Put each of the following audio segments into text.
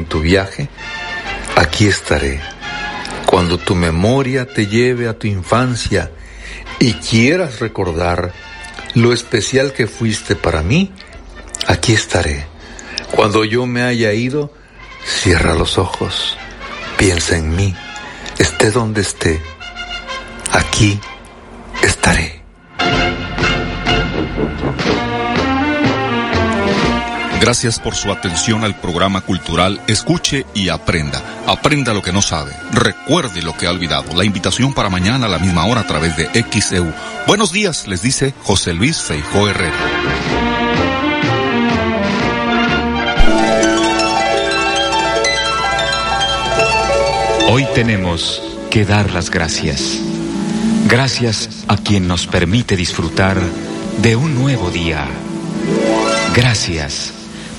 en tu viaje, aquí estaré. Cuando tu memoria te lleve a tu infancia y quieras recordar lo especial que fuiste para mí, aquí estaré. Cuando yo me haya ido, cierra los ojos, piensa en mí, esté donde esté, aquí Gracias por su atención al programa cultural Escuche y Aprenda. Aprenda lo que no sabe. Recuerde lo que ha olvidado. La invitación para mañana a la misma hora a través de XEU. Buenos días, les dice José Luis Feijó Herrera. Hoy tenemos que dar las gracias. Gracias a quien nos permite disfrutar de un nuevo día. Gracias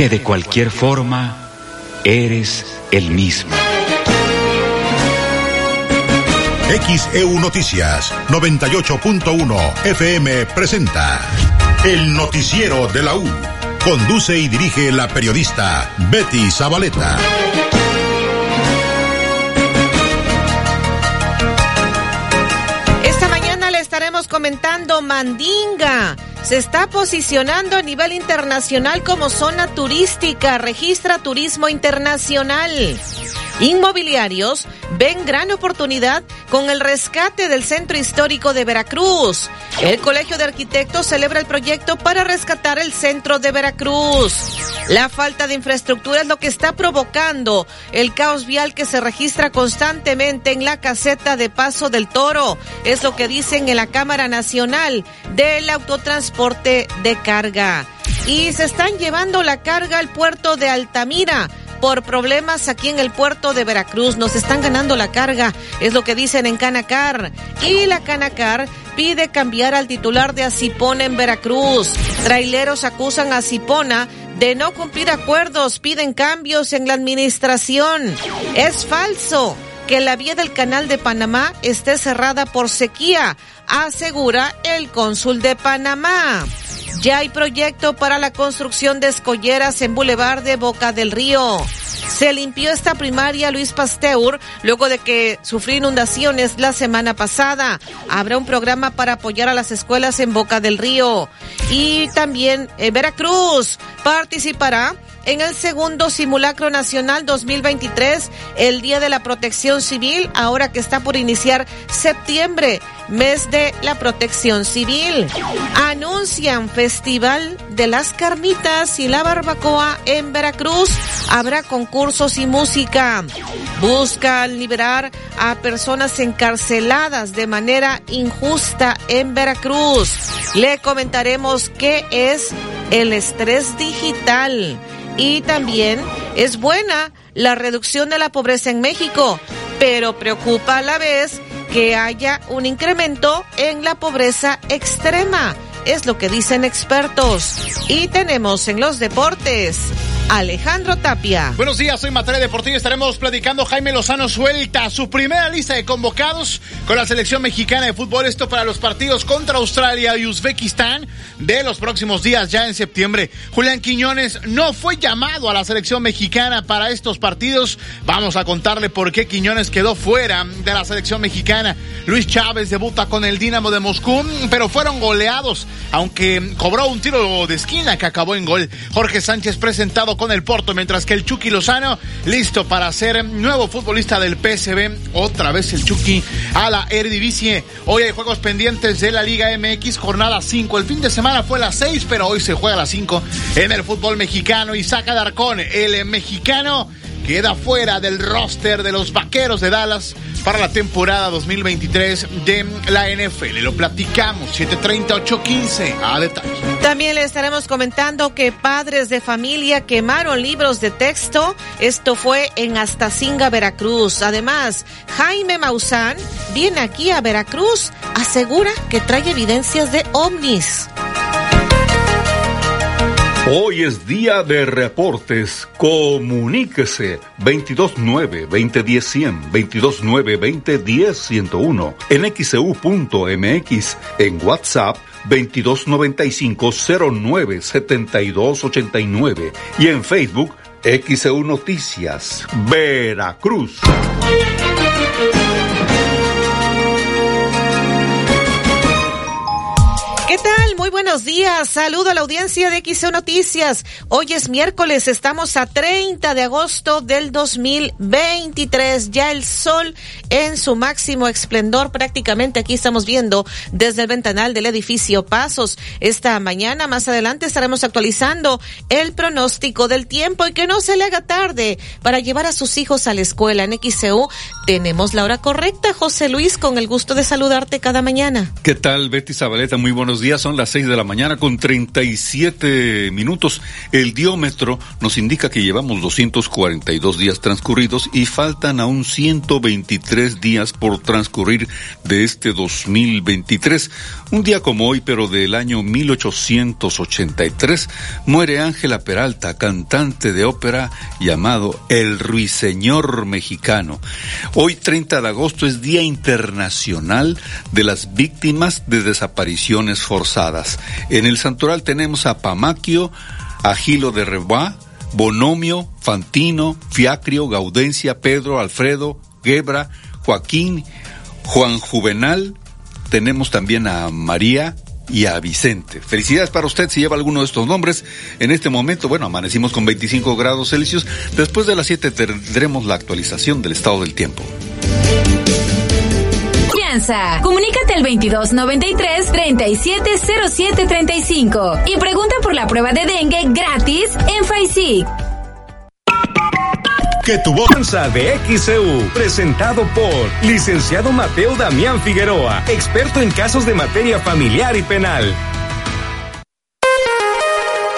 que de cualquier forma eres el mismo. XEU Noticias 98.1 FM presenta El Noticiero de la U. Conduce y dirige la periodista Betty Zabaleta. Esta mañana le estaremos comentando Mandinga se está posicionando a nivel internacional como zona turística, registra turismo internacional. Inmobiliarios ven gran oportunidad con el rescate del centro histórico de Veracruz. El Colegio de Arquitectos celebra el proyecto para rescatar el centro de Veracruz. La falta de infraestructura es lo que está provocando el caos vial que se registra constantemente en la caseta de Paso del Toro. Es lo que dicen en la Cámara Nacional del Autotransporte de Carga. Y se están llevando la carga al puerto de Altamira por problemas aquí en el puerto de Veracruz. Nos están ganando la carga, es lo que dicen en Canacar. Y la Canacar pide cambiar al titular de Asipona en Veracruz. Traileros acusan a Asipona de no cumplir acuerdos, piden cambios en la administración. Es falso que la vía del canal de Panamá esté cerrada por sequía, asegura el cónsul de Panamá. Ya hay proyecto para la construcción de escolleras en Boulevard de Boca del Río. Se limpió esta primaria Luis Pasteur luego de que sufrió inundaciones la semana pasada. Habrá un programa para apoyar a las escuelas en Boca del Río. Y también en Veracruz participará en el segundo simulacro nacional 2023, el Día de la Protección Civil, ahora que está por iniciar septiembre, mes de la protección civil. Anuncian Festival de las Carnitas y la Barbacoa en Veracruz. Habrá concursos y música. Buscan liberar a personas encarceladas de manera injusta en Veracruz. Le comentaremos qué es el estrés digital y también es buena la reducción de la pobreza en México, pero preocupa a la vez que haya un incremento en la pobreza extrema. Es lo que dicen expertos. Y tenemos en los deportes Alejandro Tapia. Buenos días, soy Materia Deportiva. Estaremos platicando. Jaime Lozano suelta su primera lista de convocados con la selección mexicana de fútbol. Esto para los partidos contra Australia y Uzbekistán de los próximos días, ya en septiembre. Julián Quiñones no fue llamado a la selección mexicana para estos partidos. Vamos a contarle por qué Quiñones quedó fuera de la selección mexicana. Luis Chávez debuta con el Dinamo de Moscú, pero fueron goleados, aunque cobró un tiro de esquina que acabó en gol. Jorge Sánchez presentado con el Porto, mientras que el Chucky Lozano listo para ser nuevo futbolista del PSV. Otra vez el Chucky a la Eredivisie. Hoy hay juegos pendientes de la Liga MX, jornada 5. El fin de semana fue la 6, pero hoy se juega la 5 en el fútbol mexicano. Y saca Darcón, el mexicano queda fuera del roster de los Vaqueros de Dallas para la temporada 2023 de la NFL. Lo platicamos, 738-15 a detalle. También le estaremos comentando que padres de familia quemaron libros de texto. Esto fue en Astacinga, Veracruz. Además, Jaime Maussan viene aquí a Veracruz, asegura que trae evidencias de ovnis. Hoy es día de reportes. Comuníquese 229-2010-100, 229-2010-101, en xeu.mx, e en WhatsApp 2295-097289 y en Facebook XEU Noticias, Veracruz. ¿Qué tal? Muy buenos días. Saludo a la audiencia de XO Noticias. Hoy es miércoles, estamos a 30 de agosto del 2023. Ya el sol en su máximo esplendor. Prácticamente aquí estamos viendo desde el ventanal del edificio Pasos. Esta mañana, más adelante, estaremos actualizando el pronóstico del tiempo y que no se le haga tarde para llevar a sus hijos a la escuela. En XEU tenemos la hora correcta. José Luis, con el gusto de saludarte cada mañana. ¿Qué tal, Betty Zabaleta? Muy buenos días. Son las 6 de la mañana con 37 minutos. El diómetro nos indica que llevamos 242 días transcurridos y faltan aún 123 días por transcurrir de este 2023. Un día como hoy, pero del año 1883, muere Ángela Peralta, cantante de ópera llamado El Ruiseñor Mexicano. Hoy, 30 de agosto, es Día Internacional de las Víctimas de Desapariciones Forzadas. En el santoral tenemos a Pamaquio, a Gilo de Rebois, Bonomio, Fantino, Fiacrio, Gaudencia, Pedro, Alfredo, Gebra, Joaquín, Juan Juvenal, tenemos también a María y a Vicente. Felicidades para usted si lleva alguno de estos nombres. En este momento, bueno, amanecimos con 25 grados Celsius. Después de las 7 tendremos la actualización del estado del tiempo. Comunícate al 2293-370735 y pregunta por la prueba de dengue gratis en FAISIC. Que tu voz de XCU, presentado por licenciado Mateo Damián Figueroa, experto en casos de materia familiar y penal.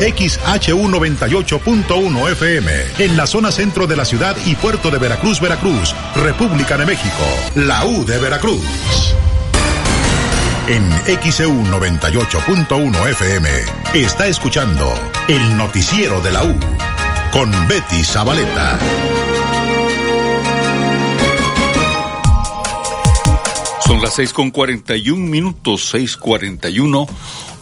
XHU 98.1 FM, en la zona centro de la ciudad y puerto de Veracruz, Veracruz, República de México, la U de Veracruz. En XEU 98.1 FM está escuchando el noticiero de la U con Betty Zabaleta. Son las seis con cuarenta y un minutos, seis cuarenta y uno.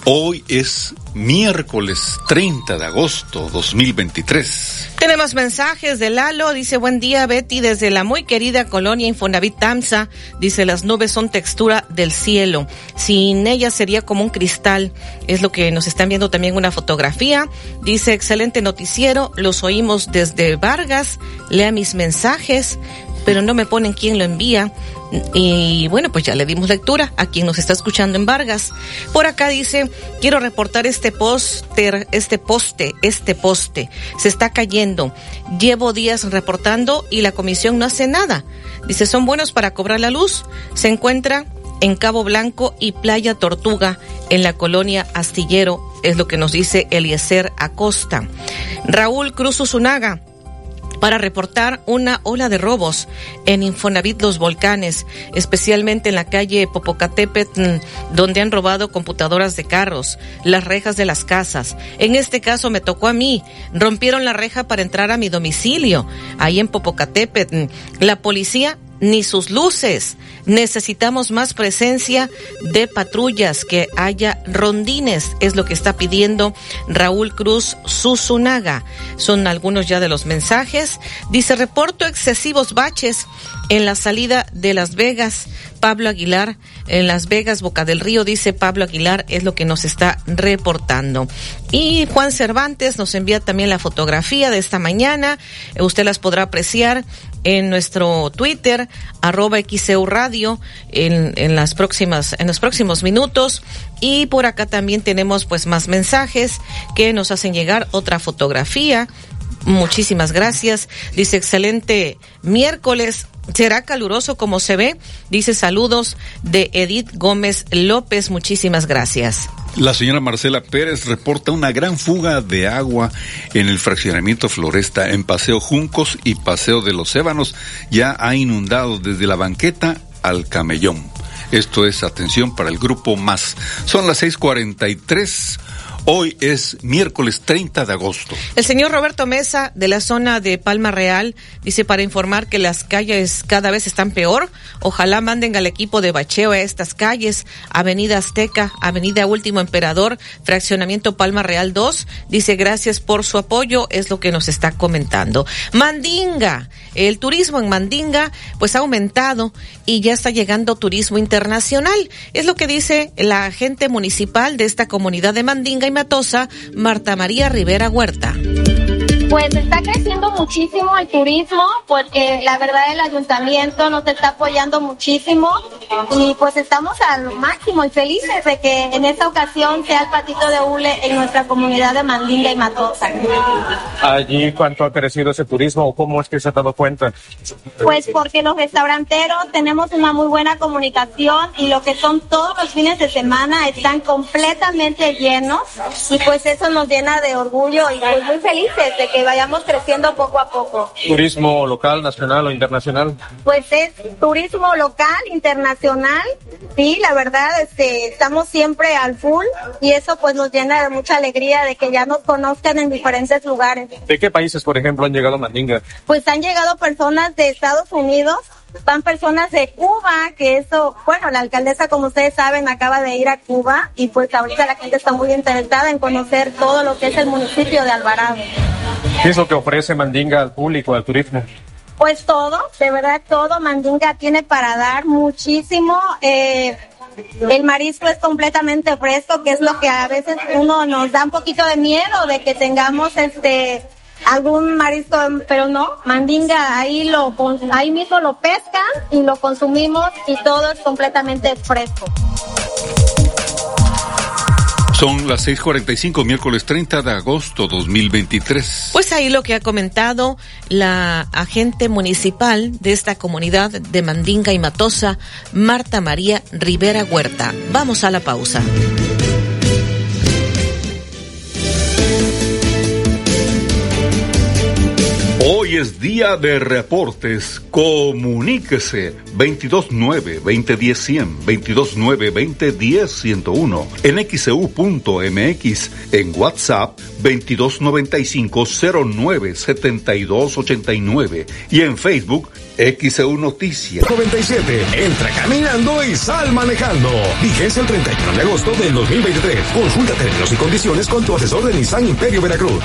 Hoy es miércoles 30 de agosto 2023. Tenemos mensajes de Lalo, dice buen día Betty desde la muy querida colonia Infonavit Tamsa, dice las nubes son textura del cielo, sin ellas sería como un cristal, es lo que nos están viendo también una fotografía, dice excelente noticiero, los oímos desde Vargas, lea mis mensajes, pero no me ponen quién lo envía. Y bueno, pues ya le dimos lectura a quien nos está escuchando en Vargas. Por acá dice, quiero reportar este póster, este poste, este poste. Se está cayendo. Llevo días reportando y la comisión no hace nada. Dice, son buenos para cobrar la luz. Se encuentra en Cabo Blanco y Playa Tortuga, en la colonia Astillero, es lo que nos dice Eliezer Acosta. Raúl Cruz Usunaga, para reportar una ola de robos en Infonavit Los Volcanes, especialmente en la calle Popocatépetl, donde han robado computadoras de carros, las rejas de las casas. En este caso me tocó a mí. Rompieron la reja para entrar a mi domicilio, ahí en Popocatépetl. La policía ni sus luces. Necesitamos más presencia de patrullas, que haya rondines, es lo que está pidiendo Raúl Cruz Susunaga. Son algunos ya de los mensajes. Dice, reporto excesivos baches en la salida de Las Vegas. Pablo Aguilar, en Las Vegas, Boca del Río, dice Pablo Aguilar, es lo que nos está reportando. Y Juan Cervantes nos envía también la fotografía de esta mañana. Usted las podrá apreciar en nuestro Twitter, arroba XEU Radio, en, en las próximas, en los próximos minutos. Y por acá también tenemos pues más mensajes que nos hacen llegar otra fotografía. Muchísimas gracias. Dice excelente miércoles. Será caluroso como se ve. Dice saludos de Edith Gómez López. Muchísimas gracias. La señora Marcela Pérez reporta una gran fuga de agua en el fraccionamiento Floresta en Paseo Juncos y Paseo de los Ébanos. Ya ha inundado desde la banqueta al camellón. Esto es atención para el grupo más. Son las 6:43. Hoy es miércoles 30 de agosto. El señor Roberto Mesa, de la zona de Palma Real, dice para informar que las calles cada vez están peor. Ojalá manden al equipo de bacheo a estas calles. Avenida Azteca, Avenida Último Emperador, Fraccionamiento Palma Real 2. Dice gracias por su apoyo, es lo que nos está comentando. Mandinga, el turismo en Mandinga pues ha aumentado y ya está llegando turismo internacional. Es lo que dice la agente municipal de esta comunidad de Mandinga y Matosa, Marta María Rivera Huerta. Pues está creciendo muchísimo el turismo porque la verdad el ayuntamiento nos está apoyando muchísimo y pues estamos al máximo y felices de que en esta ocasión sea el patito de hule en nuestra comunidad de Mandinga y Matosa. Allí, ¿cuánto ha crecido ese turismo o cómo es que se ha dado cuenta? Pues porque los restauranteros tenemos una muy buena comunicación y lo que son todos los fines de semana están completamente llenos y pues eso nos llena de orgullo y pues muy felices de que vayamos creciendo poco a poco. ¿Turismo local, nacional o internacional? Pues es turismo local, internacional, sí, la verdad, este, estamos siempre al full y eso pues nos llena de mucha alegría de que ya nos conozcan en diferentes lugares. ¿De qué países, por ejemplo, han llegado a Mandinga? Pues han llegado personas de Estados Unidos, van personas de Cuba, que eso, bueno, la alcaldesa, como ustedes saben, acaba de ir a Cuba y pues ahorita la gente está muy interesada en conocer todo lo que es el municipio de Alvarado. ¿Qué es lo que ofrece Mandinga al público, al turismo? Pues todo, de verdad todo, Mandinga tiene para dar muchísimo. Eh, el marisco es completamente fresco, que es lo que a veces uno nos da un poquito de miedo de que tengamos este algún marisco, pero no, mandinga ahí lo ahí mismo lo pescan y lo consumimos y todo es completamente fresco. Son las 6:45, miércoles 30 de agosto 2023. Pues ahí lo que ha comentado la agente municipal de esta comunidad de Mandinga y Matosa, Marta María Rivera Huerta. Vamos a la pausa. Hoy es día de reportes. Comuníquese 229-2010-100, 229-2010-101, en xeu.mx, en WhatsApp 2295-097289 y en Facebook XEU Noticias. 97. Entra caminando y sal manejando. Vigencia el 31 de agosto del 2023. Consulta términos y condiciones con tu asesor de Nissan Imperio Veracruz.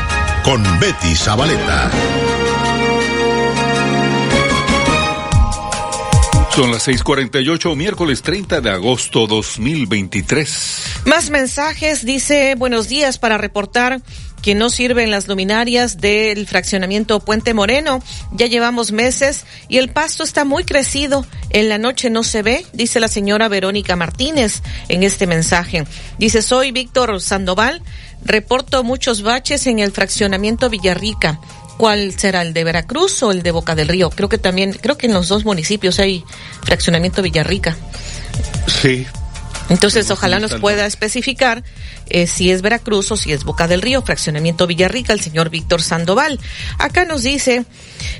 con Betty Zabaleta. Son las 6:48, miércoles 30 de agosto 2023. Más mensajes, dice buenos días para reportar que no sirven las luminarias del fraccionamiento Puente Moreno. Ya llevamos meses y el pasto está muy crecido. En la noche no se ve, dice la señora Verónica Martínez en este mensaje. Dice, soy Víctor Sandoval, reporto muchos baches en el fraccionamiento Villarrica ¿Cuál será el de Veracruz o el de Boca del Río? Creo que también, creo que en los dos municipios hay fraccionamiento Villarrica. Sí, entonces, ojalá nos pueda especificar eh, si es Veracruz o si es Boca del Río, fraccionamiento Villarrica, el señor Víctor Sandoval. Acá nos dice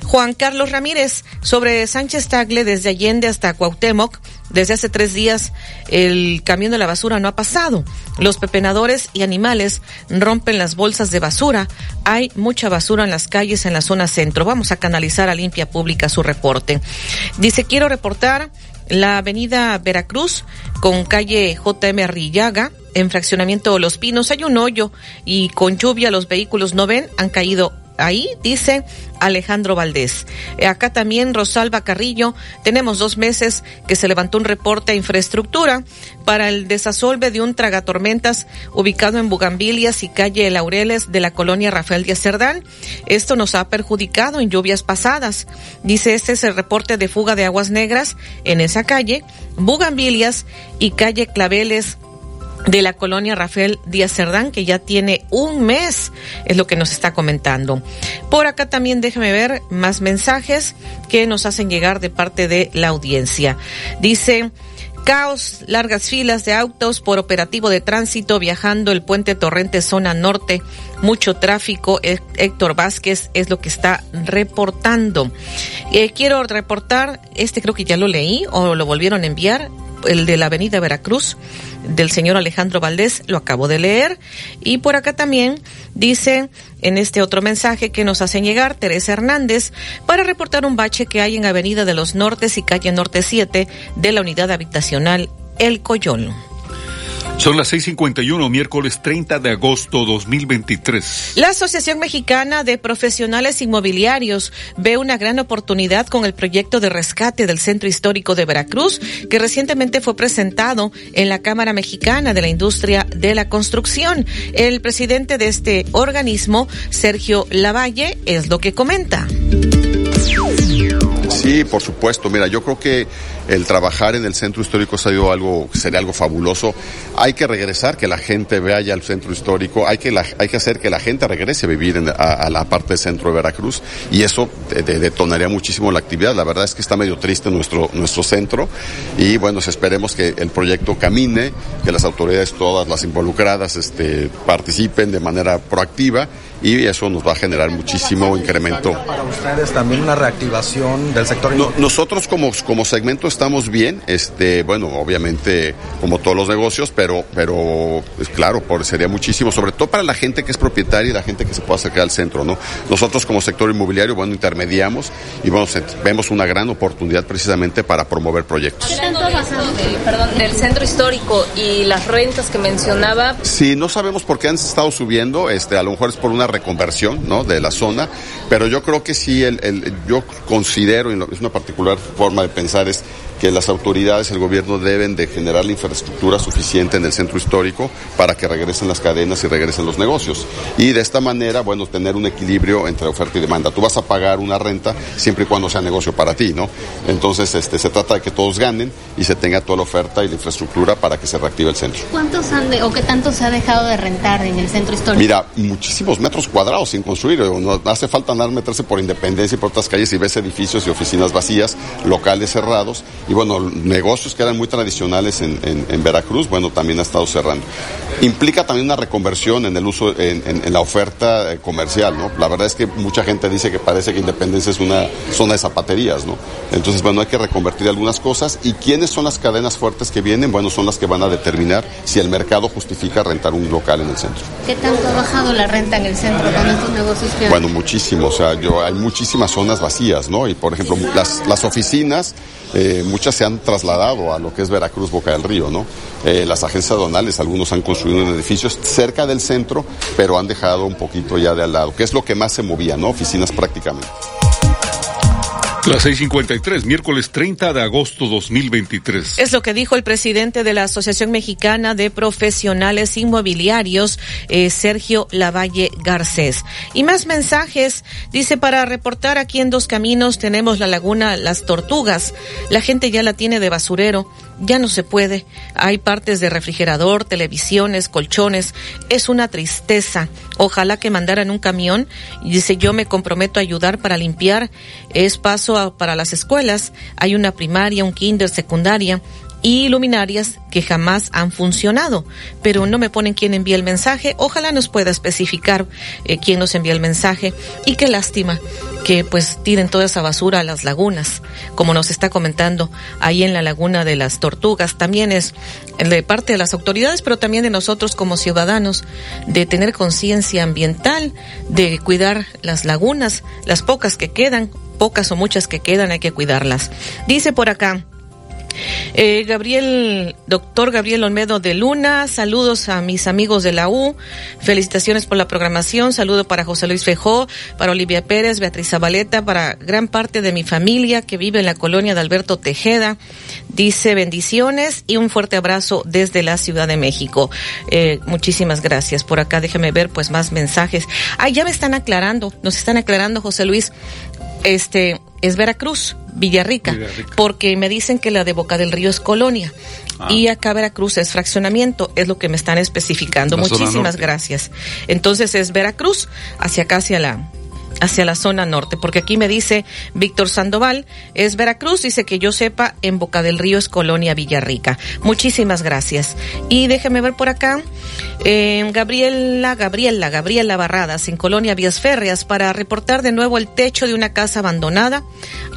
Juan Carlos Ramírez sobre Sánchez Tagle desde Allende hasta Cuauhtémoc. Desde hace tres días el camión de la basura no ha pasado. Los pepenadores y animales rompen las bolsas de basura. Hay mucha basura en las calles en la zona centro. Vamos a canalizar a Limpia Pública su reporte. Dice, quiero reportar la avenida Veracruz con calle JM Arrillaga, en fraccionamiento Los Pinos. Hay un hoyo y con lluvia los vehículos no ven, han caído ahí, dice Alejandro Valdés. Eh, acá también Rosalba Carrillo, tenemos dos meses que se levantó un reporte a infraestructura para el desasolve de un tragatormentas ubicado en Bugambilias y calle Laureles de la colonia Rafael Díaz Cerdán. Esto nos ha perjudicado en lluvias pasadas. Dice, este es el reporte de fuga de aguas negras en esa calle, Bugambilias y calle Claveles de la colonia Rafael Díaz Cerdán, que ya tiene un mes, es lo que nos está comentando. Por acá también déjeme ver más mensajes que nos hacen llegar de parte de la audiencia. Dice, caos, largas filas de autos por operativo de tránsito viajando el puente Torrente zona norte, mucho tráfico. Héctor Vázquez es lo que está reportando. Eh, quiero reportar, este creo que ya lo leí o lo volvieron a enviar, el de la avenida Veracruz del señor Alejandro Valdés, lo acabo de leer. Y por acá también dice en este otro mensaje que nos hacen llegar Teresa Hernández para reportar un bache que hay en Avenida de los Nortes y calle Norte 7 de la unidad habitacional El Coyol. Son las 6:51, miércoles 30 de agosto 2023. La Asociación Mexicana de Profesionales Inmobiliarios ve una gran oportunidad con el proyecto de rescate del Centro Histórico de Veracruz, que recientemente fue presentado en la Cámara Mexicana de la Industria de la Construcción. El presidente de este organismo, Sergio Lavalle, es lo que comenta. Sí, por supuesto. Mira, yo creo que el trabajar en el centro histórico ha algo, sería algo fabuloso. Hay que regresar, que la gente vaya al centro histórico, hay que, hay que hacer que la gente regrese a vivir a, la parte centro de Veracruz y eso detonaría muchísimo la actividad. La verdad es que está medio triste nuestro, nuestro centro y bueno, esperemos que el proyecto camine, que las autoridades todas las involucradas este, participen de manera proactiva y eso nos va a generar muchísimo incremento. Para ustedes también una reactivación del sector. nosotros como, como segmento estamos bien, este, bueno, obviamente como todos los negocios, pero, pero pues, claro, por, sería muchísimo, sobre todo para la gente que es propietaria y la gente que se pueda acercar al centro, ¿no? Nosotros como sector inmobiliario, bueno, intermediamos y bueno, vemos una gran oportunidad precisamente para promover proyectos. ¿Qué tanto del, perdón, del centro histórico y las rentas que mencionaba? Sí, no sabemos por qué han estado subiendo, este, a lo mejor es por una reconversión, ¿no? De la zona, pero yo creo que sí, el, el yo considero, y es una particular forma de pensar, es que las autoridades, el gobierno deben de generar la infraestructura suficiente en el centro histórico para que regresen las cadenas y regresen los negocios. Y de esta manera, bueno, tener un equilibrio entre oferta y demanda. Tú vas a pagar una renta siempre y cuando sea negocio para ti, ¿no? Entonces, este, se trata de que todos ganen y se tenga toda la oferta y la infraestructura para que se reactive el centro. ¿Cuántos han de, o qué tanto se ha dejado de rentar en el centro histórico? Mira, muchísimos metros cuadrados sin construir. No hace falta andar meterse por Independencia y por otras calles y ves edificios y oficinas vacías, locales cerrados y bueno, negocios que eran muy tradicionales en, en, Veracruz, bueno, también ha estado cerrando. Implica también una reconversión en el uso, en, en, la oferta eh, comercial, ¿no? La verdad es que mucha gente dice que parece que Independencia es una zona de zapaterías, ¿no? Entonces, bueno, hay que reconvertir algunas cosas. ¿Y quiénes son las cadenas fuertes que vienen? Bueno, son las que van a determinar si el mercado justifica rentar un local en el centro. ¿Qué tanto ha bajado la renta en el centro con estos negocios que Bueno, muchísimo. O sea, yo, hay muchísimas zonas vacías, ¿no? Y, por ejemplo, las, las oficinas eh, muchas se han trasladado a lo que es Veracruz, Boca del Río, ¿no? Eh, las agencias donales, algunos han construido edificios cerca del centro, pero han dejado un poquito ya de al lado, que es lo que más se movía, ¿no? Oficinas prácticamente. Las 6:53, miércoles 30 de agosto 2023. Es lo que dijo el presidente de la Asociación Mexicana de Profesionales Inmobiliarios, eh, Sergio Lavalle Garcés. Y más mensajes. Dice, para reportar aquí en Dos Caminos tenemos la laguna Las Tortugas. La gente ya la tiene de basurero ya no se puede. Hay partes de refrigerador, televisiones, colchones. Es una tristeza. Ojalá que mandaran un camión. Dice, yo me comprometo a ayudar para limpiar. Es paso para las escuelas. Hay una primaria, un kinder, secundaria y luminarias que jamás han funcionado, pero no me ponen quién envía el mensaje. Ojalá nos pueda especificar eh, quién nos envía el mensaje y qué lástima que pues tiren toda esa basura a las lagunas, como nos está comentando ahí en la laguna de las tortugas. También es de parte de las autoridades, pero también de nosotros como ciudadanos, de tener conciencia ambiental, de cuidar las lagunas, las pocas que quedan, pocas o muchas que quedan, hay que cuidarlas. Dice por acá, eh, Gabriel, doctor Gabriel Olmedo de Luna, saludos a mis amigos de la U, felicitaciones por la programación, saludo para José Luis Fejó, para Olivia Pérez, Beatriz Zabaleta, para gran parte de mi familia que vive en la colonia de Alberto Tejeda. Dice bendiciones y un fuerte abrazo desde la Ciudad de México. Eh, muchísimas gracias. Por acá déjeme ver pues más mensajes. Ah, ya me están aclarando, nos están aclarando José Luis. Este, es Veracruz, Villarrica, porque me dicen que la de Boca del Río es colonia ah. y acá Veracruz es fraccionamiento, es lo que me están especificando. Muchísimas gracias. Entonces es Veracruz hacia acá, hacia la hacia la zona norte, porque aquí me dice Víctor Sandoval, es Veracruz, dice que yo sepa, en Boca del Río es Colonia Villarrica. Muchísimas gracias. Y déjeme ver por acá, Gabriela, Gabriela, Gabriela Barradas, en Colonia Vías Férreas, para reportar de nuevo el techo de una casa abandonada,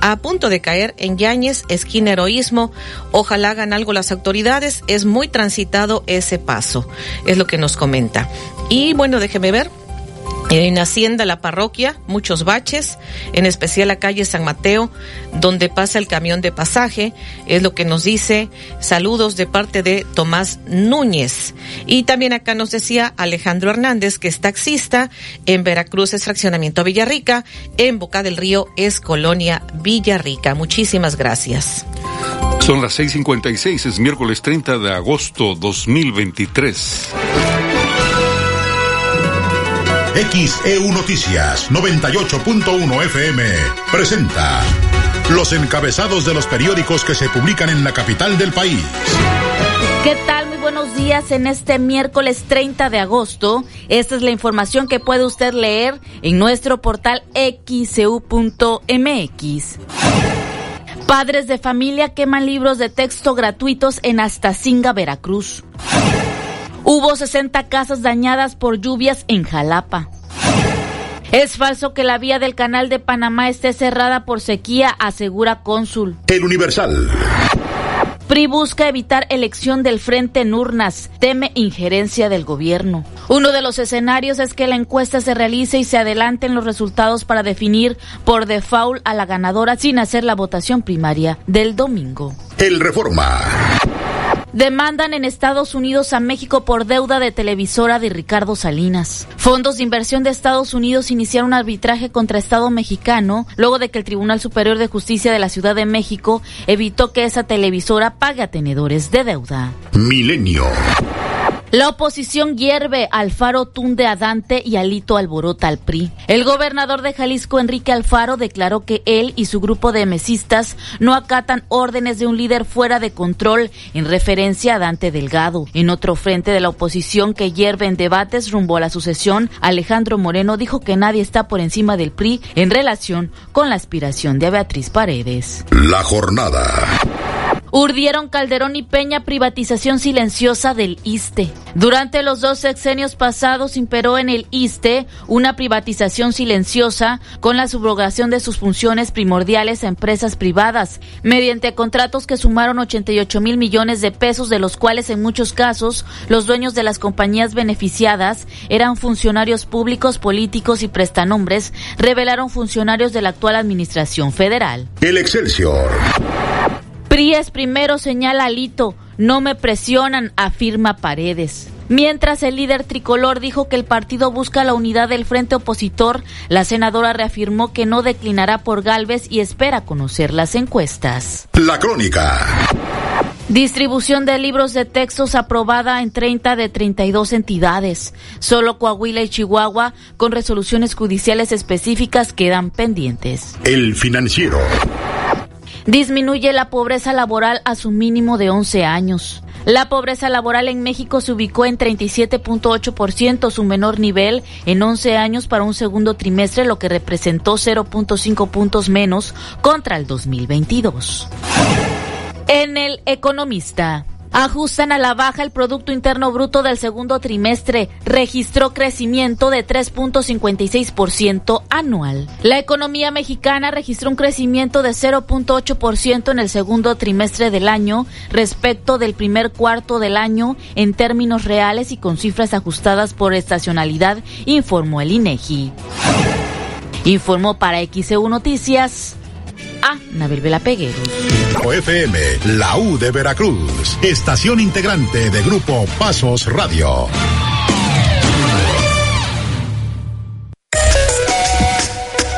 a punto de caer en Yañez, esquina Heroísmo. Ojalá hagan algo las autoridades, es muy transitado ese paso, es lo que nos comenta. Y bueno, déjeme ver. En Hacienda La Parroquia, muchos baches, en especial la calle San Mateo, donde pasa el camión de pasaje, es lo que nos dice. Saludos de parte de Tomás Núñez. Y también acá nos decía Alejandro Hernández, que es taxista, en Veracruz es fraccionamiento Villarrica, en Boca del Río es Colonia Villarrica. Muchísimas gracias. Son las 6:56, es miércoles 30 de agosto 2023. XEU Noticias 98.1 FM presenta los encabezados de los periódicos que se publican en la capital del país. ¿Qué tal? Muy buenos días en este miércoles 30 de agosto. Esta es la información que puede usted leer en nuestro portal xeu.mx. Padres de familia queman libros de texto gratuitos en Astacinga, Veracruz. Hubo 60 casas dañadas por lluvias en Jalapa. Es falso que la vía del canal de Panamá esté cerrada por sequía, asegura cónsul. El Universal. PRI busca evitar elección del frente en urnas, teme injerencia del gobierno. Uno de los escenarios es que la encuesta se realice y se adelanten los resultados para definir por default a la ganadora sin hacer la votación primaria del domingo. El Reforma. Demandan en Estados Unidos a México por deuda de televisora de Ricardo Salinas. Fondos de inversión de Estados Unidos iniciaron un arbitraje contra Estado mexicano luego de que el Tribunal Superior de Justicia de la Ciudad de México evitó que esa televisora pague a tenedores de deuda. Milenio. La oposición hierve Alfaro tunde a Dante y Alito alborota al PRI. El gobernador de Jalisco, Enrique Alfaro, declaró que él y su grupo de mesistas no acatan órdenes de un líder fuera de control en referencia a Dante Delgado. En otro frente de la oposición que hierve en debates rumbo a la sucesión, Alejandro Moreno dijo que nadie está por encima del PRI en relación con la aspiración de Beatriz Paredes. La jornada. Urdieron Calderón y Peña privatización silenciosa del ISTE. Durante los dos sexenios pasados imperó en el ISTE una privatización silenciosa con la subrogación de sus funciones primordiales a empresas privadas, mediante contratos que sumaron 88 mil millones de pesos, de los cuales en muchos casos los dueños de las compañías beneficiadas eran funcionarios públicos, políticos y prestanombres, revelaron funcionarios de la actual administración federal. El Excelsior. Pries primero señala Alito, no me presionan, afirma Paredes. Mientras el líder tricolor dijo que el partido busca la unidad del frente opositor, la senadora reafirmó que no declinará por Galvez y espera conocer las encuestas. La crónica. Distribución de libros de textos aprobada en 30 de 32 entidades. Solo Coahuila y Chihuahua, con resoluciones judiciales específicas, quedan pendientes. El financiero. Disminuye la pobreza laboral a su mínimo de 11 años. La pobreza laboral en México se ubicó en 37.8%, su menor nivel en 11 años para un segundo trimestre, lo que representó 0.5 puntos menos contra el 2022. En el Economista. Ajustan a la baja el Producto Interno Bruto del segundo trimestre. Registró crecimiento de 3.56% anual. La economía mexicana registró un crecimiento de 0.8% en el segundo trimestre del año respecto del primer cuarto del año en términos reales y con cifras ajustadas por estacionalidad, informó el INEGI. Informó para XEU Noticias a Nabil Vela Pegueros. FM, la U de Veracruz, estación integrante de Grupo Pasos Radio.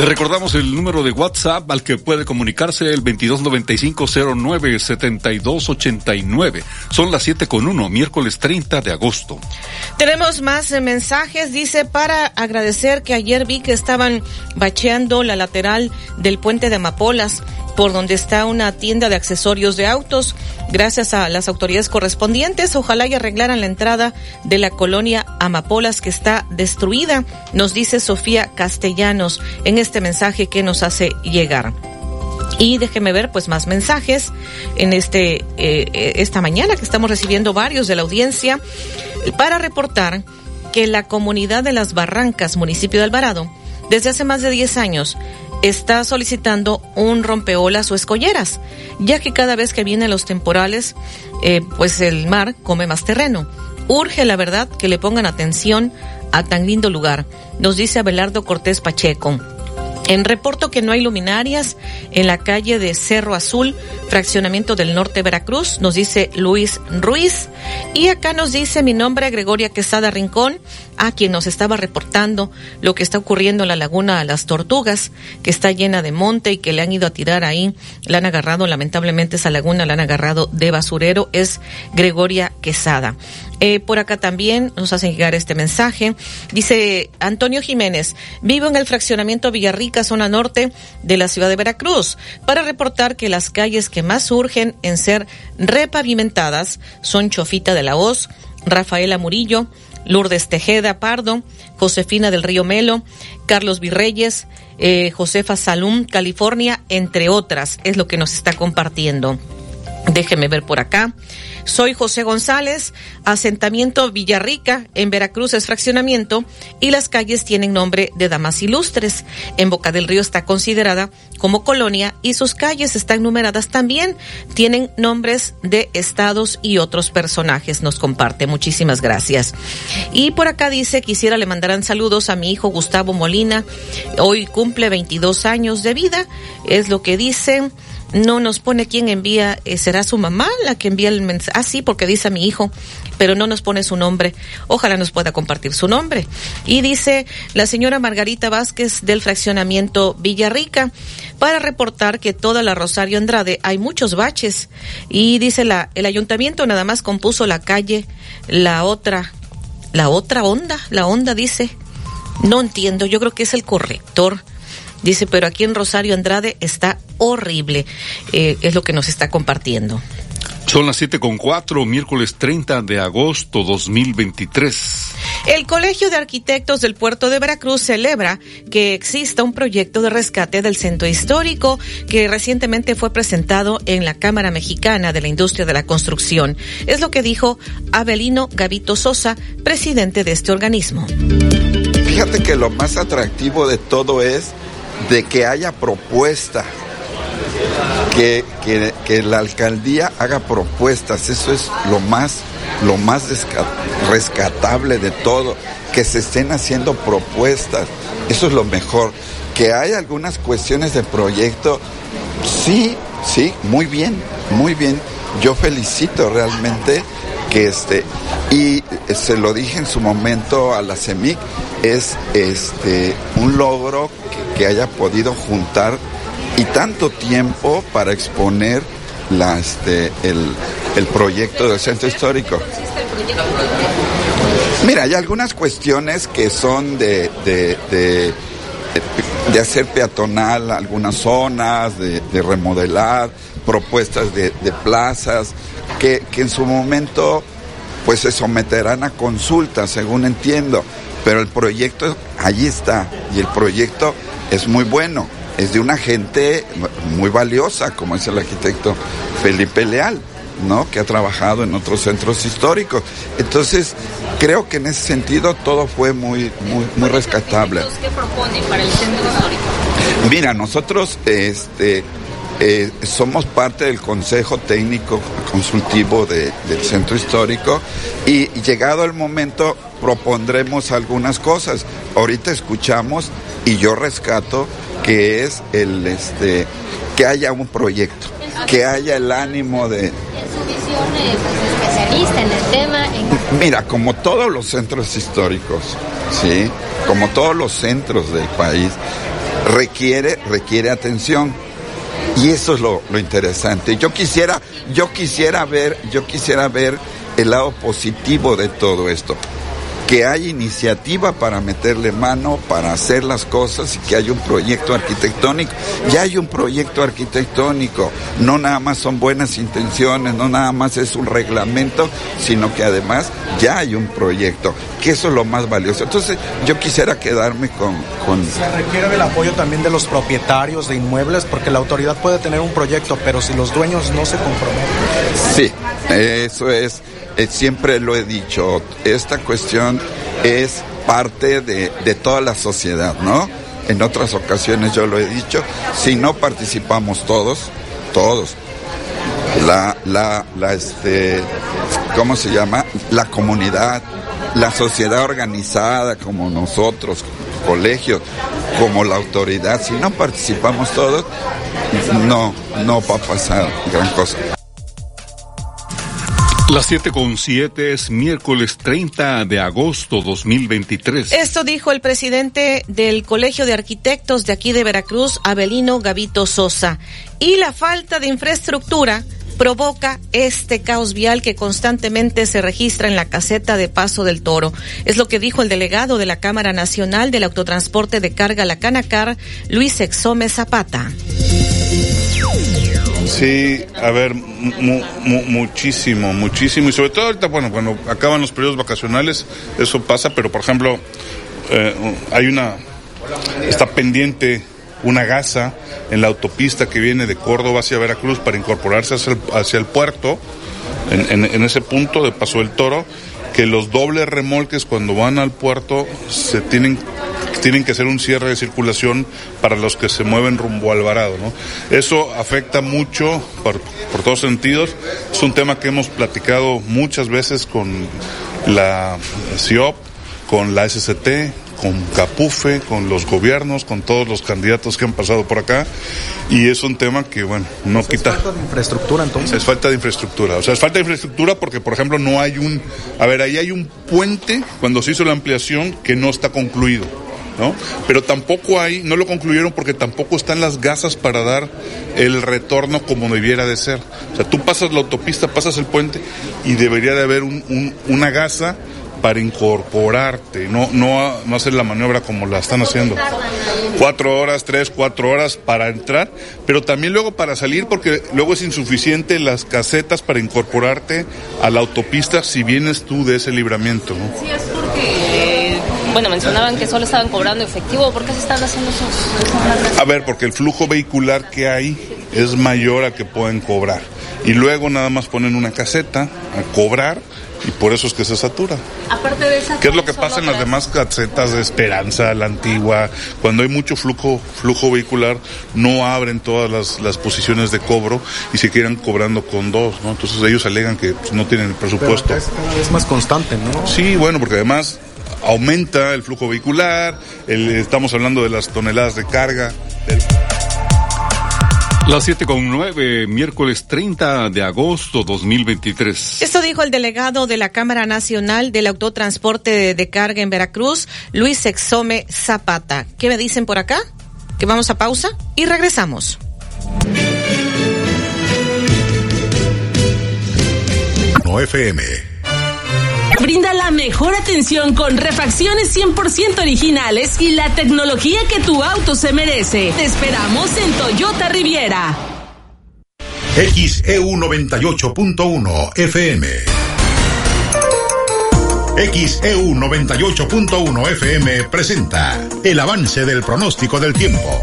Le recordamos el número de WhatsApp al que puede comunicarse el 2295-09-7289. Son las 7 con 1, miércoles 30 de agosto. Tenemos más eh, mensajes. Dice, para agradecer que ayer vi que estaban bacheando la lateral del puente de Amapolas por donde está una tienda de accesorios de autos. Gracias a las autoridades correspondientes, ojalá y arreglaran la entrada de la colonia Amapolas que está destruida, nos dice Sofía Castellanos en este mensaje que nos hace llegar. Y déjeme ver pues más mensajes en este eh, esta mañana que estamos recibiendo varios de la audiencia para reportar que la comunidad de las Barrancas, municipio de Alvarado, desde hace más de 10 años está solicitando un rompeolas o escolleras, ya que cada vez que vienen los temporales, eh, pues el mar come más terreno. Urge, la verdad, que le pongan atención a tan lindo lugar, nos dice Abelardo Cortés Pacheco. En reporto que no hay luminarias en la calle de Cerro Azul, fraccionamiento del norte Veracruz, nos dice Luis Ruiz. Y acá nos dice mi nombre, Gregoria Quesada Rincón, a quien nos estaba reportando lo que está ocurriendo en la laguna a las tortugas, que está llena de monte y que le han ido a tirar ahí. La han agarrado, lamentablemente esa laguna la han agarrado de basurero, es Gregoria Quesada. Eh, por acá también nos hacen llegar este mensaje. Dice Antonio Jiménez, vivo en el fraccionamiento Villarrica, zona norte de la ciudad de Veracruz, para reportar que las calles que más urgen en ser repavimentadas son Chofita de la Hoz, Rafaela Murillo, Lourdes Tejeda Pardo, Josefina del Río Melo, Carlos Virreyes, eh, Josefa Salum, California, entre otras, es lo que nos está compartiendo. Déjeme ver por acá. Soy José González, asentamiento Villarrica, en Veracruz es fraccionamiento y las calles tienen nombre de damas ilustres. En Boca del Río está considerada como colonia y sus calles están numeradas también. Tienen nombres de estados y otros personajes. Nos comparte. Muchísimas gracias. Y por acá dice, quisiera le mandarán saludos a mi hijo Gustavo Molina. Hoy cumple 22 años de vida. Es lo que dice no nos pone quién envía, eh, será su mamá la que envía el mensaje. Ah, sí, porque dice a mi hijo, pero no nos pone su nombre. Ojalá nos pueda compartir su nombre. Y dice la señora Margarita Vázquez del fraccionamiento Villarrica para reportar que toda la Rosario Andrade hay muchos baches. Y dice la, el ayuntamiento nada más compuso la calle, la otra, la otra onda, la onda dice. No entiendo, yo creo que es el corrector Dice, pero aquí en Rosario Andrade está horrible. Eh, es lo que nos está compartiendo. Son las siete con cuatro, miércoles 30 de agosto 2023. El Colegio de Arquitectos del Puerto de Veracruz celebra que exista un proyecto de rescate del centro histórico que recientemente fue presentado en la Cámara Mexicana de la Industria de la Construcción. Es lo que dijo Abelino Gavito Sosa, presidente de este organismo. Fíjate que lo más atractivo de todo es de que haya propuesta que, que, que la alcaldía haga propuestas, eso es lo más, lo más rescatable de todo, que se estén haciendo propuestas, eso es lo mejor. Que hay algunas cuestiones de proyecto, sí, sí, muy bien, muy bien. Yo felicito realmente que este, y se lo dije en su momento a la CEMIC, es este un logro que, haya podido juntar y tanto tiempo para exponer la, este, el, el proyecto del centro histórico. Mira, hay algunas cuestiones que son de, de, de, hacer peatonal algunas zonas, de, de remodelar, propuestas de plazas, que, que, en su momento pues se someterán a consulta, según entiendo. Pero el proyecto allí está y el proyecto es muy bueno es de una gente muy valiosa, como es el arquitecto Felipe Leal, ¿no? Que ha trabajado en otros centros históricos. Entonces, creo que en ese sentido todo fue muy, muy, muy rescatable. ¿Qué propone para el centro histórico? Mira, nosotros, este, eh, somos parte del Consejo Técnico Consultivo de, del Centro Histórico y llegado el momento propondremos algunas cosas. Ahorita escuchamos y yo rescato que es el este que haya un proyecto, que haya el ánimo de eh, pues, especialista en el tema en... Mira, como todos los centros históricos, sí, como todos los centros del país requiere requiere atención. Y eso es lo, lo interesante. Yo quisiera yo quisiera ver yo quisiera ver el lado positivo de todo esto que hay iniciativa para meterle mano, para hacer las cosas y que hay un proyecto arquitectónico. Ya hay un proyecto arquitectónico, no nada más son buenas intenciones, no nada más es un reglamento, sino que además ya hay un proyecto, que eso es lo más valioso. Entonces yo quisiera quedarme con... con... Se requiere del apoyo también de los propietarios de inmuebles, porque la autoridad puede tener un proyecto, pero si los dueños no se comprometen. Sí, eso es siempre lo he dicho, esta cuestión es parte de, de, toda la sociedad, ¿no? En otras ocasiones yo lo he dicho, si no participamos todos, todos, la, la, la, este, ¿cómo se llama? La comunidad, la sociedad organizada como nosotros, colegios, como la autoridad, si no participamos todos, no, no va a pasar gran cosa. Las 7 con 7 es miércoles 30 de agosto 2023. Esto dijo el presidente del Colegio de Arquitectos de aquí de Veracruz, Abelino Gavito Sosa. Y la falta de infraestructura provoca este caos vial que constantemente se registra en la caseta de Paso del Toro. Es lo que dijo el delegado de la Cámara Nacional del Autotransporte de Carga La Canacar, Luis Exome Zapata. Sí, a ver, mu, mu, muchísimo, muchísimo. Y sobre todo ahorita, bueno, cuando acaban los periodos vacacionales, eso pasa, pero por ejemplo, eh, hay una, está pendiente una gasa en la autopista que viene de Córdoba hacia Veracruz para incorporarse hacia el, hacia el puerto, en, ese punto de Paso del Toro, que los dobles remolques cuando van al puerto se tienen tienen que hacer un cierre de circulación para los que se mueven rumbo a Alvarado. ¿no? Eso afecta mucho por, por, todos sentidos. Es un tema que hemos platicado muchas veces con la CIOP, con la SCT, con Capufe, con los gobiernos, con todos los candidatos que han pasado por acá. Y es un tema que, bueno, no quita. Es falta de infraestructura entonces. Es falta de infraestructura. O sea, es falta de infraestructura porque, por ejemplo, no hay un. A ver, ahí hay un puente cuando se hizo la ampliación que no está concluido. ¿No? Pero tampoco hay, no lo concluyeron porque tampoco están las gasas para dar el retorno como debiera de ser. O sea, tú pasas la autopista, pasas el puente y debería de haber un, un, una gasa para incorporarte, no, no, no hacer la maniobra como la están haciendo. Cuatro horas, tres, cuatro horas para entrar, pero también luego para salir porque luego es insuficiente las casetas para incorporarte a la autopista si vienes tú de ese libramiento. ¿no? Sí, es porque bueno, mencionaban que solo estaban cobrando efectivo. ¿Por qué se están haciendo esos? A ver, porque el flujo vehicular que hay es mayor a que pueden cobrar. y luego nada más ponen una caseta a cobrar y por eso es que se satura. Aparte de esa ¿Qué es lo que pasa en las demás casetas de Esperanza, la antigua? Cuando hay mucho flujo, flujo vehicular, no abren todas las, las posiciones de cobro y se quedan cobrando con dos, ¿no? Entonces ellos alegan que pues, no tienen el presupuesto. Pero es cada vez más constante, ¿no? Sí, bueno, porque además aumenta el flujo vehicular, el- estamos hablando de las toneladas de carga. del- Las 7 con 9, miércoles 30 de agosto 2023. Esto dijo el delegado de la Cámara Nacional del Autotransporte de, de Carga en Veracruz, Luis Exome Zapata. ¿Qué me dicen por acá? Que vamos a pausa y regresamos. No FM. Brinda la mejor atención con refacciones 100% originales y la tecnología que tu auto se merece. Te esperamos en Toyota Riviera. XEU 98.1 FM. XEU 98.1 FM presenta el avance del pronóstico del tiempo.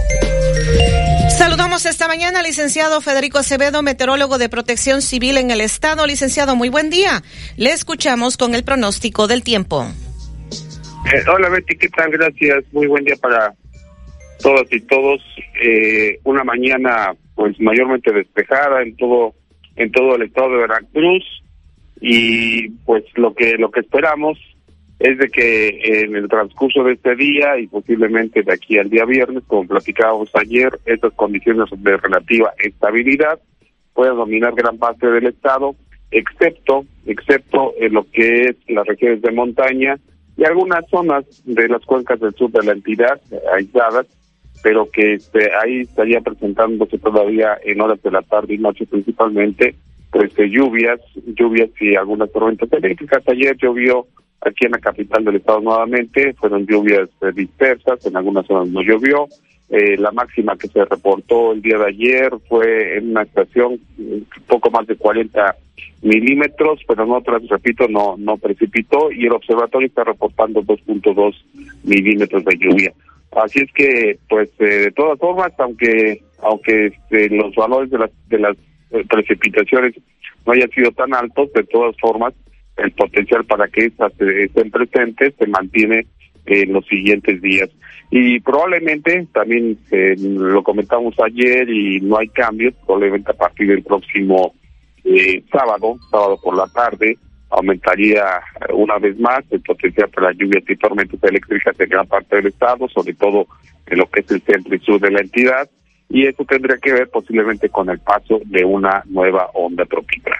Saludamos esta mañana licenciado Federico Acevedo, meteorólogo de protección civil en el estado. Licenciado, muy buen día. Le escuchamos con el pronóstico del tiempo. Eh, hola Betty, ¿qué tal? Gracias. Muy buen día para todas y todos. Eh, una mañana pues mayormente despejada en todo en todo el estado de Veracruz y pues lo que lo que esperamos es de que en el transcurso de este día y posiblemente de aquí al día viernes, como platicábamos ayer, estas condiciones de relativa estabilidad puedan dominar gran parte del estado, excepto excepto en lo que es las regiones de montaña y algunas zonas de las cuencas del sur de la entidad aisladas, pero que este, ahí estaría presentándose todavía en horas de la tarde y noche principalmente, pues eh, lluvias, lluvias y algunas tormentas eléctricas. Ayer llovió aquí en la capital del estado nuevamente, fueron lluvias eh, dispersas, en algunas zonas no llovió. Eh, la máxima que se reportó el día de ayer fue en una estación un poco más de 40 milímetros, pero en otras, repito, no no precipitó y el observatorio está reportando 2.2 milímetros de lluvia. Así es que, pues, eh, de todas formas, aunque aunque este, los valores de las de las eh, precipitaciones no hayan sido tan altos, de todas formas, el potencial para que estas eh, estén presentes se mantiene en los siguientes días. Y probablemente, también eh, lo comentamos ayer y no hay cambios, probablemente a partir del próximo eh, sábado, sábado por la tarde, aumentaría una vez más el potencial para lluvias y tormentas eléctricas en gran parte del estado, sobre todo en lo que es el centro y sur de la entidad, y eso tendría que ver posiblemente con el paso de una nueva onda tropical.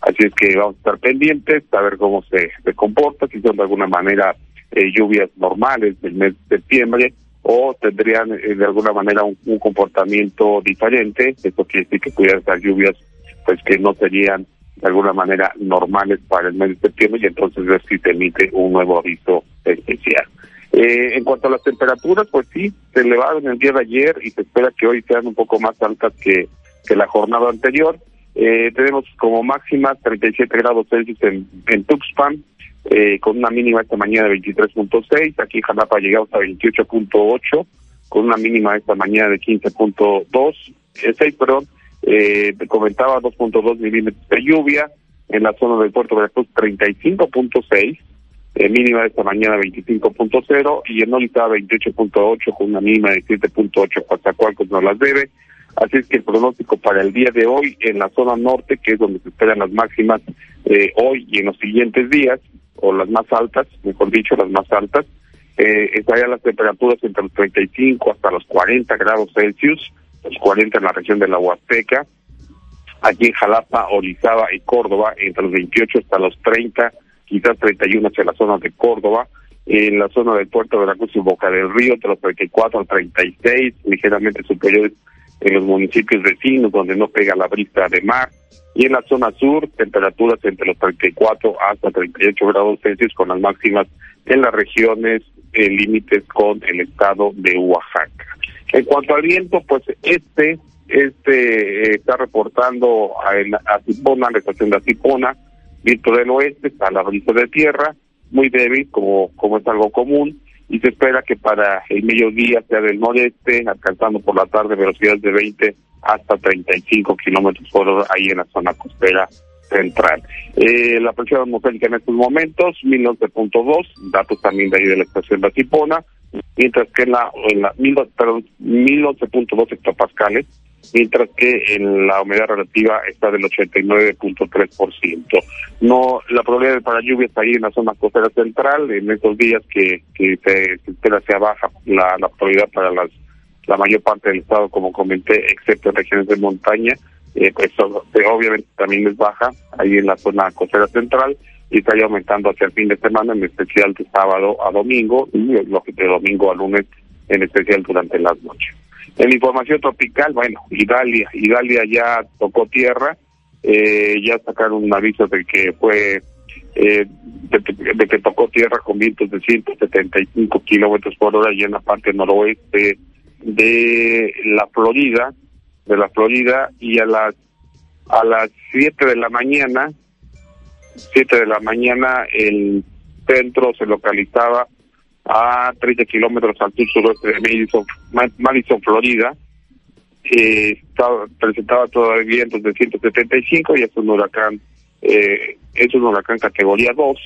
Así es que vamos a estar pendientes, a ver cómo se, comporta, si son de alguna manera eh, lluvias normales del mes de septiembre o tendrían eh, de alguna manera un, comportamiento diferente. Esto quiere decir que pudieran ser lluvias pues que no serían de alguna manera normales para el mes de septiembre y entonces ver si se emite un nuevo aviso especial. Eh, en cuanto a las temperaturas, pues sí, se elevaron el día de ayer y se espera que hoy sean un poco más altas que la jornada anterior. Eh, tenemos como máxima 37 grados Celsius en, en Tuxpan, eh, con una mínima esta mañana de 23.6. Aquí en Jalapa llegamos a 28.8, con una mínima esta mañana de 15.2, eh, 6, perdón. Eh, comentaba 2.2 milímetros de lluvia. En la zona del puerto de Veracruz, 35.6. Eh, mínima de esta mañana 25.0 y en Olita 28.8 con una mínima de 7.8 Coatzacoalcos no las debe. Así es que el pronóstico para el día de hoy en la zona norte, que es donde se esperan las máximas eh, hoy y en los siguientes días, o las más altas, mejor dicho, las más altas, eh, estarían las temperaturas entre los 35 hasta los 40 grados Celsius, los 40 en la región de la Huasteca, aquí en Jalapa, Orizaba y Córdoba, entre los 28 hasta los 30, quizás 31 hacia la zona de Córdoba, en la zona del puerto de Veracruz y Boca del Río, entre los 34 al 36, ligeramente superiores en los municipios vecinos donde no pega la brisa de mar, y en la zona sur, temperaturas entre los 34 hasta 38 grados Celsius con las máximas en las regiones eh, límites con el estado de Oaxaca. En cuanto al viento, pues este este eh, está reportando a, el- a Cipona, la estación de Cipona, viento del oeste, está la brisa de tierra, muy débil, como, como es algo común, y se espera que para el mediodía sea del noreste, alcanzando por la tarde velocidades de 20 hasta 35 kilómetros por hora ahí en la zona costera central. Eh, la presión atmosférica en estos momentos, 1011.2, datos también de ahí de la estación de Atipona, mientras que en la, en la 1011.2 hectopascales, mientras que en la humedad relativa está del 89.3%. No, la probabilidad para lluvias ahí en la zona costera central, en estos días que, que se, espera sea baja la, la probabilidad para las la mayor parte del estado, como comenté, excepto en regiones de montaña, eh, pues obviamente también es baja ahí en la zona costera central y está ya aumentando hacia el fin de semana, en especial de sábado a domingo y lo que de domingo a lunes, en especial durante las noches. En información tropical, bueno, Italia, Italia ya tocó tierra, eh, ya sacaron un aviso de que fue eh, de, que tocó tierra con vientos de 175 kilómetros por hora y en la parte noroeste de la Florida, de la Florida y a las a las 7 de la mañana, 7 de la mañana el centro se localizaba a 30 kilómetros al sur suroeste de Madison, Madison Florida. Eh, presentaba todavía vientos de 175 y es un huracán, eh, es un huracán categoría 2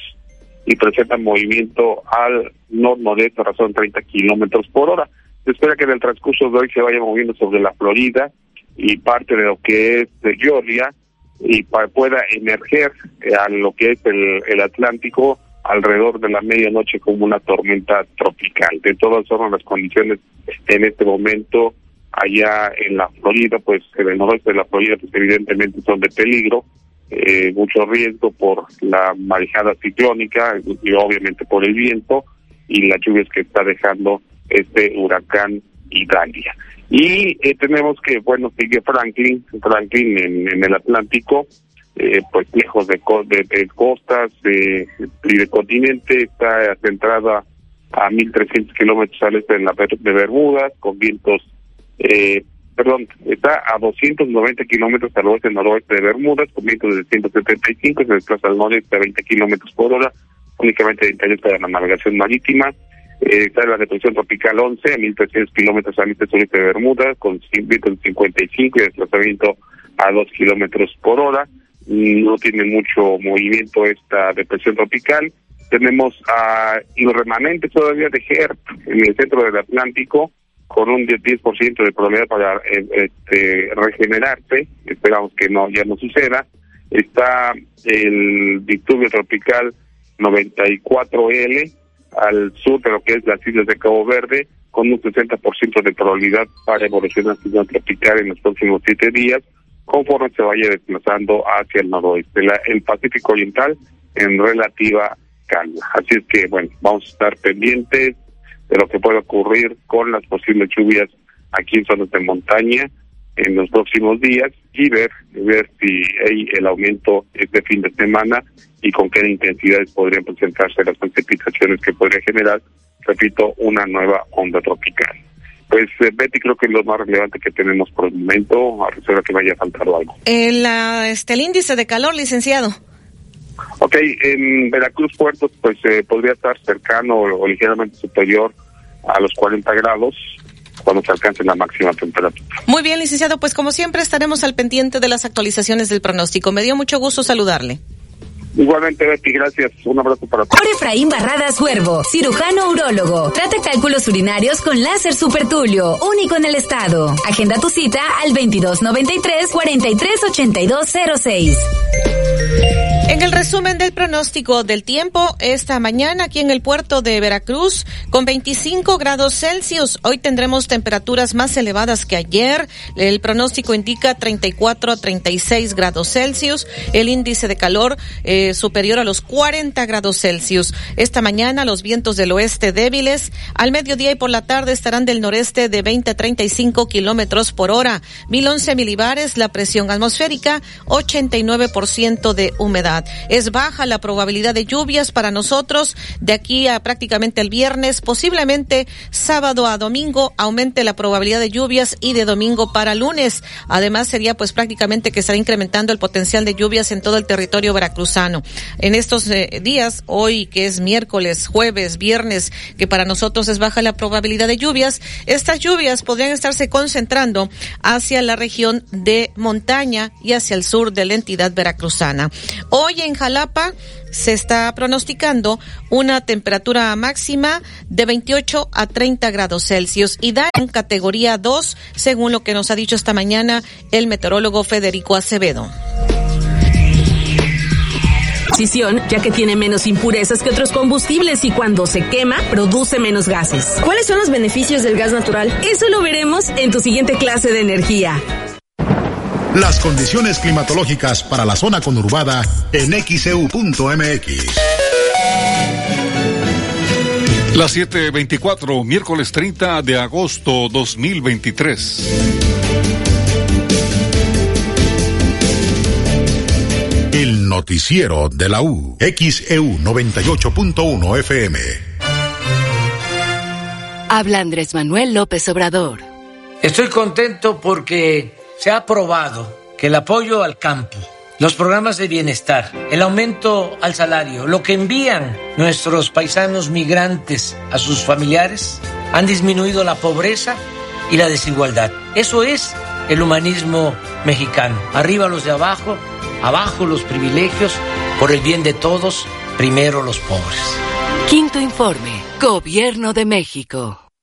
y presenta movimiento al nor-nordeste a razón 30 kilómetros por hora. Se espera que en el transcurso de hoy se vaya moviendo sobre la Florida y parte de lo que es Georgia y pueda emerger a lo que es el, el Atlántico alrededor de la medianoche como una tormenta tropical. De todas formas, las condiciones en este momento allá en la Florida, pues en el noroeste de la Florida, pues evidentemente son de peligro, eh, mucho riesgo por la marejada ciclónica y obviamente por el viento y las lluvias que está dejando este huracán Italia. Y eh, tenemos que, bueno, sigue Franklin, Franklin en, el Atlántico, eh, pues lejos de, de, costas de, y de continente, está centrada a 1.300 kilómetros al este de, la, de Bermudas, con vientos, eh, perdón, está a 290 kilómetros al oeste noroeste de Bermudas, con vientos de 175, se desplaza al noreste a 20 kilómetros por hora, únicamente de interés para la navegación marítima, eh, está la depresión tropical 11 a 1.300 kilómetros al este sureste de Bermuda, con vientos de 55 y desplazamiento a 2 kilómetros por hora. No tiene mucho movimiento esta depresión tropical. Tenemos a los remanentes todavía de GERP en el centro del Atlántico, con un 10% de probabilidad para eh, este, regenerarse. Esperamos que no ya no suceda. Está el disturbio tropical 94L, al sur de lo que es las islas de Cabo Verde, con un 60% de probabilidad para evolucionar ciclón tropical en los próximos siete días, conforme se vaya desplazando hacia el noroeste. el Pacífico Oriental en relativa calma. Así es que, bueno, vamos a estar pendientes de lo que puede ocurrir con las posibles lluvias aquí en zonas de montaña en los próximos días y ver ver si hay el aumento este fin de semana y con qué intensidades podrían presentarse las precipitaciones que podría generar, repito, una nueva onda tropical. Pues eh, Betty creo que es lo más relevante que tenemos por el momento, a reserva que vaya a faltar algo. El, este, el índice de calor, licenciado. Ok, en Veracruz Puerto pues eh, podría estar cercano o, ligeramente superior a los 40 grados, cuando se alcance la máxima temperatura. Muy bien, licenciado, pues como siempre estaremos al pendiente de las actualizaciones del pronóstico. Me dio mucho gusto saludarle. Igualmente, Betty, gracias. Un abrazo para todos. Por Efraín Barradas Huervo, cirujano urólogo. Trata cálculos urinarios con láser supertulio, único en el estado. Agenda tu cita al 2293 438206. En el resumen del pronóstico del tiempo, esta mañana aquí en el puerto de Veracruz, con 25 grados Celsius, hoy tendremos temperaturas más elevadas que ayer. El pronóstico indica 34 a 36 grados Celsius, el índice de calor eh, superior a los 40 grados Celsius. Esta mañana los vientos del oeste débiles, al mediodía y por la tarde estarán del noreste de 20 a 35 kilómetros por hora. 1011 milibares la presión atmosférica, 89% de humedad. Es baja la probabilidad de lluvias para nosotros de aquí a prácticamente el viernes, posiblemente sábado a domingo aumente la probabilidad de lluvias y de domingo para lunes. Además sería pues prácticamente que estará incrementando el potencial de lluvias en todo el territorio veracruzano. En estos eh, días, hoy que es miércoles, jueves, viernes, que para nosotros es baja la probabilidad de lluvias, estas lluvias podrían estarse concentrando hacia la región de montaña y hacia el sur de la entidad veracruzana. En Jalapa se está pronosticando una temperatura máxima de 28 a 30 grados Celsius y da en categoría 2, según lo que nos ha dicho esta mañana el meteorólogo Federico Acevedo ya que tiene menos impurezas que otros combustibles y cuando se quema produce menos gases. ¿Cuáles son los beneficios del gas natural? Eso lo veremos en tu siguiente clase de energía. Las condiciones climatológicas para la zona conurbada en xeu.mx. Las 7:24, miércoles 30 de agosto 2023. El noticiero de la U. XEU 98.1 FM. Habla Andrés Manuel López Obrador. Estoy contento porque se ha aprobado que el apoyo al campo, los programas de bienestar, el aumento al salario, lo que envían nuestros paisanos migrantes a sus familiares, han disminuido la pobreza y la desigualdad. Eso es el humanismo mexicano. Arriba los de abajo abajo los privilegios, por el bien de todos, primero los pobres. Quinto informe, Gobierno de México.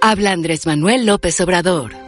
Habla Andrés Manuel López Obrador.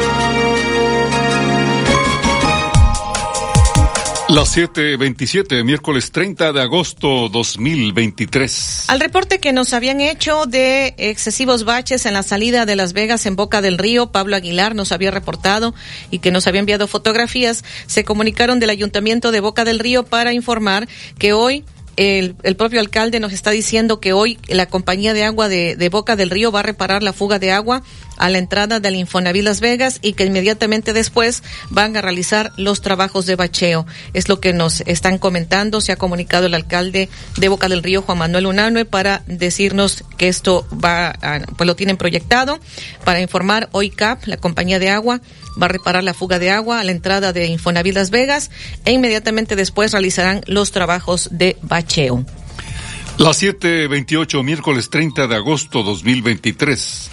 Las 7:27, miércoles 30 de agosto 2023. Al reporte que nos habían hecho de excesivos baches en la salida de Las Vegas en Boca del Río, Pablo Aguilar nos había reportado y que nos había enviado fotografías, se comunicaron del Ayuntamiento de Boca del Río para informar que hoy el, propio alcalde nos está diciendo que hoy la compañía de agua de, Boca del Río va a reparar la fuga de agua a la entrada del Infonavit Las Vegas y que inmediatamente después van a realizar los trabajos de bacheo. Es lo que nos están comentando. Se ha comunicado el alcalde de Boca del Río, Juan Manuel Unanue, para decirnos que esto va, a, pues lo tienen proyectado. Para informar, hoy CAP, la compañía de agua, va a reparar la fuga de agua a la entrada de Infonavit Las Vegas e inmediatamente después realizarán los trabajos de bacheo. Las 7:28, miércoles 30 de agosto 2023.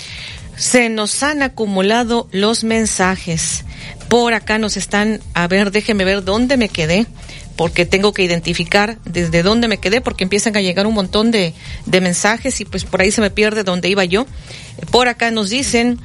Se nos han acumulado los mensajes. Por acá nos están, a ver, déjeme ver dónde me quedé, porque tengo que identificar desde dónde me quedé, porque empiezan a llegar un montón de, de mensajes y pues por ahí se me pierde dónde iba yo. Por acá nos dicen,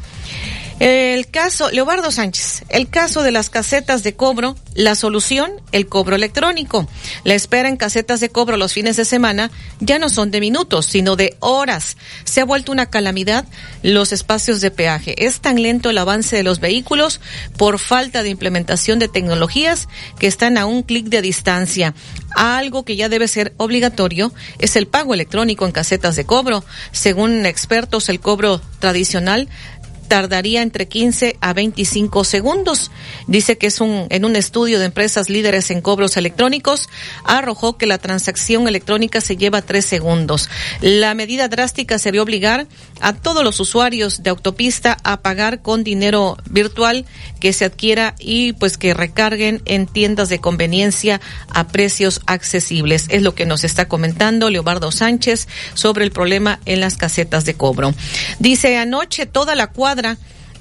el caso, Leobardo Sánchez, el caso de las casetas de cobro, la solución, el cobro electrónico. La espera en casetas de cobro los fines de semana ya no son de minutos, sino de horas. Se ha vuelto una calamidad los espacios de peaje. Es tan lento el avance de los vehículos por falta de implementación de tecnologías que están a un clic de distancia. Algo que ya debe ser obligatorio es el pago electrónico en casetas de cobro. Según expertos, el cobro tradicional tardaría entre 15 a 25 segundos. Dice que es un, en un estudio de empresas líderes en cobros electrónicos, arrojó que la transacción electrónica se lleva tres segundos. La medida drástica se vio obligar a todos los usuarios de autopista a pagar con dinero virtual que se adquiera y pues que recarguen en tiendas de conveniencia a precios accesibles. Es lo que nos está comentando Leobardo Sánchez sobre el problema en las casetas de cobro. Dice anoche toda la cuadra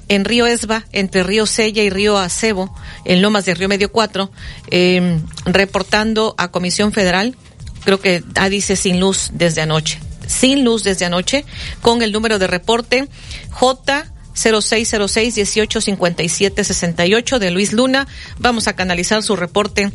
en Río Esba, entre Río Sella y Río Acebo, en Lomas de Río Medio 4, eh, reportando a Comisión Federal, creo que ah, dice sin luz desde anoche, sin luz desde anoche, con el número de reporte J 0606 1857 68 de Luis Luna. Vamos a canalizar su reporte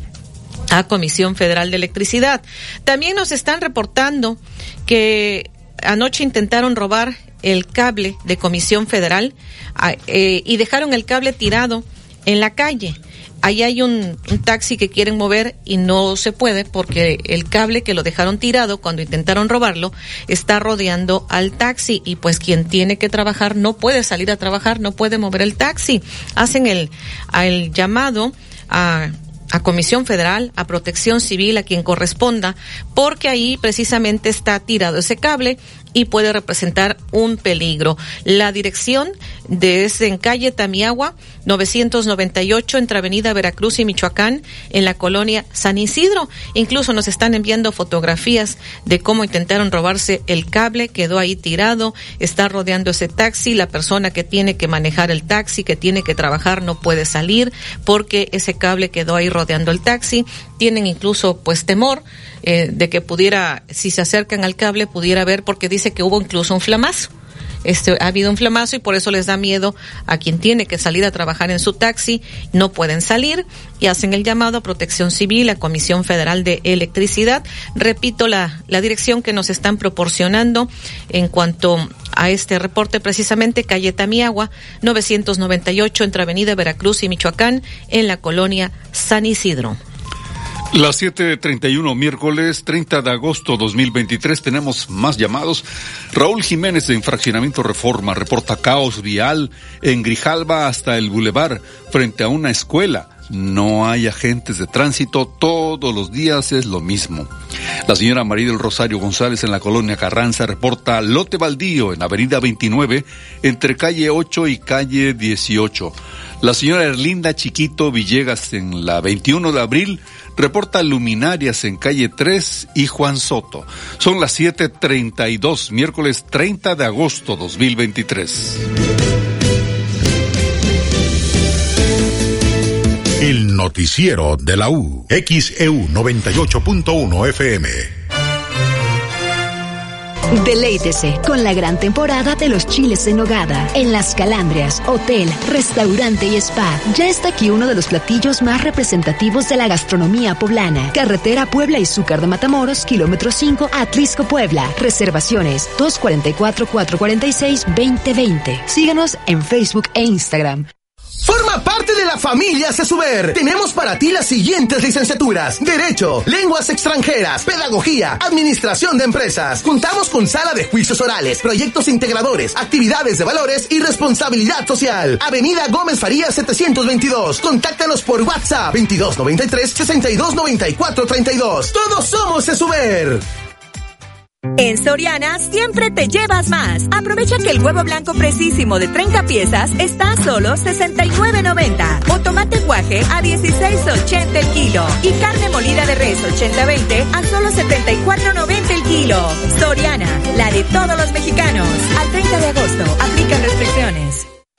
a Comisión Federal de Electricidad. También nos están reportando que anoche intentaron robar el cable de Comisión Federal ah, eh, y dejaron el cable tirado en la calle. Ahí hay un, taxi que quieren mover y no se puede porque el cable que lo dejaron tirado cuando intentaron robarlo está rodeando al taxi y pues quien tiene que trabajar no puede salir a trabajar, no puede mover el taxi. Hacen el, el llamado a a Comisión Federal, a Protección Civil, a quien corresponda, porque ahí precisamente está tirado ese cable y puede representar un peligro. La dirección de es en calle Tamiagua, 998 entre Avenida Veracruz y Michoacán, en la colonia San Isidro. Incluso nos están enviando fotografías de cómo intentaron robarse el cable, quedó ahí tirado, está rodeando ese taxi, la persona que tiene que manejar el taxi, que tiene que trabajar, no puede salir porque ese cable quedó ahí rodeando el taxi. Tienen incluso pues temor eh, de que pudiera, si se acercan al cable, pudiera ver, porque dice que hubo incluso un flamazo. Este, ha habido un flamazo y por eso les da miedo a quien tiene que salir a trabajar en su taxi, no pueden salir y hacen el llamado a Protección Civil, a Comisión Federal de Electricidad. Repito la, la dirección que nos están proporcionando en cuanto a este reporte, precisamente calle Tamiagua, 998 entre Avenida Veracruz y Michoacán, en la colonia San Isidro. Las 7:31, miércoles 30 de agosto 2023, tenemos más llamados. Raúl Jiménez de Infraccionamiento Reforma reporta caos vial en Grijalba hasta el Boulevard frente a una escuela. No hay agentes de tránsito, todos los días es lo mismo. La señora María del Rosario González en la colonia Carranza reporta lote baldío en Avenida 29 entre calle 8 y calle 18. La señora Erlinda Chiquito Villegas en la 21 de abril reporta luminarias en calle 3 y Juan Soto. Son las 7:32, miércoles 30 de agosto 2023. El noticiero de la U, XEU 98.1 FM. Deleítese con la gran temporada de los chiles en nogada. En Las Calandrias, hotel, restaurante y spa. Ya está aquí uno de los platillos más representativos de la gastronomía poblana. Carretera Puebla y Zúcar de Matamoros, kilómetro 5, Atlisco, Puebla. Reservaciones 244-446-2020. Síganos en Facebook e Instagram. Forma parte de la familia CESUBER. Tenemos para ti las siguientes licenciaturas. Derecho, lenguas extranjeras, pedagogía, administración de empresas. Contamos con sala de juicios orales, proyectos integradores, actividades de valores y responsabilidad social. Avenida Gómez Faría 722. Contáctanos por WhatsApp 2293 629432. Todos somos CESUBER. En Soriana siempre te llevas más. Aprovecha que el huevo blanco precisísimo de 30 piezas está a solo 69.90 o tomate guaje a 16.80 el kilo y carne molida de res 80-20 a solo 74.90 el kilo. Soriana, la de todos los mexicanos. Al 30 de agosto, aplican restricciones.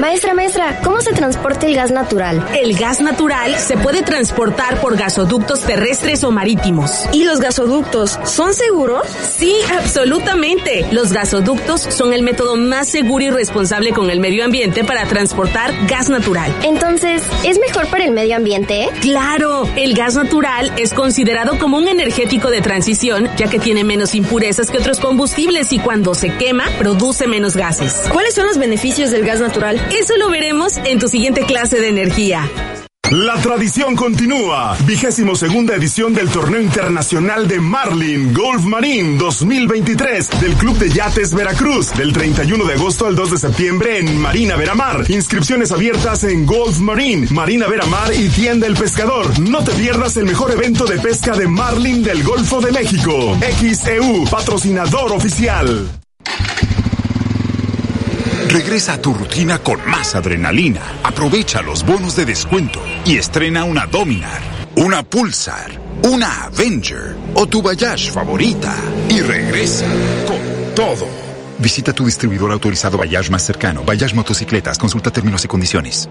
Maestra, maestra, ¿cómo se transporta el gas natural? El gas natural se puede transportar por gasoductos terrestres o marítimos. ¿Y los gasoductos son seguros? Sí, absolutamente. Los gasoductos son el método más seguro y responsable con el medio ambiente para transportar gas natural. Entonces, ¿es mejor para el medio ambiente? Claro, el gas natural es considerado como un energético de transición, ya que tiene menos impurezas que otros combustibles y cuando se quema, produce menos gases. ¿Cuáles son los beneficios del gas natural? Eso lo veremos en tu siguiente clase de energía. La tradición continúa. Vigésimo segunda edición del Torneo Internacional de Marlin Golf Marine 2023 del Club de Yates Veracruz del 31 de agosto al 2 de septiembre en Marina Veramar. Inscripciones abiertas en Golf Marine, Marina Veramar y Tienda El Pescador. No te pierdas el mejor evento de pesca de Marlin del Golfo de México. XEU, patrocinador oficial. Regresa a tu rutina con más adrenalina. Aprovecha los bonos de descuento y estrena una Dominar, una Pulsar, una Avenger o tu Bayash favorita. Y regresa con todo. Visita tu distribuidor autorizado Bayash más cercano. Bayash Motocicletas. Consulta términos y condiciones.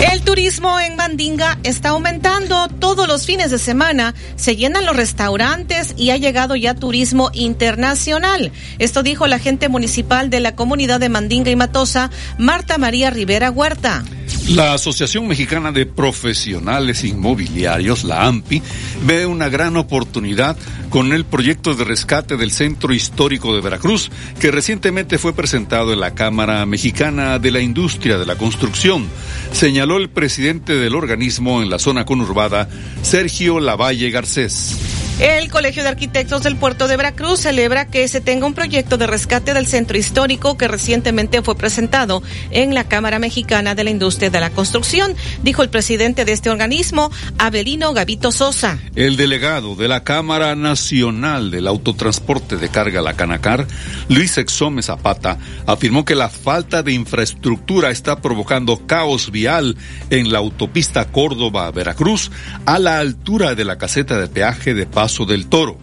El turismo en Mandinga está aumentando todos los fines de semana. Se llenan los restaurantes y ha llegado ya turismo internacional. Esto dijo la agente municipal de la comunidad de Mandinga y Matosa, Marta María Rivera Huerta. La Asociación Mexicana de Profesionales Inmobiliarios, la AMPI, ve una gran oportunidad con el proyecto de rescate del Centro Histórico de Veracruz, que recientemente fue presentado en la Cámara Mexicana de la Industria de la Construcción, señaló el presidente del organismo en la zona conurbada, Sergio Lavalle Garcés. El Colegio de Arquitectos del Puerto de Veracruz celebra que se tenga un proyecto de rescate del centro histórico que recientemente fue presentado en la Cámara Mexicana de la Industria de la Construcción, dijo el presidente de este organismo, Abelino Gavito Sosa. El delegado de la Cámara Nacional del Autotransporte de Carga, la Canacar, Luis Exome Zapata, afirmó que la falta de infraestructura está provocando caos vial en la autopista Córdoba-Veracruz a la altura de la caseta de peaje de Paso del Toro.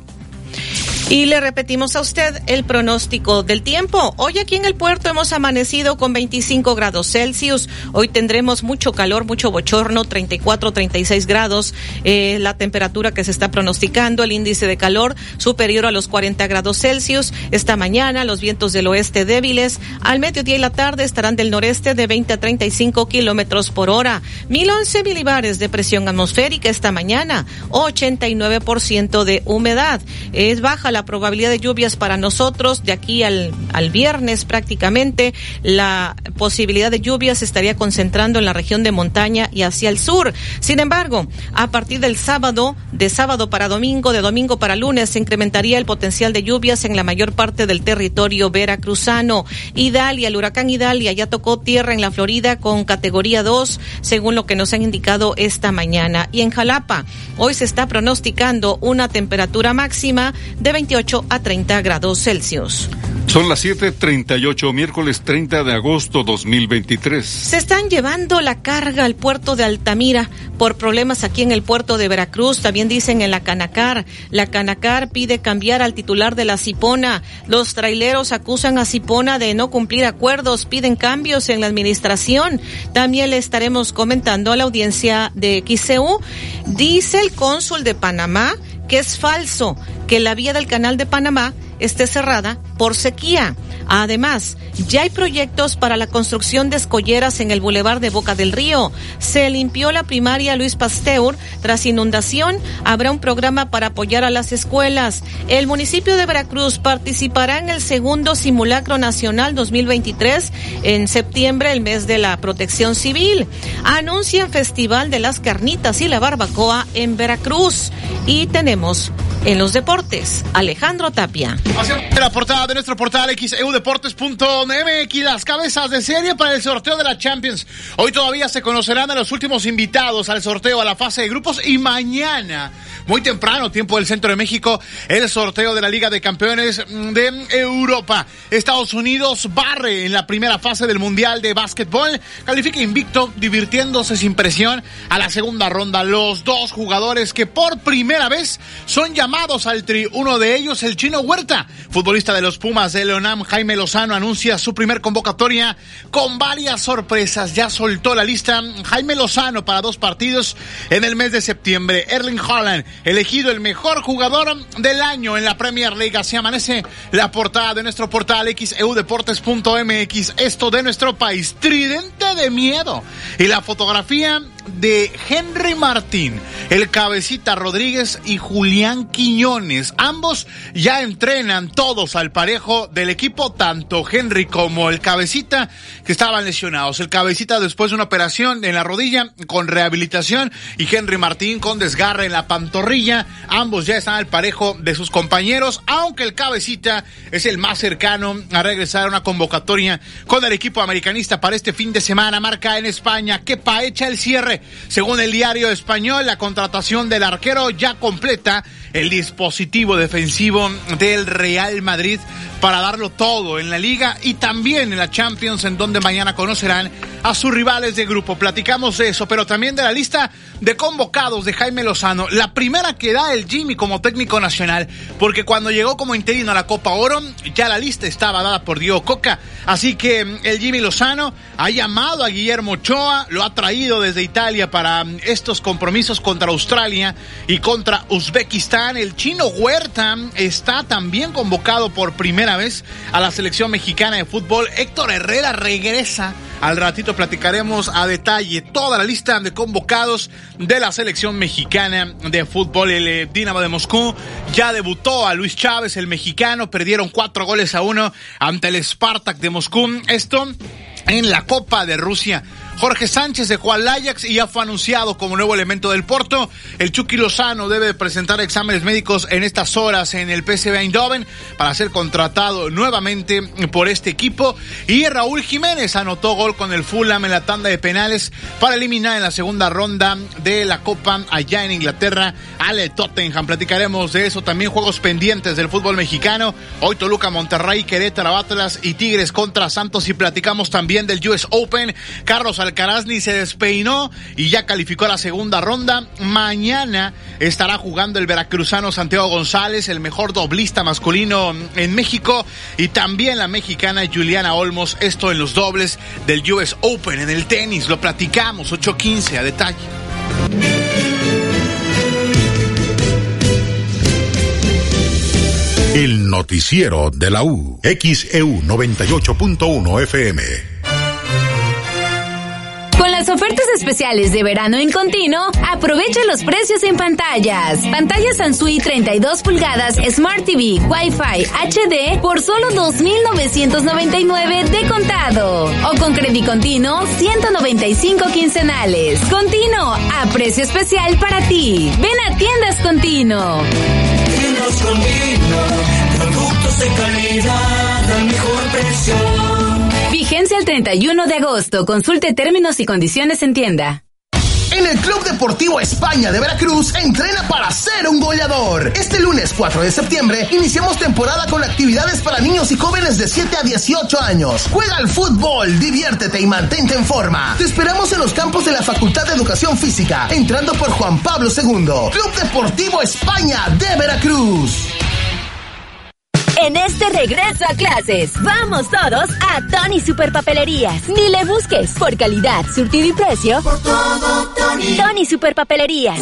Y le repetimos a usted el pronóstico del tiempo. Hoy aquí en el puerto hemos amanecido con 25 grados Celsius. Hoy tendremos mucho calor, mucho bochorno, 34, 36 grados. Eh, la temperatura que se está pronosticando, el índice de calor superior a los 40 grados Celsius. Esta mañana los vientos del oeste débiles. Al mediodía y la tarde estarán del noreste de 20 a 35 kilómetros por hora. 1011 milibares de presión atmosférica esta mañana. 89% de humedad. Es baja la la probabilidad de lluvias para nosotros de aquí al, al viernes prácticamente. La posibilidad de lluvias estaría concentrando en la región de montaña y hacia el sur. Sin embargo, a partir del sábado, de sábado para domingo, de domingo para lunes, se incrementaría el potencial de lluvias en la mayor parte del territorio veracruzano. Idalia, el huracán Idalia ya tocó tierra en la Florida con categoría 2, según lo que nos han indicado esta mañana. Y en Jalapa, hoy se está pronosticando una temperatura máxima de 28 a 30 grados Celsius. Son las 7:38, miércoles 30 de agosto 2023. Se están llevando la carga al puerto de Altamira por problemas aquí en el puerto de Veracruz. También dicen en la Canacar. La Canacar pide cambiar al titular de la Cipona. Los traileros acusan a Cipona de no cumplir acuerdos, piden cambios en la administración. También le estaremos comentando a la audiencia de XCU. Dice el cónsul de Panamá que es falso que la vía del canal de Panamá esté cerrada por sequía. Además, ya hay proyectos para la construcción de escolleras en el bulevar de Boca del Río. Se limpió la primaria Luis Pasteur. Tras inundación, habrá un programa para apoyar a las escuelas. El municipio de Veracruz participará en el segundo simulacro nacional 2023 en septiembre, el mes de la protección civil. Anuncian Festival de las Carnitas y la Barbacoa en Veracruz. Y tenemos en los deportes, Alejandro Tapia. La portada de nuestro portal xeudeportes.mx, las cabezas de serie para el sorteo de la Champions. Hoy todavía se conocerán a los últimos invitados al sorteo a la fase de grupos y mañana, muy temprano, tiempo del centro de México, el sorteo de la Liga de Campeones de Europa. Estados Unidos barre en la primera fase del Mundial de Básquetbol, califica invicto, divirtiéndose sin presión a la segunda ronda. Los dos jugadores que por primera vez son llamados al tri, uno de ellos el chino Huerta, futbolista de los Pumas de Leonam, Jaime Lozano anuncia su primer convocatoria con varias sorpresas. Ya soltó la lista Jaime Lozano para dos partidos en el mes de septiembre. Erling Haaland, elegido el mejor jugador del año en la Premier League. Así amanece la portada de nuestro portal xeudeportes.mx. Esto de nuestro país, tridente de miedo. Y la fotografía de Henry Martín, el cabecita Rodríguez y Julián Quiñones. Ambos ya entrenan todos al parejo del equipo, tanto Henry como el cabecita que estaban lesionados. El cabecita después de una operación en la rodilla con rehabilitación y Henry Martín con desgarre en la pantorrilla. Ambos ya están al parejo de sus compañeros, aunque el cabecita es el más cercano a regresar a una convocatoria con el equipo americanista para este fin de semana. Marca en España, que echa el cierre según el diario español, la contratación del arquero ya completa el dispositivo defensivo del Real Madrid para darlo todo en la liga y también en la Champions en donde mañana conocerán a sus rivales de grupo. Platicamos de eso, pero también de la lista de convocados de Jaime Lozano. La primera que da el Jimmy como técnico nacional, porque cuando llegó como interino a la Copa Oro, ya la lista estaba dada por Diego Coca. Así que mm, el Jimmy Lozano ha llamado a Guillermo Ochoa, lo ha traído desde Italia para mm, estos compromisos contra Australia y contra Uzbekistán. El chino Huerta está también convocado por primera vez a la selección mexicana de fútbol. Héctor Herrera regresa. Al ratito platicaremos a detalle toda la lista de convocados de la selección mexicana de fútbol. El eh, Dinamo de Moscú ya debutó a Luis Chávez, el mexicano. Perdieron cuatro goles a uno ante el Spartak de Moscú. Esto en la Copa de Rusia. Jorge Sánchez dejó al Ajax y ya fue anunciado como nuevo elemento del Porto. El Chucky Lozano debe presentar exámenes médicos en estas horas en el PSV Eindhoven para ser contratado nuevamente por este equipo. Y Raúl Jiménez anotó gol con el Fulham en la tanda de penales para eliminar en la segunda ronda de la Copa allá en Inglaterra al Tottenham. Platicaremos de eso. También juegos pendientes del fútbol mexicano. Hoy Toluca, Monterrey, Querétaro, Atlas y Tigres contra Santos. Y platicamos también del US Open. Carlos Alcaraz ni se despeinó y ya calificó a la segunda ronda. Mañana estará jugando el veracruzano Santiago González, el mejor doblista masculino en México, y también la mexicana Juliana Olmos. Esto en los dobles del US Open, en el tenis. Lo platicamos, 8.15 a detalle. El noticiero de la U, XEU 98.1 FM. Con las ofertas especiales de verano en continuo, aprovecha los precios en pantallas. Pantalla Sansui 32 pulgadas Smart TV Wi-Fi HD por solo 2.999 de contado. O con crédito continuo 195 quincenales. Continuo, a precio especial para ti. Ven a Tiendas Continuo. Tiendas Continuo, productos de calidad al mejor precio. Vigencia el 31 de agosto. Consulte términos y condiciones en tienda. En el Club Deportivo España de Veracruz entrena para ser un goleador. Este lunes 4 de septiembre iniciamos temporada con actividades para niños y jóvenes de 7 a 18 años. Juega al fútbol, diviértete y mantente en forma. Te esperamos en los campos de la Facultad de Educación Física, entrando por Juan Pablo II. Club Deportivo España de Veracruz. En este regreso a clases, vamos todos a Tony Superpapelerías. Ni le busques por calidad, surtido y precio. Por todo, Tony. Tony Superpapelerías.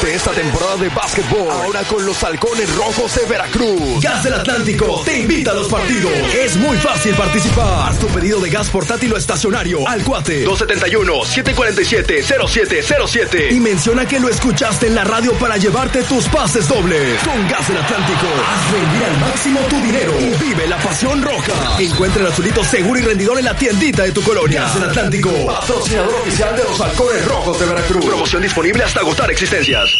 Préndete esta temporada de básquetbol. Ahora con los halcones rojos de Veracruz. Gas del Atlántico te invita a los partidos. Es muy fácil participar. Haz tu pedido de gas portátil o estacionario al cuate 271-747-0707 y menciona que lo escuchaste en la radio para llevarte tus pases dobles. Con Gas del Atlántico, haz rendir al máximo tu dinero y vive la pasión roja. Encuentra el azulito seguro y rendidor en la tiendita de tu colonia. Gas del Atlántico, patrocinador oficial de los halcones rojos de Veracruz. Promoción disponible hasta agotar existencias.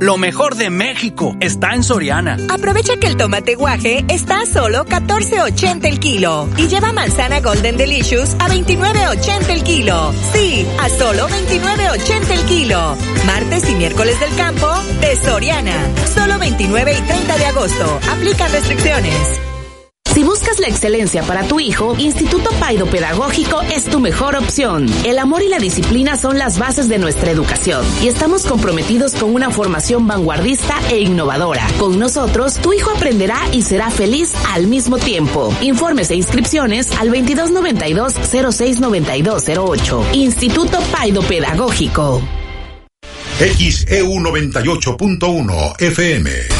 Lo mejor de México está en Soriana. Aprovecha que el tomate guaje está a solo 14.80 el kilo y lleva manzana Golden Delicious a 29.80 el kilo. Sí, a solo 29.80 el kilo. Martes y miércoles del campo de Soriana. Solo 29 y 30 de agosto. Aplica restricciones. Si buscas la excelencia para tu hijo, Instituto Paido Pedagógico es tu mejor opción. El amor y la disciplina son las bases de nuestra educación y estamos comprometidos con una formación vanguardista e innovadora. Con nosotros, tu hijo aprenderá y será feliz al mismo tiempo. Informes e inscripciones al 2292-069208. Instituto Paido Pedagógico. XEU 98.1 FM.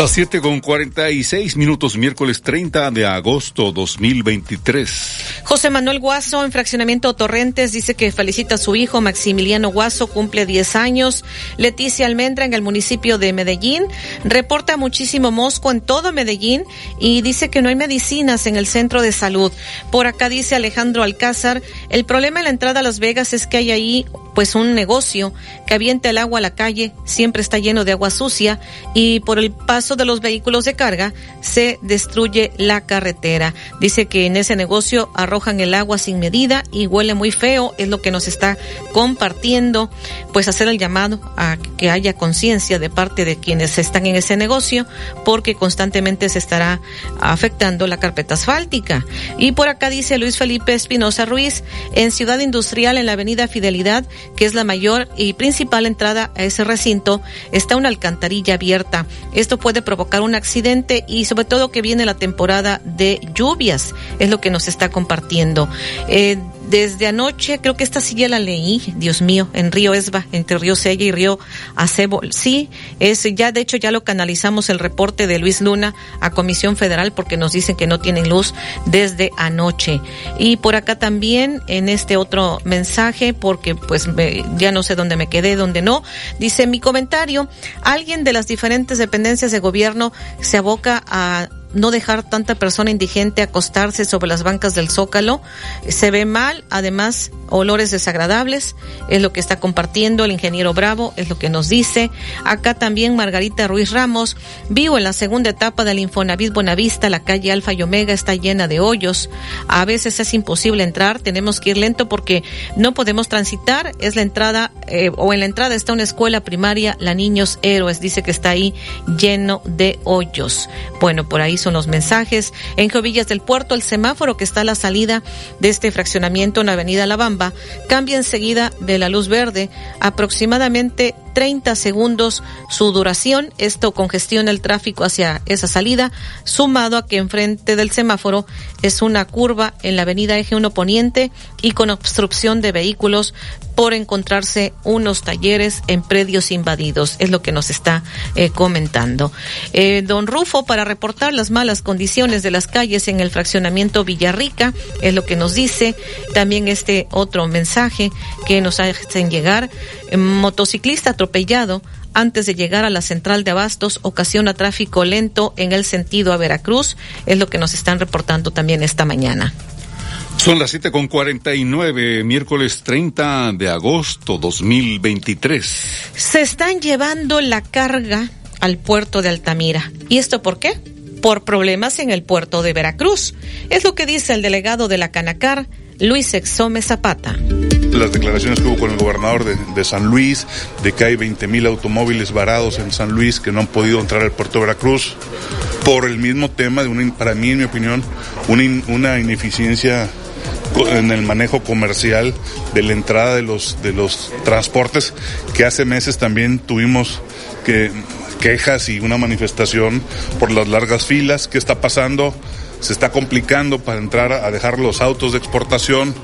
Las 7 con 46 minutos, miércoles 30 de agosto 2023. José Manuel Guaso, en fraccionamiento Torrentes, dice que felicita a su hijo Maximiliano Guaso, cumple 10 años. Leticia Almendra, en el municipio de Medellín, reporta muchísimo mosco en todo Medellín y dice que no hay medicinas en el centro de salud. Por acá dice Alejandro Alcázar, el problema en la entrada a Las Vegas es que hay ahí pues un negocio que avienta el agua a la calle, siempre está lleno de agua sucia y por el paso de los vehículos de carga se destruye la carretera. Dice que en ese negocio arrojan el agua sin medida y huele muy feo, es lo que nos está compartiendo, pues hacer el llamado a que haya conciencia de parte de quienes están en ese negocio porque constantemente se estará afectando la carpeta asfáltica. Y por acá dice Luis Felipe Espinosa Ruiz, en Ciudad Industrial, en la Avenida Fidelidad, que es la mayor y principal entrada a ese recinto, está una alcantarilla abierta. Esto puede provocar un accidente y sobre todo que viene la temporada de lluvias, es lo que nos está compartiendo. Eh, Desde anoche, creo que esta sí ya la leí, Dios mío, en Río Esba, entre Río Sella y Río Acebo. Sí, es ya, de hecho, ya lo canalizamos el reporte de Luis Luna a Comisión Federal porque nos dicen que no tienen luz desde anoche. Y por acá también, en este otro mensaje, porque pues ya no sé dónde me quedé, dónde no, dice mi comentario, alguien de las diferentes dependencias de gobierno se aboca a no dejar tanta persona indigente acostarse sobre las bancas del zócalo. Se ve mal, además, olores desagradables, es lo que está compartiendo el ingeniero Bravo, es lo que nos dice. Acá también Margarita Ruiz Ramos, vivo en la segunda etapa del Infonavit Buenavista, la calle Alfa y Omega está llena de hoyos. A veces es imposible entrar, tenemos que ir lento porque no podemos transitar, es la entrada, eh, o en la entrada está una escuela primaria, la Niños Héroes, dice que está ahí lleno de hoyos. Bueno, por ahí son los mensajes. En Jovillas del Puerto, el semáforo que está a la salida de este fraccionamiento en la avenida La Bamba cambia enseguida de la luz verde, aproximadamente 30 segundos su duración. Esto congestiona el tráfico hacia esa salida, sumado a que enfrente del semáforo es una curva en la avenida Eje 1 Poniente y con obstrucción de vehículos por encontrarse unos talleres en predios invadidos. Es lo que nos está eh, comentando. Eh, don Rufo, para reportar las malas condiciones de las calles en el fraccionamiento Villarrica, es lo que nos dice. También este otro mensaje que nos hacen llegar. Motociclista atropellado antes de llegar a la central de abastos ocasiona tráfico lento en el sentido a Veracruz, es lo que nos están reportando también esta mañana. Son las siete con cuarenta y nueve, miércoles 30 de agosto 2023. Se están llevando la carga al puerto de Altamira. ¿Y esto por qué? Por problemas en el puerto de Veracruz. Es lo que dice el delegado de la Canacar, Luis Exome Zapata. Las declaraciones que hubo con el gobernador de, San Luis, de que hay 20 mil automóviles varados en San Luis que no han podido entrar al puerto de Veracruz, por el mismo tema, de una, para mí, en mi opinión, una, una ineficiencia en el manejo comercial de la entrada de los, de los transportes, que hace meses también tuvimos que quejas y una manifestación por las largas filas. ¿Qué está pasando? Se está complicando para entrar a dejar los autos de exportación,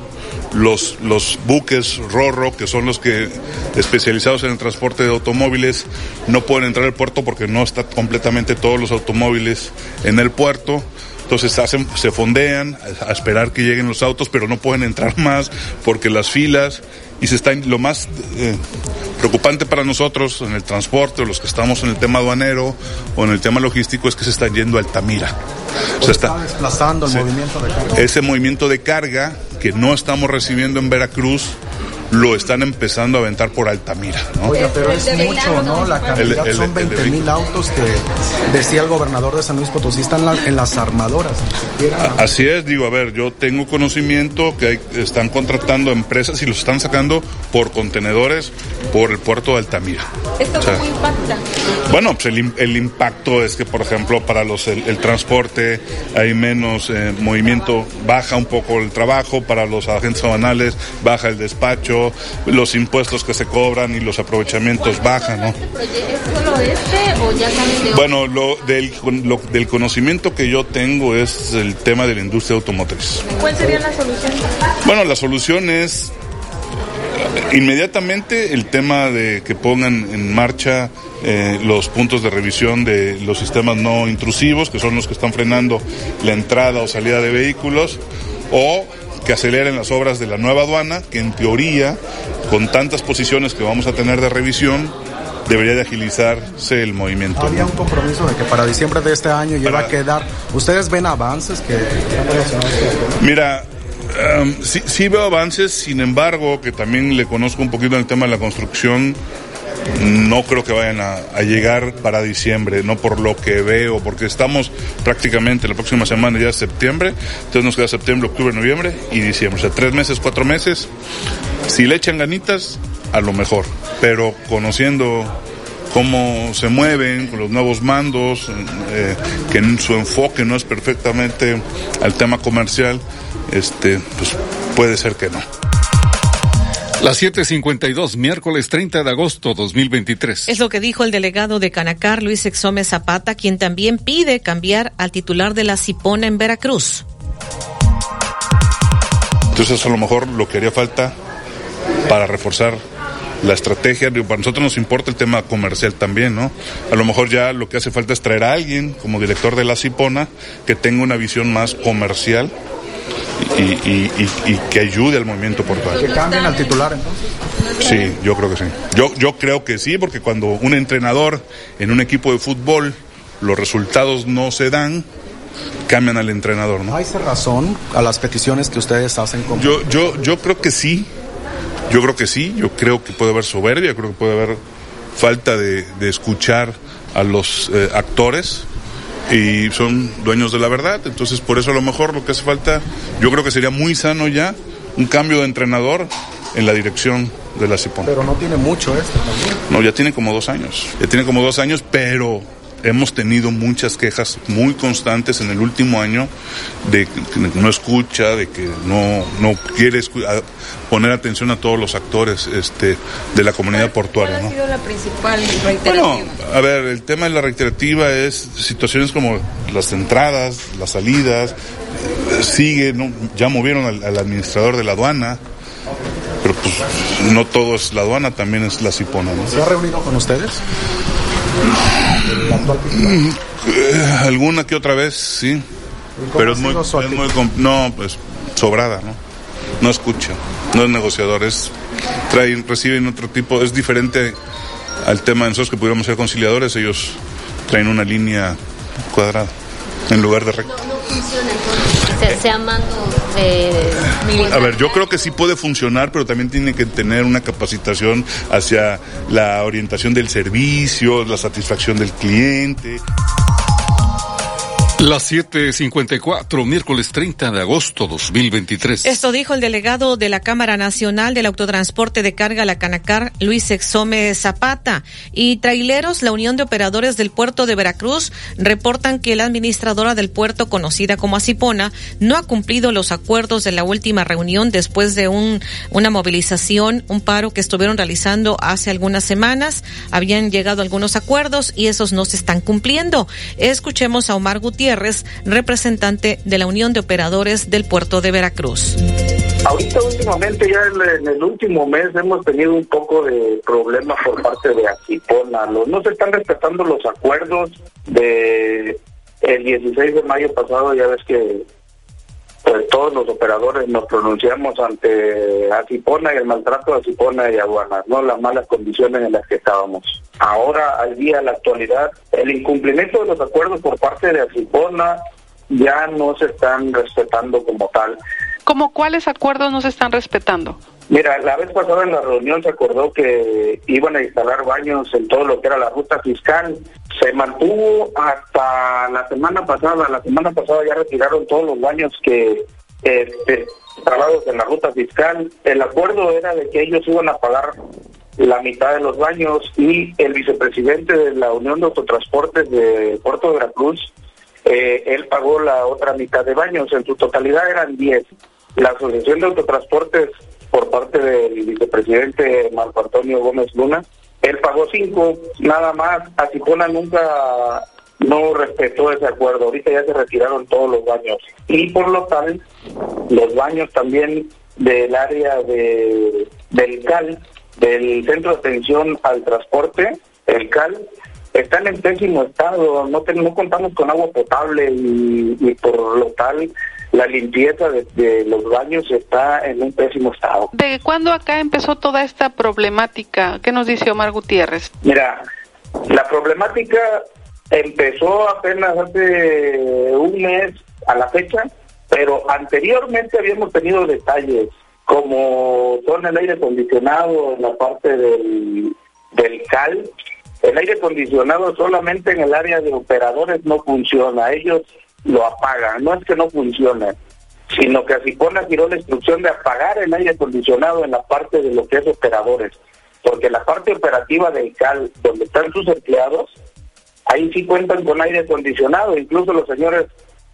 los, los buques Rorro, que son los que especializados en el transporte de automóviles, no pueden entrar al puerto porque no están completamente todos los automóviles en el puerto. Entonces hacen, se fondean a esperar que lleguen los autos, pero no pueden entrar más porque las filas y se está lo más eh, preocupante para nosotros en el transporte, los que estamos en el tema aduanero o en el tema logístico es que se están yendo a Altamira. Se está, desplazando el movimiento de carga. Ese movimiento de carga que no estamos recibiendo en Veracruz lo están empezando a aventar por Altamira. ¿no? Oiga, pero es mucho, ¿no? La cantidad son 20 mil autos que decía el gobernador de San Luis Potosí están en las armadoras. Así es, digo, a ver, yo tengo conocimiento que hay, están contratando empresas y los están sacando por contenedores por el puerto de Altamira. ¿Esto cómo impacta? Bueno, pues el, impacto es que, por ejemplo, para los el, transporte hay menos eh, movimiento, baja un poco el trabajo, para los agentes aduanales baja el despacho, los impuestos que se cobran y los aprovechamientos bajan, ¿no? ¿Es solo este o ya Bueno, lo del, del conocimiento que yo tengo es el tema de la industria automotriz. ¿Cuál sería la solución? Bueno, la solución es inmediatamente el tema de que pongan en marcha eh, los puntos de revisión de los sistemas no intrusivos, que son los que están frenando la entrada o salida de vehículos, o que aceleren las obras de la nueva aduana, que en teoría, con tantas posiciones que vamos a tener de revisión, debería de agilizarse el movimiento. Había un compromiso de que para diciembre de este año ya va a quedar. ¿Ustedes ven avances que Mira, um, sí, sí, veo avances, sin embargo, que también le conozco un poquito el tema de la construcción no creo que vayan a, llegar para diciembre, no por lo que veo, porque estamos prácticamente la próxima semana ya es septiembre, entonces nos queda septiembre, octubre, noviembre y diciembre, o sea, tres meses, cuatro meses. Si le echan ganitas, a lo mejor, pero conociendo cómo se mueven con los nuevos mandos, eh, que en su enfoque no es perfectamente al tema comercial, este, pues puede ser que no. Las 7:52, miércoles 30 de agosto 2023. Es lo que dijo el delegado de Canacar, Luis Exome Zapata, quien también pide cambiar al titular de la Cipona en Veracruz. Entonces a lo mejor lo que haría falta para reforzar la estrategia, para nosotros nos importa el tema comercial también, ¿no? A lo mejor ya lo que hace falta es traer a alguien como director de la Cipona que tenga una visión más comercial y, que ayude al movimiento portuario. ¿Que cambien al titular entonces? Sí, yo creo que sí. Yo, yo creo que sí, porque cuando un entrenador en un equipo de fútbol los resultados no se dan, cambian al entrenador, ¿no? ¿Hay razón a las peticiones que ustedes hacen? Como... Yo, yo, yo creo que sí. Yo creo que sí. Yo creo que puede haber soberbia, creo que puede haber falta de, escuchar a los eh, actores y son dueños de la verdad. Entonces, por eso a lo mejor lo que hace falta, yo creo que sería muy sano ya un cambio de entrenador en la dirección de la CIPON. Pero no tiene mucho esto también. No, ya tiene como dos años. Ya tiene como dos años, pero hemos tenido muchas quejas muy constantes en el último año de que no escucha, de que no, no quiere poner atención a todos los actores este, de la comunidad portuaria. ¿Cuál ha sido la principal reiterativa? Bueno, a ver, el tema de la reiterativa es situaciones como las entradas, las salidas, sigue, ¿no? ya movieron al, al administrador de la aduana, pero pues no todo es la aduana, también es la Cipona. ¿no? ¿Se ha reunido con ustedes? Eh, alguna que otra vez, sí. Pero es muy, no, pues sobrada, ¿no? No escucha, no es negociador, es traen, reciben otro tipo, es diferente al tema de nosotros que pudiéramos ser conciliadores, ellos traen una línea cuadrada en lugar de recta. No, funciona mando de A ver, yo creo que sí puede funcionar, pero también tiene que tener una capacitación hacia la orientación del servicio, la satisfacción del cliente. Las 7:54, miércoles 30 de agosto 2023. Esto dijo el delegado de la Cámara Nacional del Autotransporte de Carga, la Canacar, Luis Exome Zapata. Y traileros, la Unión de Operadores del Puerto de Veracruz, reportan que la administradora del puerto, conocida como Asipona, no ha cumplido los acuerdos de la última reunión después de un, una movilización, un paro que estuvieron realizando hace algunas semanas. Habían llegado algunos acuerdos y esos no se están cumpliendo. Escuchemos a Omar Gutiérrez representante de la Unión de Operadores del Puerto de Veracruz. Ahorita últimamente, ya en el último mes hemos tenido un poco de problemas por parte de Aquipona. No se están respetando los acuerdos de el 16 de mayo pasado, ya ves que pues todos los operadores nos pronunciamos ante Acipona y el maltrato de Acipona y Aduanas, no las malas condiciones en las que estábamos. Ahora, al día, a la actualidad, el incumplimiento de los acuerdos por parte de Acipona ya no se están respetando como tal. ¿Cómo cuáles acuerdos no se están respetando? Mira, la vez pasada en la reunión se acordó que iban a instalar baños en todo lo que era la ruta fiscal. Se mantuvo hasta la semana pasada. La semana pasada ya retiraron todos los baños que este, en la ruta fiscal. El acuerdo era de que ellos iban a pagar la mitad de los baños y el vicepresidente de la Unión de Autotransportes de Puerto de Veracruz, eh, él pagó la otra mitad de baños. En su totalidad eran 10. La Asociación de Autotransportes por parte del vicepresidente Marco Antonio Gómez Luna. Él pagó cinco, nada más. Acipona nunca no respetó ese acuerdo. Ahorita ya se retiraron todos los baños. Y por lo tal, los baños también del área de, del CAL, del Centro de Atención al Transporte, el CAL, están en pésimo estado. No, no contamos con agua potable y por lo tal la limpieza de, los baños está en un pésimo estado. ¿De cuándo acá empezó toda esta problemática? ¿Qué nos dice Omar Gutiérrez? Mira, la problemática empezó apenas hace un mes a la fecha, pero anteriormente habíamos tenido detalles como son el aire acondicionado en la parte del, del CAL. El aire acondicionado solamente en el área de operadores no funciona. Ellos lo apagan. No es que no funcione, sino que Asipona giró la instrucción de apagar el aire acondicionado en la parte de lo que es operadores. Porque la parte operativa del CAL, donde están sus empleados, ahí sí cuentan con aire acondicionado. Incluso los señores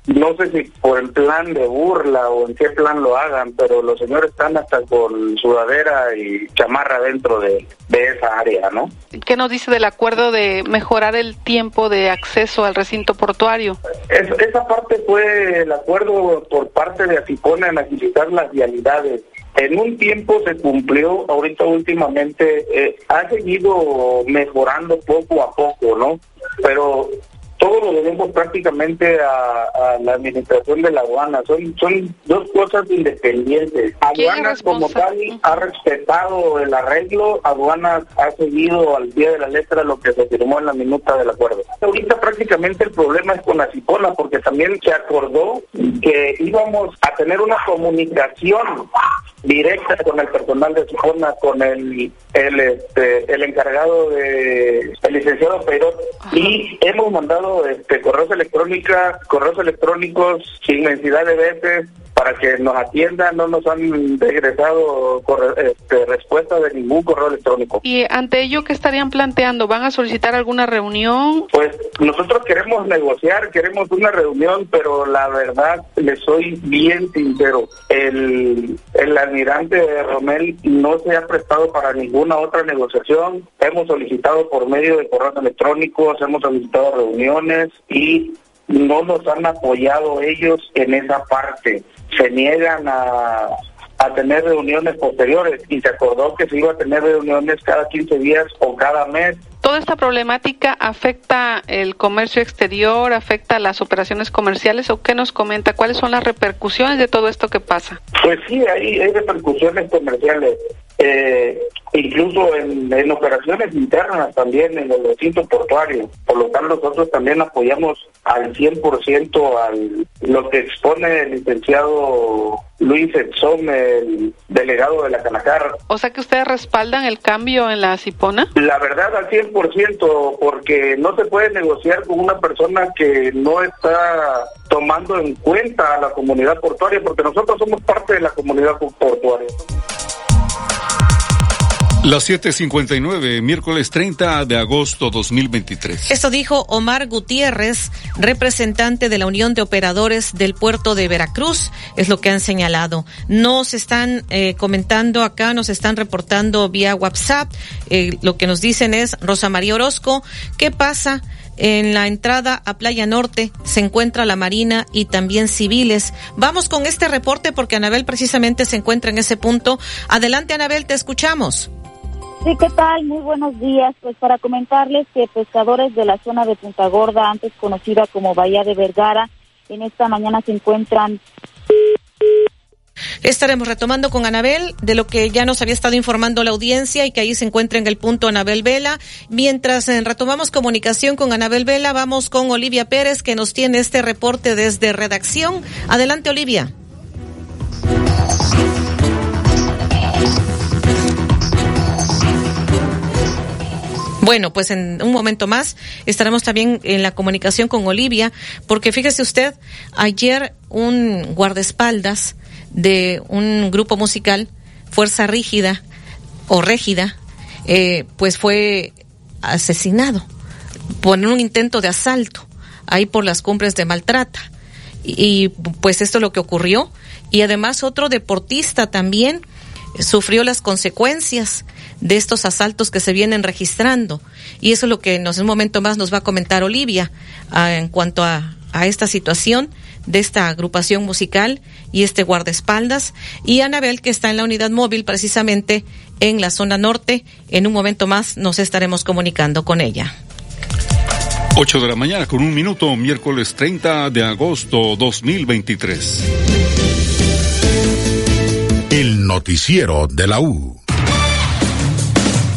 no sé si por el plan de burla o en qué plan lo hagan, pero los señores están hasta con sudadera y chamarra dentro de, esa área, ¿no? ¿Qué nos dice del acuerdo de mejorar el tiempo de acceso al recinto portuario? esa parte fue el acuerdo por parte de Asipona en agilizar las vialidades. En un tiempo se cumplió, ahorita últimamente eh, ha seguido mejorando poco a poco, ¿no? Pero todo lo debemos prácticamente a, la administración de la aduana. Son, son dos cosas independientes. Aduanas como tal ha respetado el arreglo, aduanas ha seguido al pie de la letra lo que se firmó en la minuta del acuerdo. Ahorita prácticamente el problema es con la Cipona, porque también se acordó que íbamos a tener una comunicación directa con el personal de Cipona, con el el, este, el encargado de el licenciado Peirot y hemos mandado este correos electrónicos correos electrónicos inmensidad de veces para que nos atiendan, no nos han regresado este, respuesta de ningún correo electrónico. ¿Y ante ello qué estarían planteando? ¿Van a solicitar alguna reunión? Pues nosotros queremos negociar, queremos una reunión, pero la verdad, le soy bien sincero, el, el almirante Romel no se ha prestado para ninguna otra negociación. Hemos solicitado por medio de correos electrónicos, hemos solicitado reuniones y no nos han apoyado ellos en esa parte. Se niegan a, a tener reuniones posteriores y se acordó que se iba a tener reuniones cada 15 días o cada mes. ¿Toda esta problemática afecta el comercio exterior, afecta las operaciones comerciales o qué nos comenta? ¿Cuáles son las repercusiones de todo esto que pasa? Pues sí, hay, hay repercusiones comerciales. Eh, incluso en, operaciones internas también en el recinto portuario. Por lo tanto, nosotros también apoyamos al 100% al lo que expone el licenciado Luis Edson, el delegado de la Canacar. O sea que ustedes respaldan el cambio en la Cipona? La verdad al 100%, porque no se puede negociar con una persona que no está tomando en cuenta a la comunidad portuaria, porque nosotros somos parte de la comunidad portuaria. Las 7:59, miércoles 30 de agosto 2023. Esto dijo Omar Gutiérrez, representante de la Unión de Operadores del Puerto de Veracruz, es lo que han señalado. Nos están eh, comentando acá, nos están reportando vía WhatsApp, eh, lo que nos dicen es Rosa María Orozco, ¿qué pasa? En la entrada a Playa Norte se encuentra la Marina y también civiles. Vamos con este reporte porque Anabel precisamente se encuentra en ese punto. Adelante, Anabel, te escuchamos. Sí, ¿qué tal? Muy buenos días. Pues para comentarles que pescadores de la zona de Punta Gorda, antes conocida como Bahía de Vergara, en esta mañana se encuentran Estaremos retomando con Anabel de lo que ya nos había estado informando la audiencia y que ahí se encuentra en el punto Anabel Vela. Mientras eh, retomamos comunicación con Anabel Vela, vamos con Olivia Pérez que nos tiene este reporte desde redacción. Adelante, Olivia. Bueno, pues en un momento más estaremos también en la comunicación con Olivia, porque fíjese usted, ayer un guardaespaldas de un grupo musical, Fuerza Rígida o Régida, eh, pues fue asesinado por un intento de asalto ahí por las cumbres de Maltrata. Y, y pues esto es lo que ocurrió. Y además otro deportista también sufrió las consecuencias de estos asaltos que se vienen registrando. Y eso es lo que nos, en un momento más nos va a comentar Olivia ah, en cuanto a, a esta situación de esta agrupación musical y este guardaespaldas y Anabel que está en la unidad móvil precisamente en la zona norte. En un momento más nos estaremos comunicando con ella. 8 de la mañana con un minuto, miércoles 30 de agosto 2023. El noticiero de la U.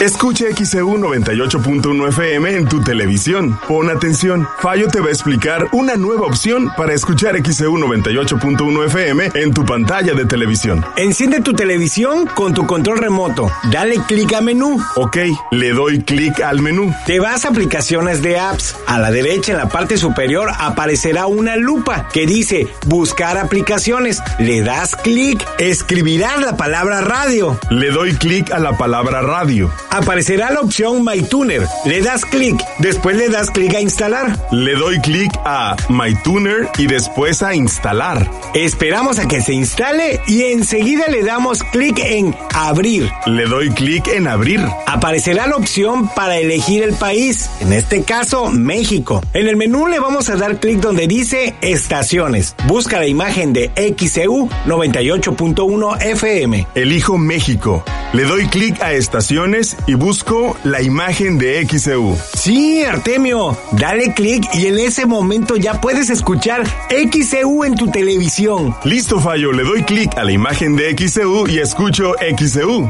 Escuche XEU 98.1 FM en tu televisión. Pon atención, Fallo te va a explicar una nueva opción para escuchar XEU 98.1 FM en tu pantalla de televisión. Enciende tu televisión con tu control remoto. Dale clic a menú. Ok, le doy clic al menú. Te vas a aplicaciones de apps. A la derecha en la parte superior aparecerá una lupa que dice buscar aplicaciones. Le das clic, escribirás la palabra radio. Le doy clic a la palabra radio aparecerá la opción MyTuner. Le das clic, después le das clic a instalar. Le doy clic a MyTuner y después a instalar. Esperamos a que se instale y enseguida le damos clic en abrir. Le doy clic en abrir. Aparecerá la opción para elegir el país, en este caso México. En el menú le vamos a dar clic donde dice estaciones. Busca la imagen de XEU 98.1 FM. Elijo México. Le doy clic a estaciones y busco la imagen de XEU. Sí, Artemio, dale clic y en ese momento ya puedes escuchar XEU en tu televisión. Listo, Fallo, le doy clic a la imagen de XEU y escucho XEU.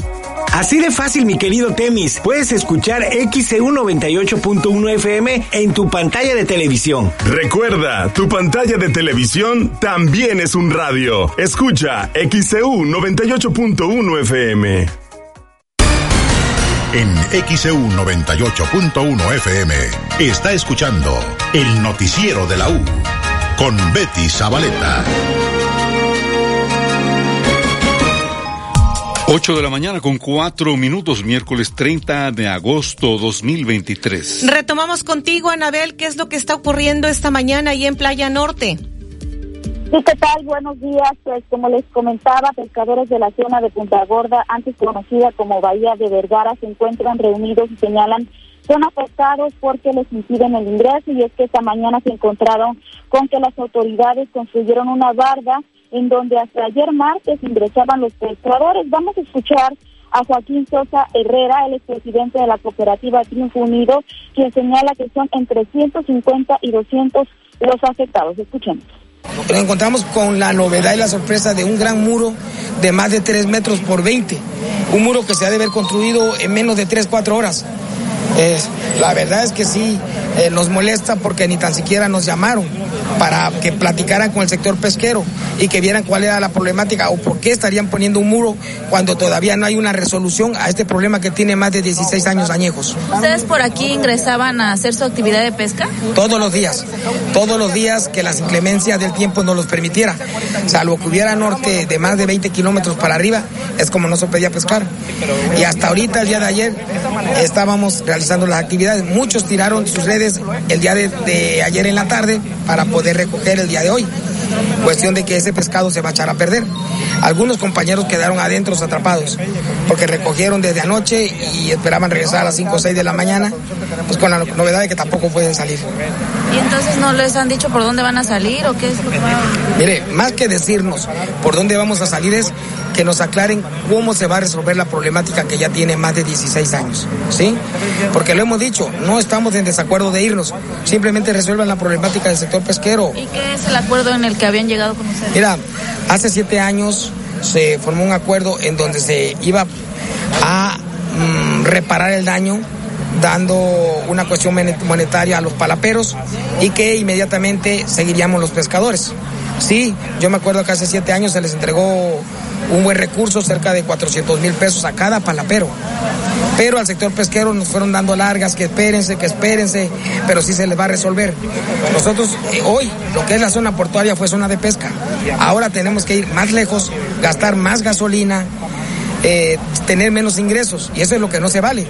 Así de fácil, mi querido Temis. Puedes escuchar XEU 98.1 FM en tu pantalla de televisión. Recuerda, tu pantalla de televisión también es un radio. Escucha XEU 98.1 FM. En XEU 98.1 FM está escuchando el noticiero de la U con Betty Zabaleta. 8 de la mañana con 4 minutos, miércoles 30 de agosto 2023. Retomamos contigo, Anabel, qué es lo que está ocurriendo esta mañana ahí en Playa Norte. Sí, ¿qué tal? Buenos días. Pues como les comentaba, pescadores de la zona de Punta Gorda, antes conocida como Bahía de Vergara, se encuentran reunidos y señalan son afectados porque les impiden el ingreso y es que esta mañana se encontraron con que las autoridades construyeron una barda en donde hasta ayer martes ingresaban los pescadores. Vamos a escuchar a Joaquín Sosa Herrera, el expresidente de la cooperativa Triunfo Unido, quien señala que son entre 150 y 200 los afectados. Escuchemos. Nos encontramos con la novedad y la sorpresa de un gran muro de más de 3 metros por 20. Un muro que se ha de haber construido en menos de 3, 4 horas. la verdad es que sí, eh, nos molesta porque ni tan siquiera nos llamaron para que platicaran con el sector pesquero y que vieran cuál era la problemática o por qué estarían poniendo un muro cuando todavía no hay una resolución a este problema que tiene más de 16 años añejos. ¿Ustedes por aquí ingresaban a hacer su actividad de pesca? Todos los días, todos los días que las inclemencias del tiempo no los permitiera, salvo que hubiera norte de más de 20 kilómetros para arriba, es como no se podía pescar. Y hasta ahorita, el día de ayer, estábamos realizando las actividades. Muchos tiraron sus redes el día de, de ayer en la tarde para poder recoger el día de hoy. Cuestión de que ese pescado se va a echar a perder. Algunos compañeros quedaron adentro atrapados porque recogieron desde anoche y esperaban regresar a las 5 o 6 de la mañana, pues con la novedad de que tampoco pueden salir. ¿Y entonces no les han dicho por dónde van a salir o qué es lo que va a... Mire, más que decirnos por dónde vamos a salir es que nos aclaren cómo se va a resolver la problemática que ya tiene más de 16 años, ¿sí? Porque lo hemos dicho, no estamos en desacuerdo de irnos, simplemente resuelvan la problemática del sector pesquero. ¿Y qué es el acuerdo en el que habían llegado con ustedes? Mira, hace siete años se formó un acuerdo en donde se iba a mm, reparar el daño dando una cuestión monetaria a los palaperos y que inmediatamente seguiríamos los pescadores. Sí, yo me acuerdo que hace siete años se les entregó un buen recurso, cerca de 400 mil pesos a cada palapero. Pero al sector pesquero nos fueron dando largas, que espérense, que espérense, pero sí se les va a resolver. Nosotros eh, hoy, lo que es la zona portuaria fue zona de pesca. Ahora tenemos que ir más lejos, gastar más gasolina, eh, tener menos ingresos, y eso es lo que no se vale.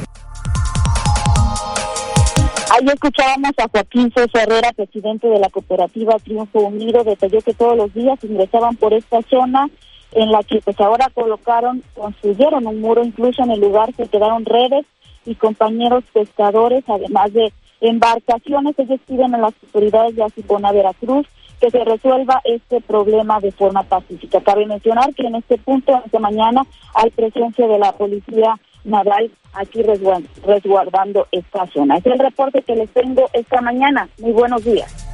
Ahí escuchábamos a Joaquín Sosa Herrera, presidente de la cooperativa Triunfo Unido, detalló que todos los días ingresaban por esta zona en la que pues ahora colocaron, construyeron un muro, incluso en el lugar se quedaron redes y compañeros pescadores, además de embarcaciones, ellos piden a las autoridades de Asipona, Veracruz, que se resuelva este problema de forma pacífica. Cabe mencionar que en este punto, esta mañana, hay presencia de la policía naval aquí resguardando esta zona. Es el reporte que les tengo esta mañana. Muy buenos días.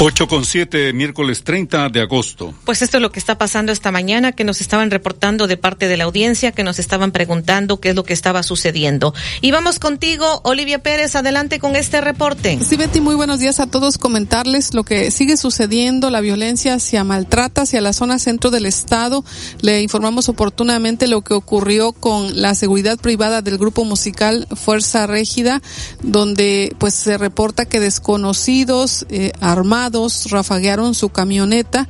8 con 7, miércoles 30 de agosto. Pues esto es lo que está pasando esta mañana, que nos estaban reportando de parte de la audiencia, que nos estaban preguntando qué es lo que estaba sucediendo. Y vamos contigo, Olivia Pérez, adelante con este reporte. Sí, Betty, muy buenos días a todos. Comentarles lo que sigue sucediendo, la violencia hacia maltrata hacia la zona centro del estado. Le informamos oportunamente lo que ocurrió con la seguridad privada del grupo musical Fuerza Régida, donde pues se reporta que desconocidos eh, armados rafaguearon su camioneta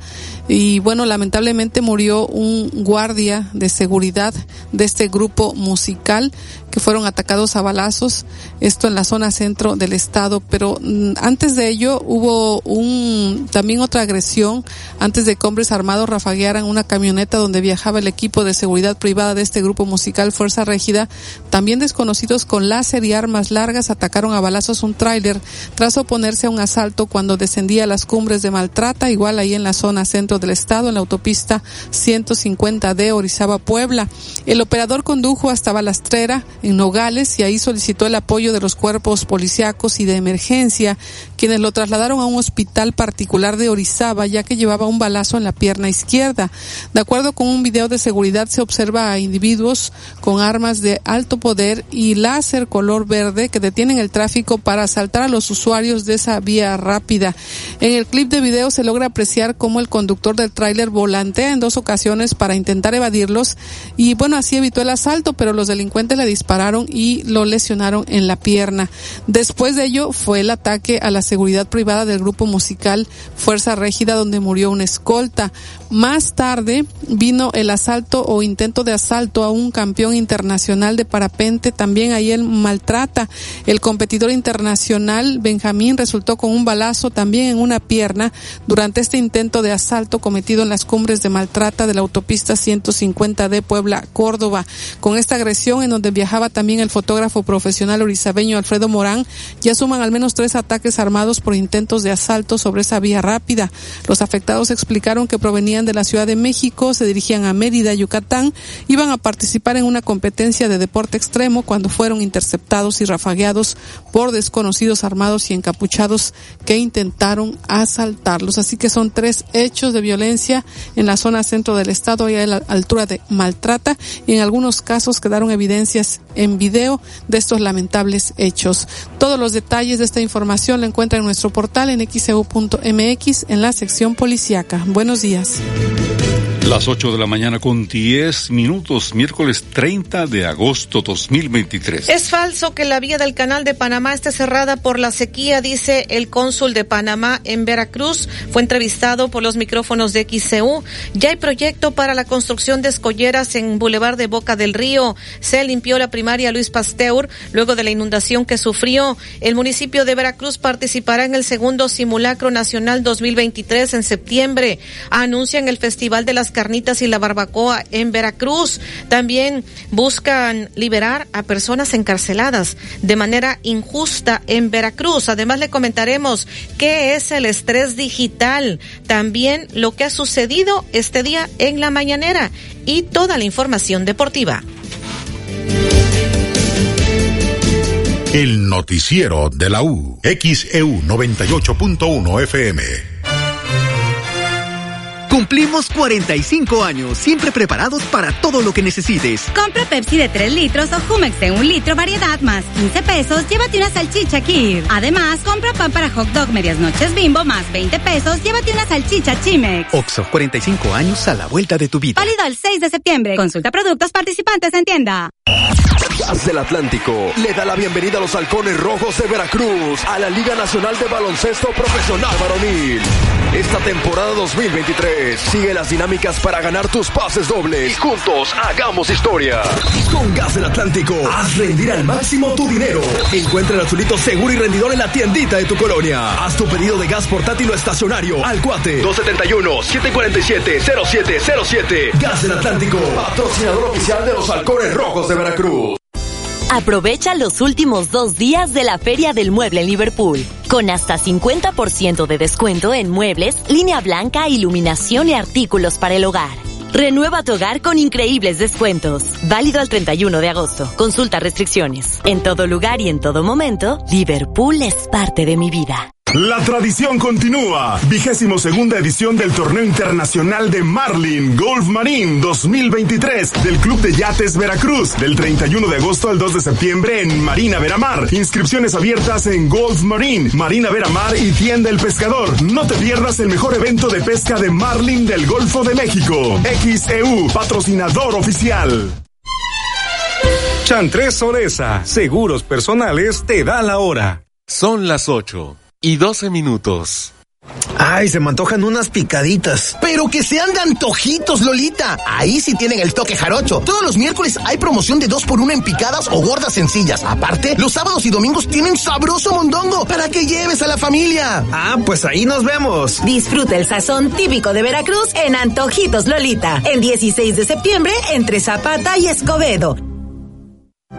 y bueno, lamentablemente murió un guardia de seguridad de este grupo musical que fueron atacados a balazos, esto en la zona centro del estado, pero mm, antes de ello hubo un también otra agresión. Antes de que hombres armados rafaguearan una camioneta donde viajaba el equipo de seguridad privada de este grupo musical Fuerza Régida, también desconocidos con láser y armas largas atacaron a balazos un tráiler tras oponerse a un asalto cuando descendía a las cumbres de Maltrata, igual ahí en la zona centro del estado en la autopista 150 de Orizaba Puebla. El operador condujo hasta Balastrera en Nogales y ahí solicitó el apoyo de los cuerpos policíacos y de emergencia, quienes lo trasladaron a un hospital particular de Orizaba, ya que llevaba un balazo en la pierna izquierda. De acuerdo con un video de seguridad, se observa a individuos con armas de alto poder y láser color verde que detienen el tráfico para asaltar a los usuarios de esa vía rápida. En el clip de video se logra apreciar cómo el conductor del tráiler volantea en dos ocasiones para intentar evadirlos y bueno, así evitó el asalto, pero los delincuentes le dispararon y lo lesionaron en la pierna. Después de ello fue el ataque a la seguridad privada del grupo musical Fuerza Régida donde murió un escolta. Más tarde vino el asalto o intento de asalto a un campeón internacional de parapente, también ahí él maltrata. El competidor internacional Benjamín resultó con un balazo también en una pierna durante este intento de asalto cometido en las cumbres de maltrata de la autopista 150 de Puebla, Córdoba. Con esta agresión en donde viajaba también el fotógrafo profesional orizabeño Alfredo Morán, ya suman al menos tres ataques armados por intentos de asalto sobre esa vía rápida. Los afectados explicaron que provenían de la Ciudad de México, se dirigían a Mérida, Yucatán, iban a participar en una competencia de deporte extremo cuando fueron interceptados y rafagueados por desconocidos armados y encapuchados que intentaron asaltarlos. Así que son tres hechos de violencia en la zona centro del estado y a la altura de maltrata y en algunos casos quedaron evidencias en video de estos lamentables hechos. Todos los detalles de esta información la encuentran en nuestro portal en xeu.mx en la sección policíaca. Buenos días. Las 8 de la mañana con 10 minutos, miércoles 30 de agosto 2023. Es falso que la vía del canal de Panamá esté cerrada por la sequía, dice el cónsul de Panamá en Veracruz. Fue entrevistado por los micrófonos de XCU. Ya hay proyecto para la construcción de escolleras en Boulevard de Boca del Río. Se limpió la primaria Luis Pasteur luego de la inundación que sufrió. El municipio de Veracruz participará en el segundo simulacro nacional 2023 en septiembre. Anuncian el Festival de las carnitas y la barbacoa en Veracruz. También buscan liberar a personas encarceladas de manera injusta en Veracruz. Además le comentaremos qué es el estrés digital, también lo que ha sucedido este día en la mañanera y toda la información deportiva. El noticiero de la U, XEU 98.1 FM. Cumplimos 45 años, siempre preparados para todo lo que necesites. Compra Pepsi de 3 litros o Jumex de 1 litro variedad más 15 pesos, llévate una salchicha Kir. Además, compra pan para hot dog medias noches bimbo más 20 pesos, llévate una salchicha Chimex. Oxo, 45 años a la vuelta de tu vida. Válido el 6 de septiembre. Consulta productos participantes en tienda. Gas del Atlántico le da la bienvenida a los halcones rojos de Veracruz a la Liga Nacional de Baloncesto Profesional Varonil. Esta temporada 2023 sigue las dinámicas para ganar tus pases dobles y juntos hagamos historia. Con Gas del Atlántico, haz rendir al máximo tu dinero. Encuentra el azulito seguro y rendidor en la tiendita de tu colonia. Haz tu pedido de gas portátil o estacionario al cuate 271-747-0707. Gas del Atlántico, patrocinador oficial de los halcones rojos de Veracruz. Aprovecha los últimos dos días de la Feria del Mueble en Liverpool, con hasta 50% de descuento en muebles, línea blanca, iluminación y artículos para el hogar. Renueva tu hogar con increíbles descuentos. Válido al 31 de agosto. Consulta restricciones. En todo lugar y en todo momento, Liverpool es parte de mi vida. La tradición continúa. Vigésimo segunda edición del Torneo Internacional de Marlin Golf Marine 2023 del Club de Yates Veracruz del 31 de agosto al 2 de septiembre en Marina Veramar. Inscripciones abiertas en Golf Marine, Marina Veramar y Tienda El Pescador. No te pierdas el mejor evento de pesca de Marlin del Golfo de México. XEU, patrocinador oficial. Chantres Soresa, seguros personales, te da la hora. Son las 8 y 12 minutos. Ay, se me antojan unas picaditas. Pero que sean de antojitos, Lolita. Ahí sí tienen el toque jarocho. Todos los miércoles hay promoción de dos por uno en picadas o gordas sencillas. Aparte, los sábados y domingos tienen sabroso mondongo para que lleves a la familia. Ah, pues ahí nos vemos. Disfruta el sazón típico de Veracruz en Antojitos Lolita. El 16 de septiembre entre Zapata y Escobedo.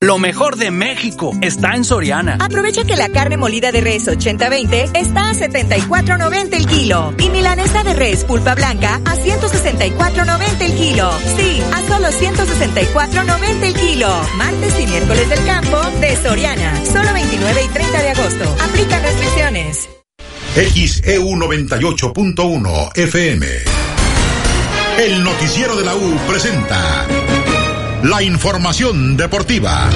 Lo mejor de México está en Soriana. Aprovecha que la carne molida de res 80-20 está a 74.90 el kilo. Y milanesa de res pulpa blanca a 164.90 el kilo. Sí, a solo 164.90 el kilo. Martes y miércoles del campo de Soriana. Solo 29 y 30 de agosto. Aplica restricciones. XEU 98.1 FM. El noticiero de la U presenta la información deportiva.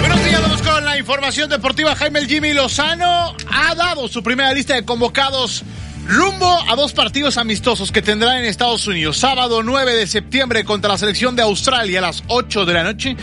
Buenos días, con la información deportiva. Jaime Jimmy Lozano ha dado su primera lista de convocados Rumbo a dos partidos amistosos que tendrán en Estados Unidos. Sábado 9 de septiembre contra la selección de Australia a las 8 de la noche.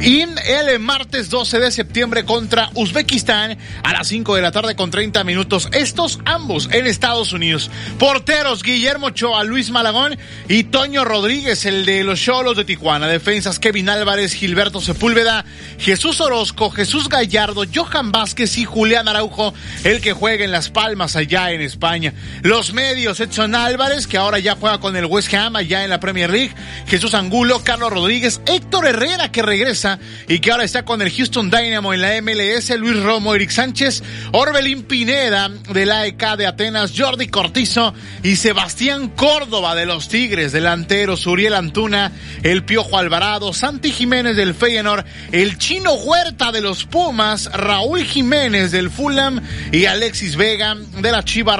Y el martes 12 de septiembre contra Uzbekistán a las 5 de la tarde con 30 minutos. Estos ambos en Estados Unidos. Porteros Guillermo Choa, Luis Malagón y Toño Rodríguez, el de los Cholos de Tijuana. Defensas Kevin Álvarez, Gilberto Sepúlveda, Jesús Orozco, Jesús Gallardo, Johan Vázquez y Julián Araujo, el que juega en Las Palmas allá en España. Los medios, Edson Álvarez, que ahora ya juega con el West Ham allá en la Premier League, Jesús Angulo, Carlos Rodríguez, Héctor Herrera, que regresa y que ahora está con el Houston Dynamo en la MLS, Luis Romo, Eric Sánchez, Orbelín Pineda de la EK de Atenas, Jordi Cortizo y Sebastián Córdoba de los Tigres, delanteros, Uriel Antuna, el Piojo Alvarado, Santi Jiménez del Feyenoord, el Chino Huerta de los Pumas, Raúl Jiménez del Fulham y Alexis Vega de las Chivas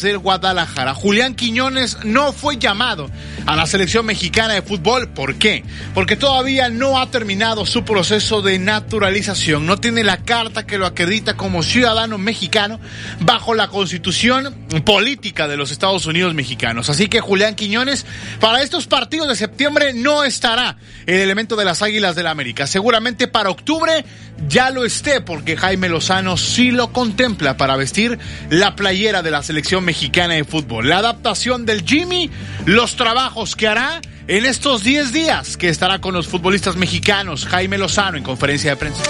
Del Guadalajara. Julián Quiñones no fue llamado a la selección mexicana de fútbol. ¿Por qué? Porque todavía no ha terminado su proceso de naturalización. No tiene la carta que lo acredita como ciudadano mexicano bajo la constitución política de los Estados Unidos mexicanos. Así que Julián Quiñones para estos partidos de septiembre no estará el elemento de las Águilas del la América. Seguramente para octubre ya lo esté porque Jaime Lozano sí lo contempla para vestir la playera de la selección mexicana de fútbol. La adaptación del Jimmy, los trabajos que hará en estos 10 días que estará con los futbolistas mexicanos, Jaime Lozano en conferencia de prensa.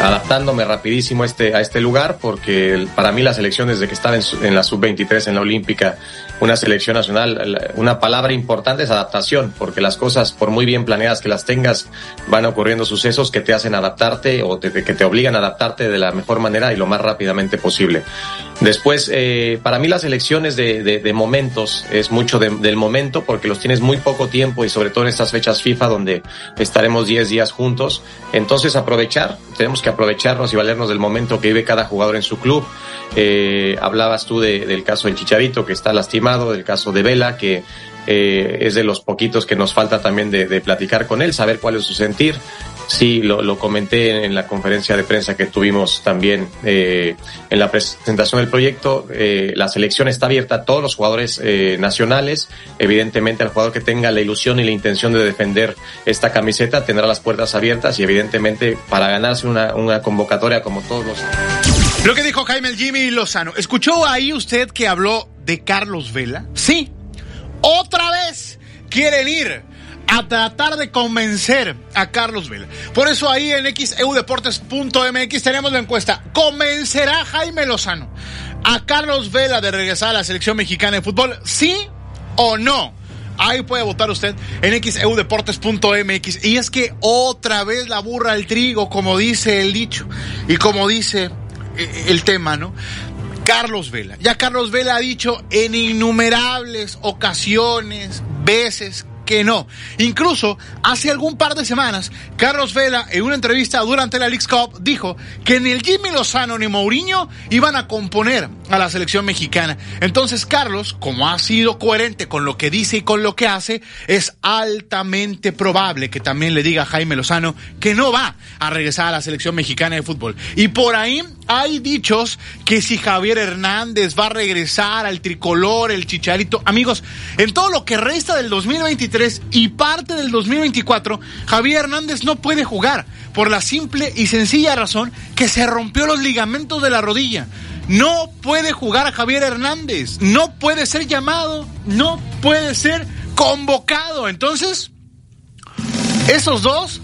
Adaptándome rapidísimo a este, a este lugar, porque para mí la selección desde que estaba en, la sub-23 en la Olímpica una selección nacional, una palabra importante es adaptación, porque las cosas, por muy bien planeadas que las tengas, van ocurriendo sucesos que te hacen adaptarte o que te obligan a adaptarte de la mejor manera y lo más rápidamente posible. Después, eh, para mí las elecciones de, de, momentos es mucho del momento porque los tienes muy poco tiempo y sobre todo en estas fechas FIFA donde estaremos 10 días juntos. Entonces aprovechar, tenemos que aprovecharnos y valernos del momento que vive cada jugador en su club. Eh, hablabas tú del caso del Chicharito que está lastimado, del caso de Vela que eh, es de los poquitos que nos falta también de, de, platicar con él, saber cuál es su sentir. Sí, lo, lo comenté en la conferencia de prensa que tuvimos también eh, en la presentación del proyecto. Eh, la selección está abierta a todos los jugadores eh, nacionales. Evidentemente, el jugador que tenga la ilusión y la intención de defender esta camiseta tendrá las puertas abiertas y evidentemente para ganarse una, una convocatoria como todos los... Lo que dijo Jaime Jimmy Lozano. ¿Escuchó ahí usted que habló de Carlos Vela? Sí. Otra vez quieren ir a tratar de convencer a Carlos Vela. Por eso ahí en xeudeportes.mx tenemos la encuesta. ¿Convencerá Jaime Lozano a Carlos Vela de regresar a la selección mexicana de fútbol? ¿Sí o no? Ahí puede votar usted en xeudeportes.mx. Y es que otra vez la burra al trigo, como dice el dicho y como dice eh, el tema, ¿no? Carlos Vela. Ya Carlos Vela ha dicho en innumerables ocasiones, veces, que no. Incluso hace algún par de semanas, Carlos Vela, en una entrevista durante la League Cup, dijo que ni el Jimmy Lozano ni Mourinho iban a componer a la selección mexicana. Entonces, Carlos, como ha sido coherente con lo que dice y con lo que hace, es altamente probable que también le diga a Jaime Lozano que no va a regresar a la selección mexicana de fútbol. Y por ahí hay dichos que si Javier Hernández va a regresar al tricolor, el chicharito. Amigos, en todo lo que resta del 2023, y parte del 2024, Javier Hernández no puede jugar por la simple y sencilla razón que se rompió los ligamentos de la rodilla. No puede jugar a Javier Hernández, no puede ser llamado, no puede ser convocado. Entonces, esos dos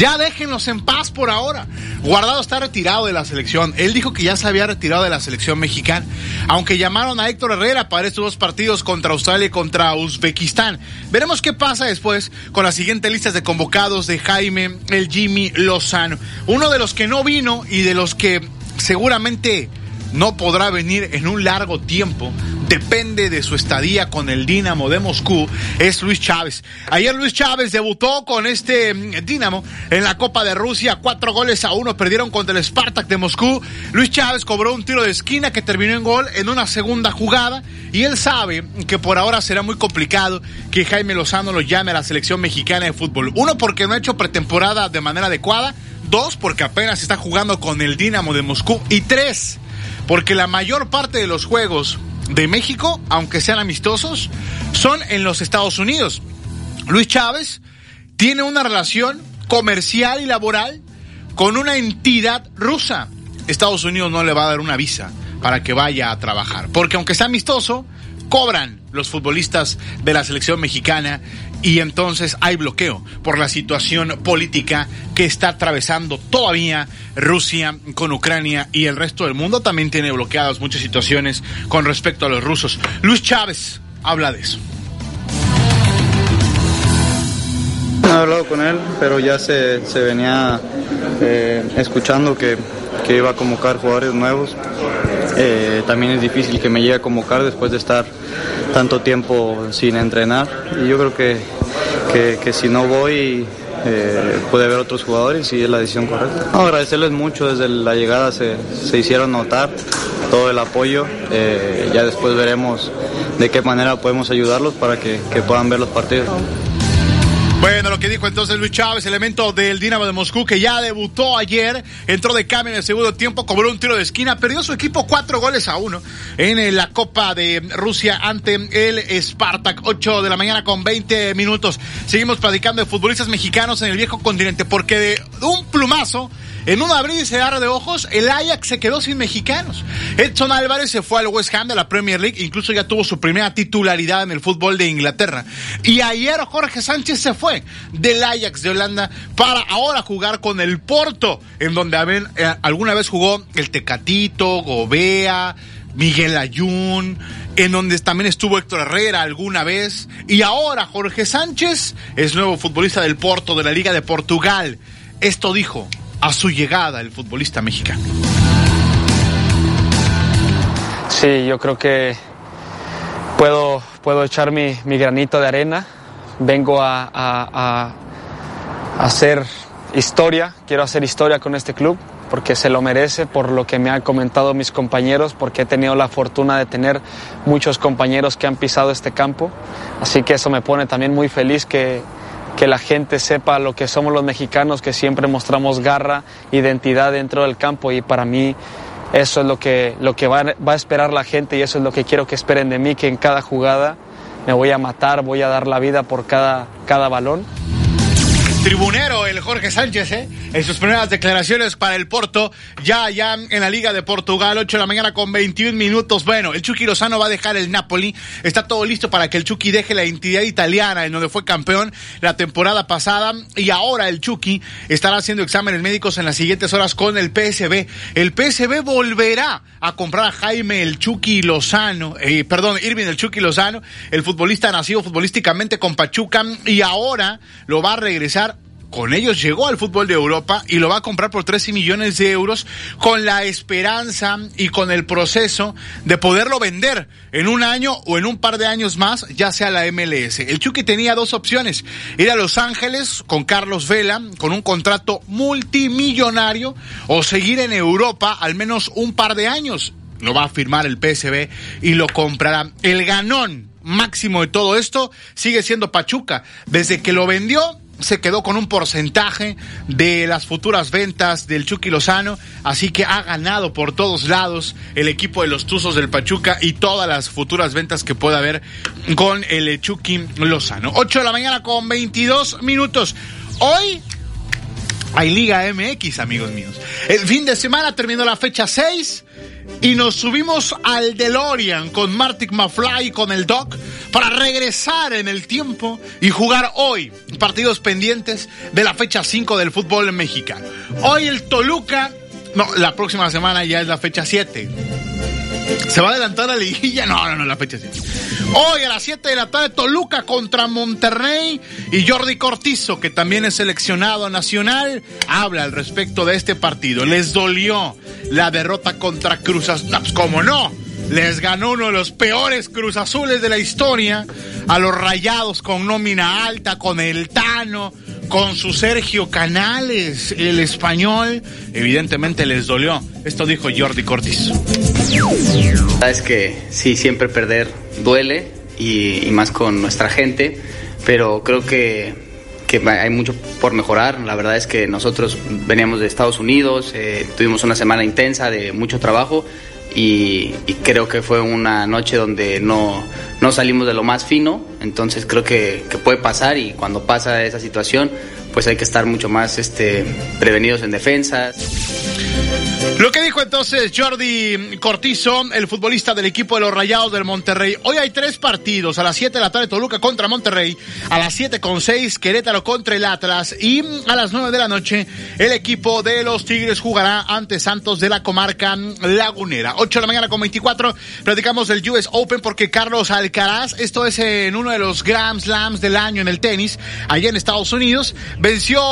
ya déjenlos en paz por ahora. Guardado está retirado de la selección. Él dijo que ya se había retirado de la selección mexicana. Aunque llamaron a Héctor Herrera para estos dos partidos contra Australia y contra Uzbekistán. Veremos qué pasa después con las siguientes listas de convocados de Jaime, el Jimmy Lozano. Uno de los que no vino y de los que seguramente no podrá venir en un largo tiempo depende de su estadía con el Dinamo de Moscú, es Luis Chávez. Ayer Luis Chávez debutó con este mm, Dinamo en la Copa de Rusia, cuatro goles a uno, perdieron contra el Spartak de Moscú. Luis Chávez cobró un tiro de esquina que terminó en gol en una segunda jugada y él sabe que por ahora será muy complicado que Jaime Lozano lo llame a la selección mexicana de fútbol. Uno, porque no ha hecho pretemporada de manera adecuada. Dos, porque apenas está jugando con el Dinamo de Moscú. Y tres, porque la mayor parte de los juegos de México, aunque sean amistosos, son en los Estados Unidos. Luis Chávez tiene una relación comercial y laboral con una entidad rusa. Estados Unidos no le va a dar una visa para que vaya a trabajar, porque aunque sea amistoso, cobran los futbolistas de la selección mexicana y entonces hay bloqueo por la situación política que está atravesando todavía Rusia con Ucrania y el resto del mundo también tiene bloqueadas muchas situaciones con respecto a los rusos. Luis Chávez habla de eso. No he hablado con él, pero ya se, se venía eh, escuchando que, que, iba a convocar jugadores nuevos. Eh, también es difícil que me llegue a convocar después de estar tanto tiempo sin entrenar. Y yo creo que, que, si no voy eh, puede haber otros jugadores y es la decisión correcta. Agradecerles mucho, desde la llegada se, se hicieron notar todo el apoyo, eh, ya después veremos de qué manera podemos ayudarlos para que puedan ver los partidos. Bueno, lo que dijo entonces Luis Chávez, elemento del Dinamo de Moscú, que ya debutó ayer, entró de cambio en el segundo tiempo, cobró un tiro de esquina, perdió su equipo cuatro goles a uno en la Copa de Rusia ante el Spartak, 8 de la mañana con 20 minutos. Seguimos platicando de futbolistas mexicanos en el viejo continente, porque de un plumazo, en un abrir y cerrar de ojos, el Ajax se quedó sin mexicanos. Edson Álvarez se fue al West Ham de la Premier League, incluso ya tuvo su primera titularidad en el fútbol de Inglaterra. Y ayer Jorge Sánchez se fue del Ajax de Holanda para ahora jugar con el Porto, en donde eh, alguna vez jugó el Tecatito, Gobea, Miguel Ayun, en donde también estuvo Héctor Herrera alguna vez. Y ahora Jorge Sánchez es nuevo futbolista del Porto de la Liga de Portugal. Esto dijo a su llegada el futbolista mexicano. Sí, yo creo que puedo, puedo echar mi, mi granito de arena. Vengo a, a, a, hacer historia, quiero hacer historia con este club porque se lo merece, por lo que me han comentado mis compañeros, porque he tenido la fortuna de tener muchos compañeros que han pisado este campo. Así que eso me pone también muy feliz que, que la gente sepa lo que somos los mexicanos, que siempre mostramos garra, identidad dentro del campo y para mí eso es lo que, lo que va, va, a esperar la gente y eso es lo que quiero que esperen de mí, que en cada jugada me voy a matar, voy a dar la vida por cada, cada balón. Tribunero el Jorge Sánchez, ¿eh? En sus primeras declaraciones para el Porto, ya, ya en la Liga de Portugal, 8 de la mañana con 21 minutos. Bueno, el Chucky Lozano va a dejar el Napoli. Está todo listo para que el Chucky deje la entidad italiana en donde fue campeón la temporada pasada. Y ahora el Chucky estará haciendo exámenes médicos en las siguientes horas con el PSB. El PSB volverá a comprar a Jaime el Chucky Lozano, eh, perdón, Irving el Chucky Lozano, el futbolista nacido futbolísticamente con Pachuca y ahora lo va a regresar con ellos llegó al fútbol de Europa y lo va a comprar por 13 millones de euros con la esperanza y con el proceso de poderlo vender en un año o en un par de años más, ya sea la MLS. El Chucky tenía dos opciones, ir a Los Ángeles con Carlos Vela, con un contrato multimillonario, o seguir en Europa al menos un par de años. Lo va a firmar el PSB y lo comprará. El ganón máximo de todo esto sigue siendo Pachuca. Desde que lo vendió, se quedó con un porcentaje de las futuras ventas del Chucky Lozano, así que ha ganado por todos lados el equipo de los Tuzos del Pachuca y todas las futuras ventas que pueda haber con el Chucky Lozano. 8 de la mañana con 22 minutos. Hoy hay Liga MX, amigos míos. El fin de semana terminó la fecha 6 y nos subimos al DeLorean con Martic McFly y con el Doc para regresar en el tiempo y jugar hoy partidos pendientes de la fecha 5 del fútbol mexicano. Hoy el Toluca, no, la próxima semana ya es la fecha 7. ¿Se va a adelantar la liguilla? No, no, no, la fecha 7. Hoy a las 7 de la tarde, Toluca contra Monterrey y Jordi Cortizo, que también es seleccionado nacional, habla al respecto de este partido. Les dolió la derrota contra Cruz Azul. Pues cómo no. Les ganó uno de los peores Cruz Azules de la historia a los Rayados con nómina alta, con el Tano, con su Sergio Canales, el español. Evidentemente les dolió. Esto dijo Jordi Cortizo. Es que sí, siempre perder duele y, y más con nuestra gente, pero creo que que hay mucho por mejorar. La verdad es que nosotros veníamos de Estados Unidos, eh, tuvimos una semana intensa de mucho trabajo y, y, creo que fue una noche donde no, no salimos de lo más fino, entonces creo que, que, puede pasar y cuando pasa esa situación pues hay que estar mucho más este, prevenidos en defensa. Lo que dijo entonces Jordi Cortizo, el futbolista del equipo de los Rayados del Monterrey. Hoy hay tres partidos. A las 7 de la tarde Toluca contra Monterrey. A las 7 con 6 Querétaro contra el Atlas. Y a las 9 de la noche el equipo de los Tigres jugará ante Santos de la comarca lagunera. 8 de la mañana con 24. Platicamos del US Open porque Carlos Alcaraz, esto es en uno de los Grand Slams del año en el tenis, allá en Estados Unidos, venció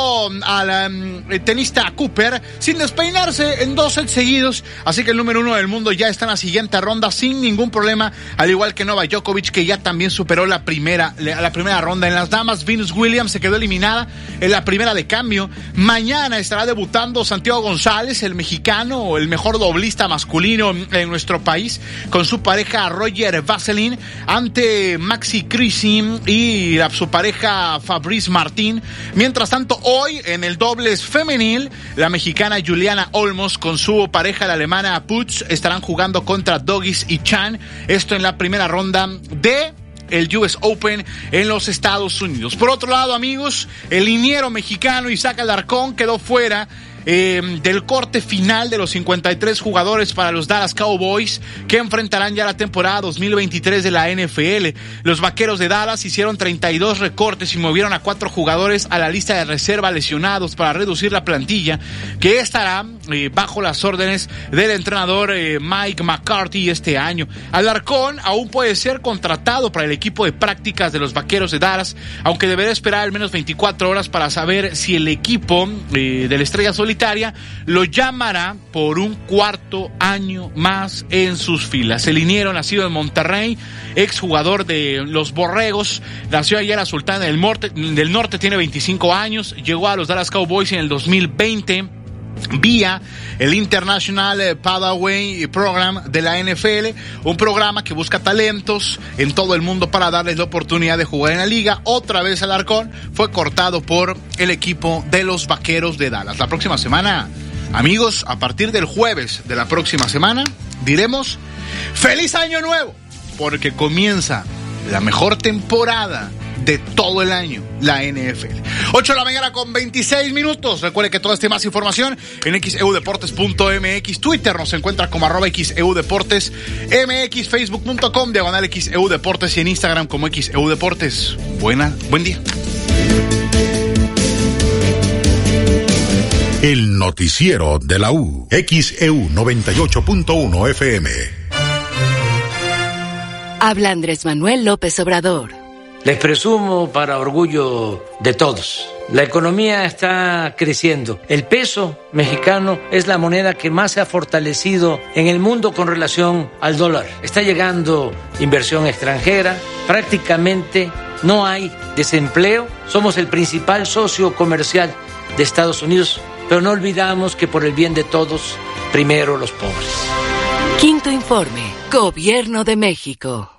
al um, tenista Cooper sin despeinarse en dos sets seguidos, así que el número uno del mundo ya está en la siguiente ronda sin ningún problema, al igual que Novak Djokovic que ya también superó la primera, la primera ronda. En las damas, Venus Williams se quedó eliminada en la primera de cambio. Mañana estará debutando Santiago González, el mexicano, el mejor doblista masculino en nuestro país, con su pareja Roger Vaseline ante Maxi Crisi y su pareja Fabrice Martín. Mientras tanto, hoy en el dobles femenil, la mexicana Juliana Olmos con su pareja la alemana Putz estarán jugando contra Doggies y Chan. Esto en la primera ronda de el US Open en los Estados Unidos. Por otro lado, amigos, el liniero mexicano Isaac Alarcón quedó fuera eh, del corte final de los 53 jugadores para los Dallas Cowboys que enfrentarán ya la temporada 2023 de la NFL. Los vaqueros de Dallas hicieron 32 recortes y movieron a cuatro jugadores a la lista de reserva lesionados para reducir la plantilla que estará eh, bajo las órdenes del entrenador eh, Mike McCarthy este año. Alarcón aún puede ser contratado para el equipo de prácticas de los vaqueros de Dallas, aunque deberá esperar al menos 24 horas para saber si el equipo eh, de la Estrella Lo llamará por un cuarto año más en sus filas. El liniero nacido en Monterrey, exjugador de los Borregos, nació en la Sultana del Norte, del Norte, tiene 25 años, llegó a los Dallas Cowboys en el 2020 vía el International Padaway Program de la NFL, un programa que busca talentos en todo el mundo para darles la oportunidad de jugar en la liga. Otra vez el arcón fue cortado por el equipo de los Vaqueros de Dallas. La próxima semana, amigos, a partir del jueves de la próxima semana, diremos feliz año nuevo, porque comienza la mejor temporada de todo el año, la NFL. 8 de la mañana con 26 minutos. Recuerde que toda esta más información en xeudeportes.mx. Twitter nos encuentra como arroba xeudeportes, mx, facebook.com, diagonal xeudeportes y en Instagram como xeudeportes. Buena, buen día. El noticiero de la U. XEU 98.1 FM. Habla Andrés Manuel López Obrador. Les presumo para orgullo de todos. La economía está creciendo. El peso mexicano es la moneda que más se ha fortalecido en el mundo con relación al dólar. Está llegando inversión extranjera. Prácticamente no hay desempleo. Somos el principal socio comercial de Estados Unidos pero no olvidamos que por el bien de todos, primero los pobres. Quinto informe, Gobierno de México.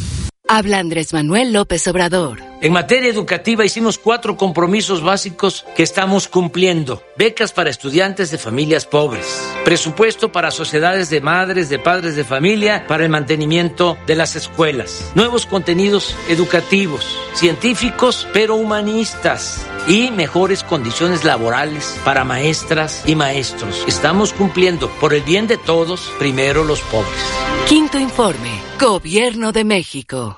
Habla Andrés Manuel López Obrador. En materia educativa hicimos cuatro compromisos básicos que estamos cumpliendo. Becas para estudiantes de familias pobres. Presupuesto para sociedades de madres, de padres de familia, para el mantenimiento de las escuelas. Nuevos contenidos educativos, científicos, pero humanistas. Y mejores condiciones laborales para maestras y maestros. Estamos cumpliendo por el bien de todos, primero los pobres. Quinto informe. Gobierno de México.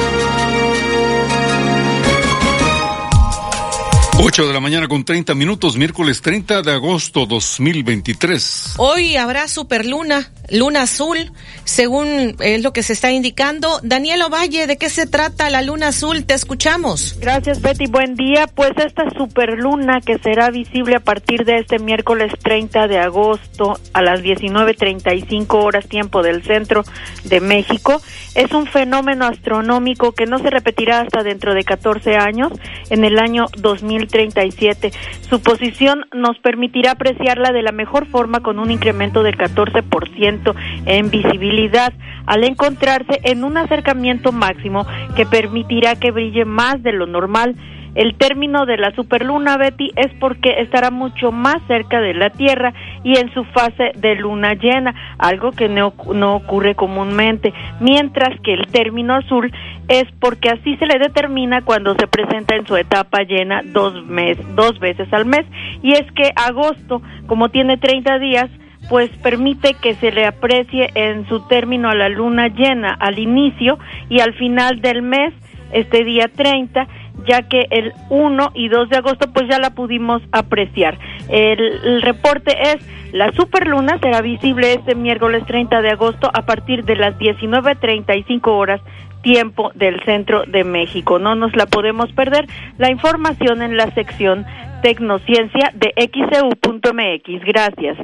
8 de la mañana con 30 minutos, miércoles 30 de agosto 2023. Hoy habrá superluna, luna azul, según es lo que se está indicando. Daniel Ovalle, ¿de qué se trata la luna azul? Te escuchamos. Gracias, Betty. Buen día. Pues esta superluna que será visible a partir de este miércoles 30 de agosto a las 19.35 horas tiempo del centro de México es un fenómeno astronómico que no se repetirá hasta dentro de 14 años, en el año 2030 37. Su posición nos permitirá apreciarla de la mejor forma con un incremento del 14% en visibilidad al encontrarse en un acercamiento máximo que permitirá que brille más de lo normal el término de la superluna Betty es porque estará mucho más cerca de la Tierra y en su fase de luna llena, algo que no, no ocurre comúnmente, mientras que el término azul es porque así se le determina cuando se presenta en su etapa llena dos, mes, dos veces al mes. Y es que agosto, como tiene 30 días, pues permite que se le aprecie en su término a la luna llena al inicio y al final del mes este día 30 ya que el 1 y 2 de agosto pues ya la pudimos apreciar. El, reporte es la superluna será visible este miércoles 30 de agosto a partir de las 19.35 horas tiempo del centro de México. No nos la podemos perder. La información en la sección Tecnociencia de xeu.mx. Gracias.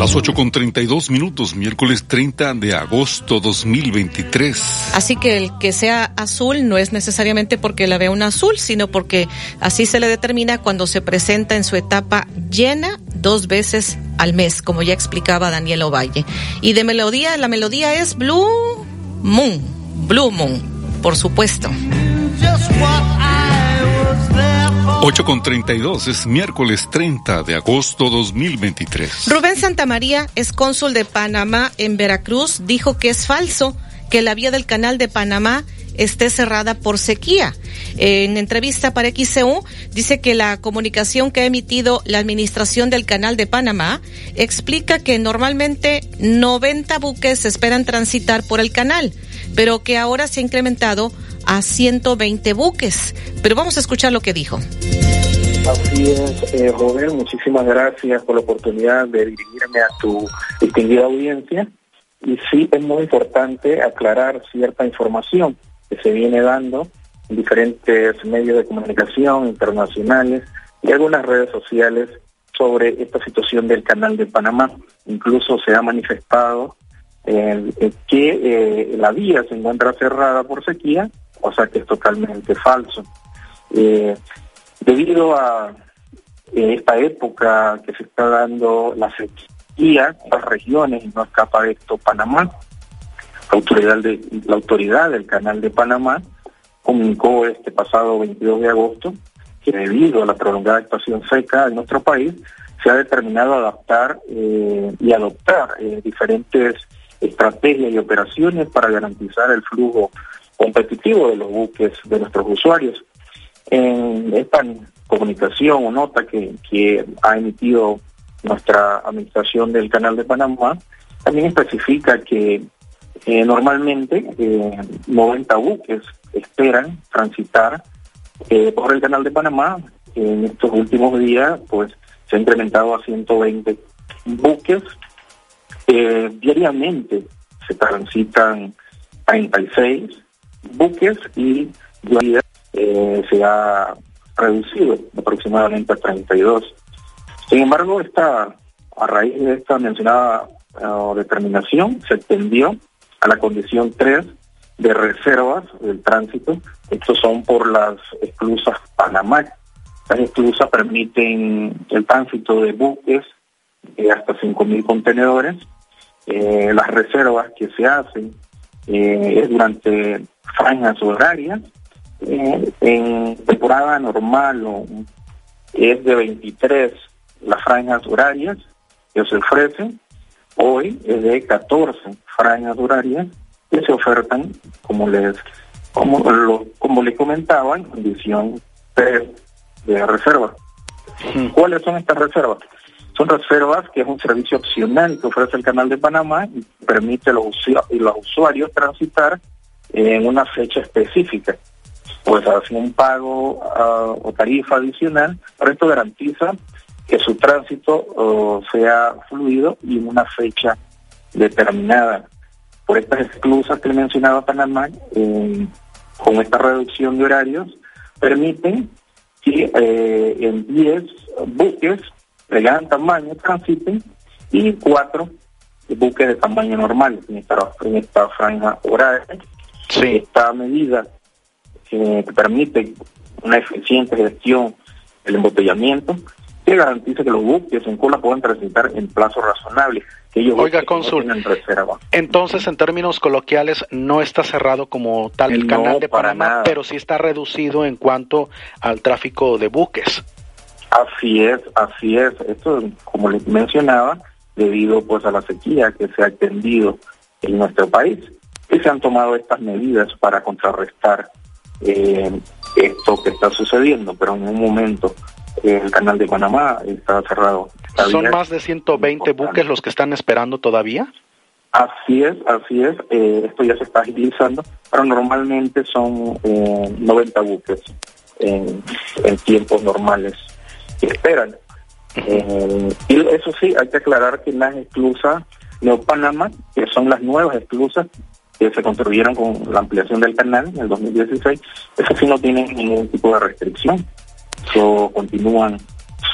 Las 8 con 32 minutos, miércoles 30 de agosto 2023. Así que el que sea azul no es necesariamente porque la vea un azul, sino porque así se le determina cuando se presenta en su etapa llena dos veces al mes, como ya explicaba Daniel Ovalle. Y de melodía, la melodía es Blue Moon, Blue Moon, por supuesto. 8 con 32 es miércoles 30 de agosto 2023. Rubén Santamaría es cónsul de Panamá en Veracruz. Dijo que es falso que la vía del canal de Panamá esté cerrada por sequía. En entrevista para XCU dice que la comunicación que ha emitido la administración del canal de Panamá explica que normalmente 90 buques esperan transitar por el canal, pero que ahora se ha incrementado a 120 buques. Pero vamos a escuchar lo que dijo. Así es, eh, Robert, muchísimas gracias por la oportunidad de dirigirme a tu distinguida audiencia. Y sí, es muy importante aclarar cierta información que se viene dando en diferentes medios de comunicación internacionales y algunas redes sociales sobre esta situación del canal de Panamá. Incluso se ha manifestado eh, que eh, la vía se encuentra cerrada por sequía o sea que es totalmente falso. Eh, debido a esta época que se está dando la sequía en las regiones, y no escapa de esto Panamá, la autoridad, del canal de Panamá comunicó este pasado 22 de agosto que debido a la prolongada estación seca en nuestro país, se ha determinado adaptar eh, y adoptar eh, diferentes estrategias y operaciones para garantizar el flujo competitivo de los buques de nuestros usuarios. En esta comunicación o nota que, ha emitido nuestra administración del Canal de Panamá, también especifica que eh, normalmente 90 eh, buques esperan transitar eh, por el Canal de Panamá. En estos últimos días, pues se ha incrementado a 120 buques. Diariamente se transitan 36 buques y eh, se ha reducido aproximadamente a 32. Sin embargo, esta, a raíz de esta mencionada uh, determinación, se extendió a la condición 3 de reservas del tránsito. Estos son por las esclusas Panamá. Las esclusas permiten el tránsito de buques de hasta 5.000 contenedores. Eh, las reservas que se hacen eh, es durante franjas horarias. Eh, en temporada normal es de 23 las franjas horarias que se ofrecen. Hoy es de 14 franjas horarias que se ofertan, como les como lo, como le comentaba, en condición de reserva. ¿Cuáles son estas reservas? Son reservas que es un servicio opcional que ofrece el Canal de Panamá y permite a los, los usuarios transitar en una fecha específica. Pues hacen un pago ah, o tarifa adicional, pero esto garantiza que su tránsito sea fluido y en una fecha determinada. Por estas exclusas que mencionaba Panamá, con esta reducción de horarios, permiten que eh, en 10 buques de gran tamaño transiten y 4 buques de tamaño normal en esta, en esta franja horaria esta medida que permite una eficiente gestión del embotellamiento que garantiza que los buques en cola puedan transitar en plazo razonable. Que ellos Oiga, cónsul, entonces en términos coloquiales no está cerrado como tal el canal de Panamá, pero sí está reducido en cuanto al tráfico de buques. Así es, así es. Esto, como les mencionaba, debido pues a la sequía que se ha extendido en nuestro país que se han tomado estas medidas para contrarrestar eh, esto que está sucediendo, pero en un momento eh, el canal de Panamá está cerrado ¿Son más de 120 buques los que están esperando todavía? Así es, así es. Eh, esto ya se está agilizando, pero normalmente son eh, 90 buques en, en, tiempos normales que esperan. Eh, y eso sí, hay que aclarar que las esclusas Neo Panamá, que son las nuevas esclusas que se construyeron con la ampliación del canal en el 2016, esas sí no tienen ningún tipo de restricción. So, continúan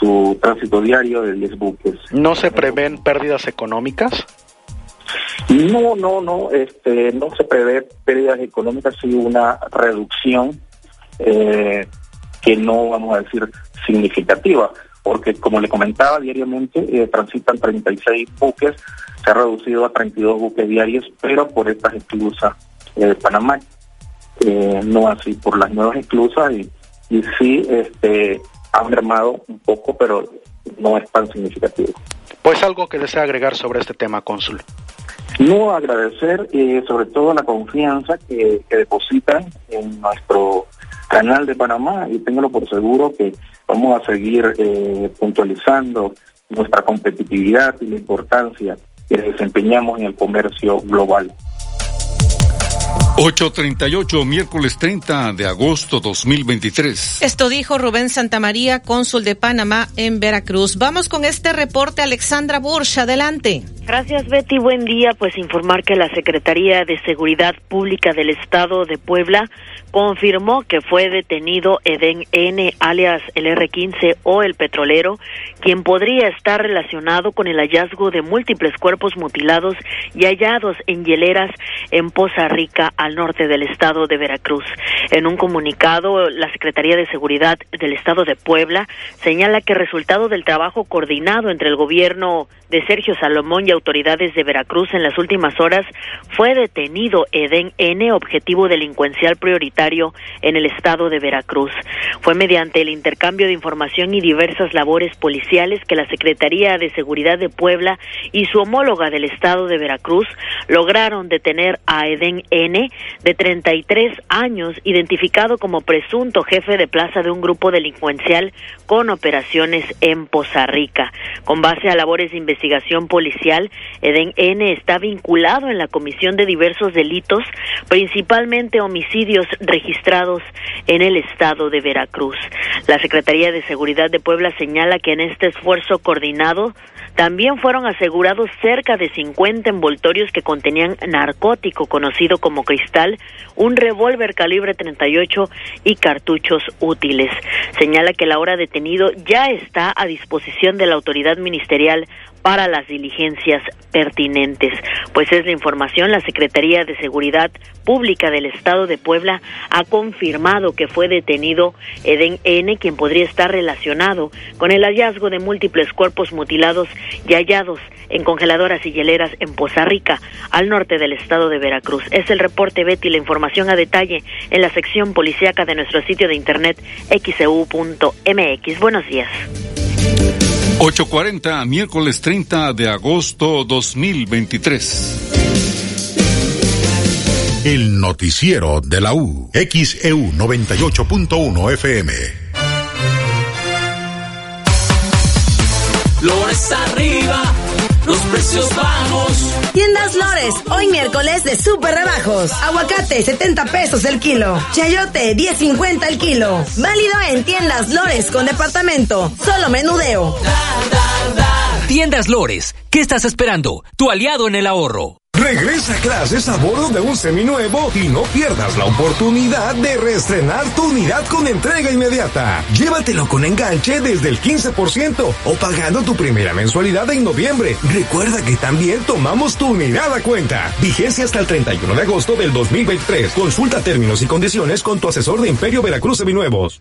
su tránsito diario de 10 buques. ¿No se prevén pérdidas económicas? No, no, no, este, no se prevé pérdidas económicas, sino una reducción eh, que no vamos a decir significativa, porque como le comentaba diariamente eh, transitan 36 buques, se ha reducido a 32 buques diarios, pero por estas esclusas de Panamá, eh, no así por las nuevas esclusas y, y sí este, han mermado un poco, pero no es tan significativo. Pues algo que desea agregar sobre este tema, cónsul. No agradecer eh, sobre todo la confianza que, que, depositan en nuestro canal de Panamá y téngalo por seguro que vamos a seguir eh, puntualizando nuestra competitividad y la importancia que desempeñamos en el comercio global. 838, miércoles 30 de agosto 2023. Esto dijo Rubén Santamaría, cónsul de Panamá en Veracruz. Vamos con este reporte, Alexandra Bursch, adelante. Gracias, Betty. Buen día. Pues informar que la Secretaría de Seguridad Pública del Estado de Puebla confirmó que fue detenido Eden N, alias el R-15 o el petrolero, quien podría estar relacionado con el hallazgo de múltiples cuerpos mutilados y hallados en hieleras en Poza Rica, al norte del estado de Veracruz. En un comunicado, la Secretaría de Seguridad del Estado de Puebla señala que resultado del trabajo coordinado entre el gobierno de Sergio Salomón y autoridades de Veracruz en las últimas horas, fue detenido Eden N, objetivo delincuencial prioritario en el estado de Veracruz. Fue mediante el intercambio de información y diversas labores policiales que la Secretaría de Seguridad de Puebla y su homóloga del estado de Veracruz lograron detener a Eden N, de 33 años, identificado como presunto jefe de plaza de un grupo delincuencial con operaciones en Poza Rica. Con base a labores de investigación policial, Eden N está vinculado en la comisión de diversos delitos, principalmente homicidios registrados en el estado de Veracruz. La Secretaría de Seguridad de Puebla señala que en este esfuerzo coordinado también fueron asegurados cerca de 50 envoltorios que contenían narcótico conocido como cristal, un revólver calibre 38 y cartuchos útiles. Señala que la hora detenido ya está a disposición de la autoridad ministerial para las diligencias pertinentes. Pues es la información, la Secretaría de Seguridad Pública del Estado de Puebla ha confirmado que fue detenido Eden N, quien podría estar relacionado con el hallazgo de múltiples cuerpos mutilados y hallados en congeladoras y hieleras en Poza Rica, al norte del estado de Veracruz. Es el reporte Betty, la información a detalle en la sección policíaca de nuestro sitio de internet xeu.mx. Buenos días. 840, miércoles 30 de agosto 2023. El noticiero de la U, XEU 98.1 FM. Lores arriba, los precios bajos. Tiendas Lores, hoy miércoles de super rebajos. Aguacate, 70 pesos el kilo. Chayote, 10.50 el kilo. Válido en Tiendas Lores con departamento. Solo menudeo. Tiendas Lores, ¿qué estás esperando? Tu aliado en el ahorro. Regresa a clases a bordo de un seminuevo y no pierdas la oportunidad de reestrenar tu unidad con entrega inmediata. Llévatelo con enganche desde el 15% o pagando tu primera mensualidad en noviembre. Recuerda que también tomamos tu unidad a cuenta. Vigencia hasta el 31 de agosto del 2023. Consulta términos y condiciones con tu asesor de Imperio Veracruz Seminuevos.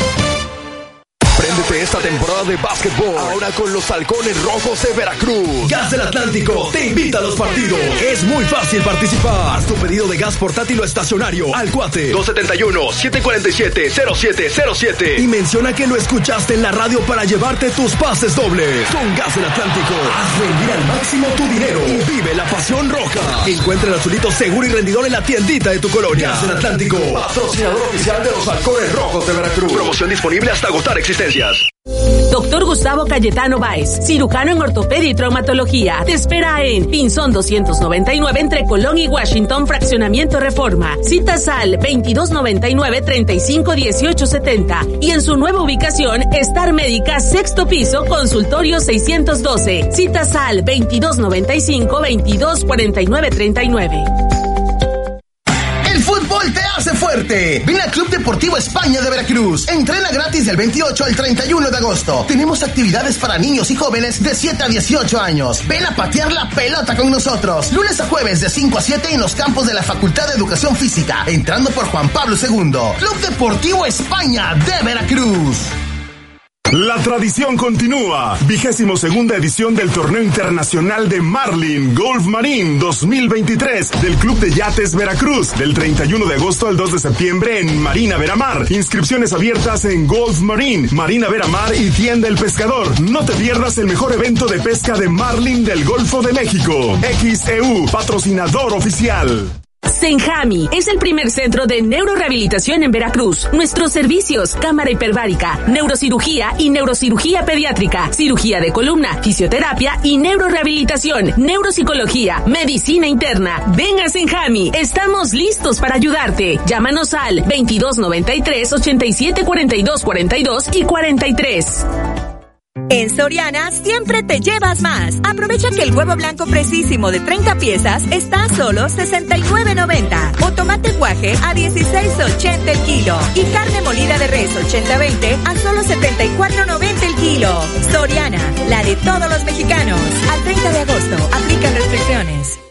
siempre. Disfrute esta temporada de básquetbol ahora con los halcones rojos de Veracruz. Gas del Atlántico te invita a los partidos. Es muy fácil participar. Haz tu pedido de gas portátil o estacionario al cuate 271-747-0707 y menciona que lo escuchaste en la radio para llevarte tus pases dobles. Con Gas del Atlántico, haz rendir al máximo tu dinero y vive la pasión roja. Encuentra el azulito seguro y rendidor en la tiendita de tu colonia. Gas del Atlántico, patrocinador oficial de los halcones rojos de Veracruz. Promoción disponible hasta agotar existencias. Doctor Gustavo Cayetano Báez, cirujano en ortopedia y traumatología. Te espera en Pinzón 299 entre Colón y Washington, Fraccionamiento Reforma. Citas al 2299 351870 y en su nueva ubicación, Star Médica, sexto piso, consultorio 612. Citas al 2295 fuerte. Ven al Club Deportivo España de Veracruz. Entrena gratis del 28 al 31 de agosto. Tenemos actividades para niños y jóvenes de 7 a 18 años. Ven a patear la pelota con nosotros. Lunes a jueves de 5 a 7 en los campos de la Facultad de Educación Física. Entrando por Juan Pablo II. Club Deportivo España de Veracruz. La tradición continúa. Vigésimo segunda edición del Torneo Internacional de Marlin Golf Marine 2023 del Club de Yates Veracruz del 31 de agosto al 2 de septiembre en Marina Veramar. Inscripciones abiertas en Golf Marine, Marina Veramar y Tienda El Pescador. No te pierdas el mejor evento de pesca de Marlin del Golfo de México. XEU, patrocinador oficial. Senjami es el primer centro de neurorehabilitación en Veracruz. Nuestros servicios, cámara hiperbárica, neurocirugía y neurocirugía pediátrica, cirugía de columna, fisioterapia y neurorehabilitación, neuropsicología, medicina interna. Ven a Senjami, estamos listos para ayudarte. Llámanos al 2293 87 42 42 y 43. En Soriana siempre te llevas más. Aprovecha que el huevo blanco precisísimo de 30 piezas está a solo 69.90 o tomate guaje a 16.80 el kilo y carne molida de res 80-20 a solo 74.90 el kilo. Soriana, la de todos los mexicanos. Al 30 de agosto, aplican restricciones.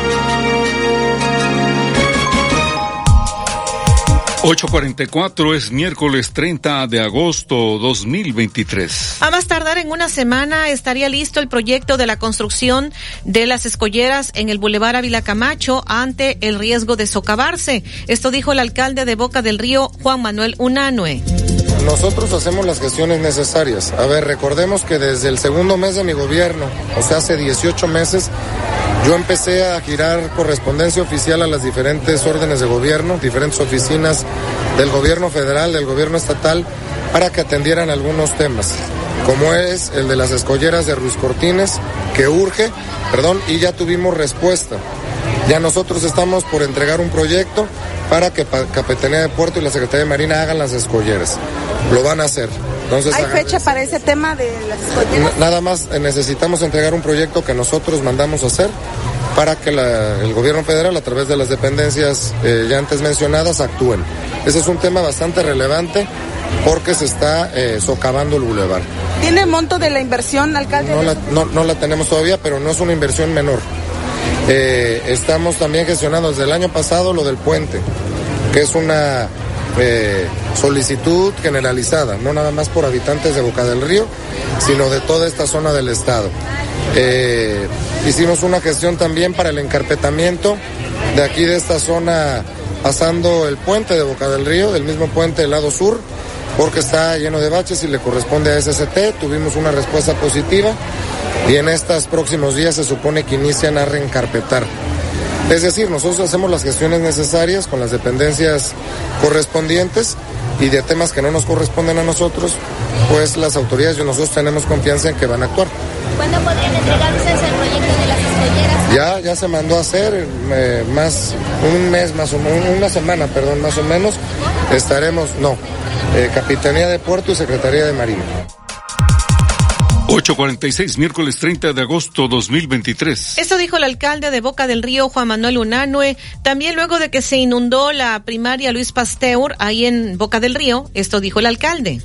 844 es miércoles 30 de agosto 2023. A más tardar en una semana estaría listo el proyecto de la construcción de las escolleras en el Boulevard Ávila Camacho ante el riesgo de socavarse. Esto dijo el alcalde de Boca del Río, Juan Manuel Unanue. Nosotros hacemos las gestiones necesarias. A ver, recordemos que desde el segundo mes de mi gobierno, o sea, hace 18 meses, yo empecé a girar correspondencia oficial a las diferentes órdenes de gobierno, diferentes oficinas del gobierno federal, del gobierno estatal, para que atendieran algunos temas, como es el de las escolleras de Ruiz Cortines, que urge, perdón, y ya tuvimos respuesta. Ya nosotros estamos por entregar un proyecto para que Capitanía de Puerto y la Secretaría de Marina hagan las escolleras. Lo van a hacer. Entonces, ¿Hay fecha para ese tema de las escolleras? Nada más eh, necesitamos entregar un proyecto que nosotros mandamos a hacer para que la, el gobierno federal, a través de las dependencias eh, ya antes mencionadas, actúen. Ese es un tema bastante relevante porque se está eh, socavando el bulevar. ¿Tiene monto de la inversión, alcalde? No la, no, no la tenemos todavía, pero no es una inversión menor. Eh, estamos también gestionando desde el año pasado lo del puente, que es una eh, solicitud generalizada, no nada más por habitantes de Boca del Río, sino de toda esta zona del estado. Eh, hicimos una gestión también para el encarpetamiento de aquí de esta zona pasando el puente de Boca del Río, del mismo puente del lado sur, porque está lleno de baches y le corresponde a SST. Tuvimos una respuesta positiva y en estos próximos días se supone que inician a reencarpetar. Es decir, nosotros hacemos las gestiones necesarias con las dependencias correspondientes y de temas que no nos corresponden a nosotros, pues las autoridades y nosotros tenemos confianza en que van a actuar. ¿Cuándo podrían Ya, ya se mandó a hacer eh, más, un mes más o menos, una semana, perdón, más o menos, estaremos, no, eh, Capitanía de Puerto y Secretaría de Marina. 846, miércoles 30 de agosto 2023. Esto dijo el alcalde de Boca del Río, Juan Manuel Unanue, también luego de que se inundó la primaria Luis Pasteur ahí en Boca del Río. Esto dijo el alcalde.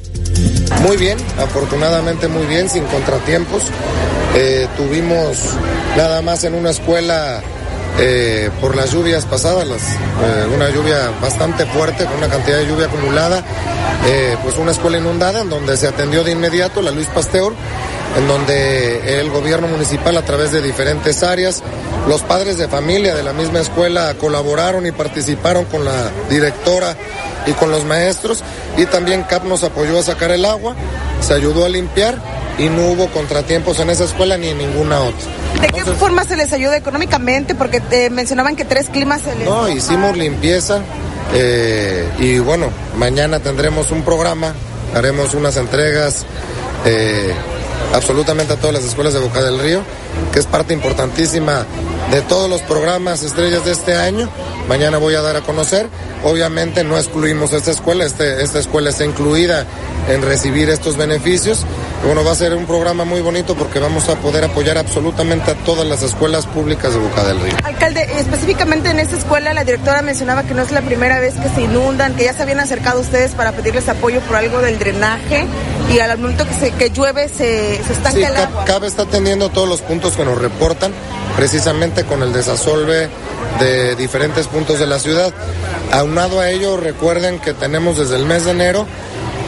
Muy bien, afortunadamente muy bien, sin contratiempos. Eh, tuvimos nada más en una escuela eh, por las lluvias pasadas, las, eh, una lluvia bastante fuerte, con una cantidad de lluvia acumulada, pues una escuela inundada en donde se atendió de inmediato la Luis Pasteur, en donde el gobierno municipal a través de diferentes áreas, los padres de familia de la misma escuela colaboraron y participaron con la directora y con los maestros y también CAP nos apoyó a sacar el agua, se ayudó a limpiar y no hubo contratiempos en esa escuela ni en ninguna otra. ¿De qué forma se les ayuda económicamente? Porque te mencionaban que tres climas se les... No, hicimos limpieza eh, y bueno, mañana tendremos un programa, haremos unas entregas eh, absolutamente a todas las escuelas de Boca del Río, que es parte importantísima de todos los programas estrellas de este año. Mañana voy a dar a conocer. Obviamente no excluimos esta escuela, este, esta escuela está incluida en recibir estos beneficios. Bueno, va a ser un programa muy bonito porque vamos a poder apoyar absolutamente a todas las escuelas públicas de Boca del Río. Alcalde, específicamente en esta escuela la directora mencionaba que no es la primera vez que se inundan, que ya se habían acercado ustedes para pedirles apoyo por algo del drenaje y al momento que, se, que llueve se, se estanca Sí, el agua. CAB está atendiendo todos los puntos que nos reportan, precisamente con el desasolve de diferentes puntos de la ciudad. Aunado a ello, recuerden que tenemos desde el mes de enero,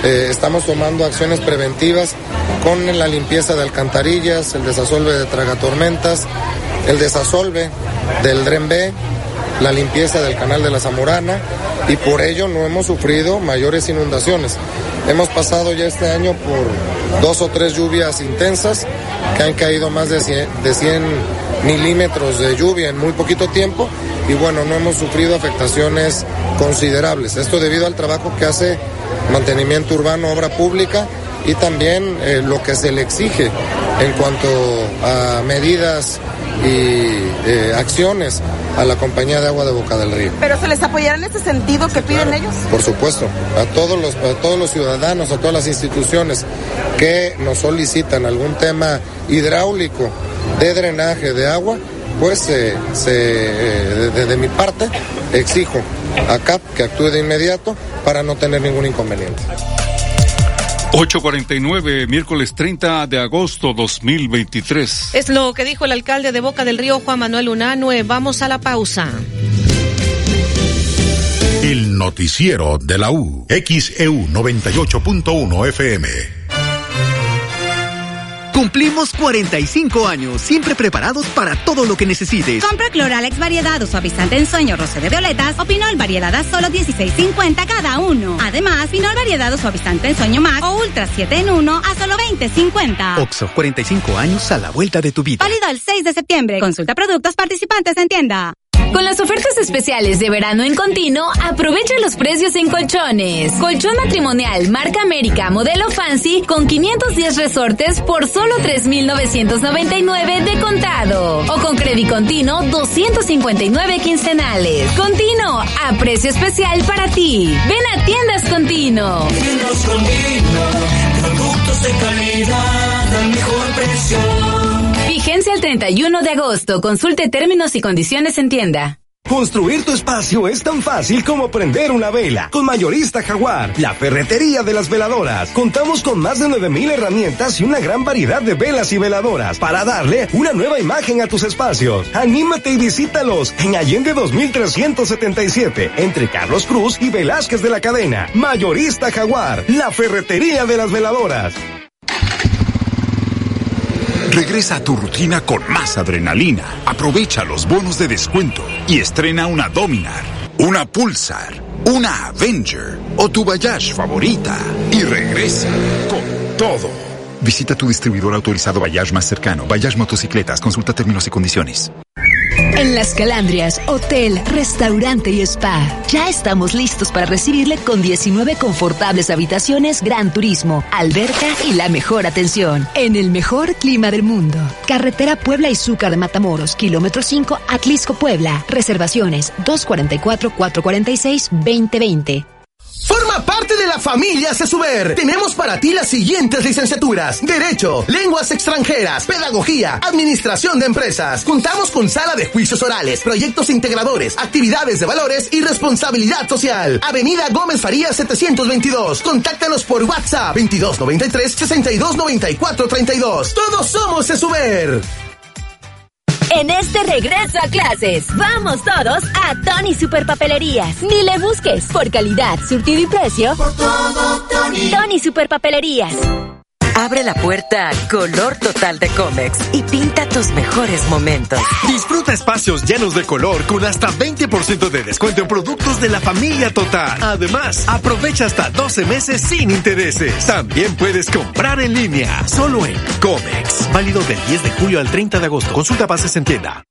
eh, estamos tomando acciones preventivas con la limpieza de alcantarillas, el desasolve de tragatormentas, el desasolve del Dren B, la limpieza del canal de la Zamorana y por ello no hemos sufrido mayores inundaciones. Hemos pasado ya este año por dos o tres lluvias intensas que han caído más de 100, de 100 milímetros de lluvia en muy poquito tiempo y bueno, no hemos sufrido afectaciones considerables. Esto debido al trabajo que hace mantenimiento urbano, obra pública y también eh, lo que se le exige en cuanto a medidas y eh, acciones a la compañía de agua de Boca del Río. Pero se les apoyará en ese sentido que piden ellos. Por supuesto, a todos los a todos los ciudadanos, a todas las instituciones que nos solicitan algún tema hidráulico de drenaje de agua, pues eh, se, eh, de, de mi parte exijo a CAP que actúe de inmediato para no tener ningún inconveniente. 849, miércoles 30 de agosto 2023. Es lo que dijo el alcalde de Boca del Río, Juan Manuel Unanue. Vamos a la pausa. El noticiero de la U. XEU 98.1 FM. Cumplimos 45 años, siempre preparados para todo lo que necesites. Compra Cloralex variedad o suavizante en sueño roce de violetas o Pinol variedad a solo 16.50 cada uno. Además, Pinol variedad o suavizante en sueño más o Ultra 7 en 1 a solo 20.50. Oxo, 45 años a la vuelta de tu vida. Válido el 6 de septiembre. Consulta productos participantes en tienda. Con las ofertas especiales de verano en continuo, aprovecha los precios en colchones. Colchón matrimonial marca América modelo fancy con 510 resortes por solo 3.999 de contado. O con crédito continuo 259 quincenales. Continuo, a precio especial para ti. Ven a Tiendas Continuo. Tiendas Continuo, productos de calidad al mejor precio. Vigencia el 31 de agosto. Consulte términos y condiciones en tienda. Construir tu espacio es tan fácil como prender una vela. Con Mayorista Jaguar, la ferretería de las veladoras. Contamos con más de 9000 herramientas y una gran variedad de velas y veladoras para darle una nueva imagen a tus espacios. Anímate y visítalos en Allende 2377, entre Carlos Cruz y Velázquez de la Cadena. Mayorista Jaguar, la ferretería de las veladoras. Regresa a tu rutina con más adrenalina. Aprovecha los bonos de descuento y estrena una Dominar, una Pulsar, una Avenger o tu Bayash favorita. Y regresa con todo. Visita tu distribuidor autorizado Bayash más cercano. Bayash Motocicletas. Consulta términos y condiciones. En Las Calandrias, hotel, restaurante y spa. Ya estamos listos para recibirle con 19 confortables habitaciones, gran turismo, alberca y la mejor atención. En el mejor clima del mundo. Carretera Puebla y Zúcar de Matamoros, kilómetro 5, Atlisco, Puebla. Reservaciones 244-446-2020. Forma parte de la familia CESUBER. Tenemos para ti las siguientes licenciaturas. Derecho, lenguas extranjeras, pedagogía, administración de empresas. Contamos con sala de juicios orales, proyectos integradores, actividades de valores y responsabilidad social. Avenida Gómez Farías 722. Contáctanos por WhatsApp 2293 6294 32. Todos somos CESUBER. En este regreso a clases, vamos todos a Tony Super Papelerías. Ni le busques por calidad, surtido y precio. Por todo, Tony. Tony Super Papelerías. Abre la puerta a Color Total de Comex y pinta tus mejores momentos. Disfruta espacios llenos de color con hasta 20% de descuento en productos de la familia Total. Además, aprovecha hasta 12 meses sin intereses. También puedes comprar en línea, solo en Comex. Válido del 10 de julio al 30 de agosto. Consulta bases en tienda.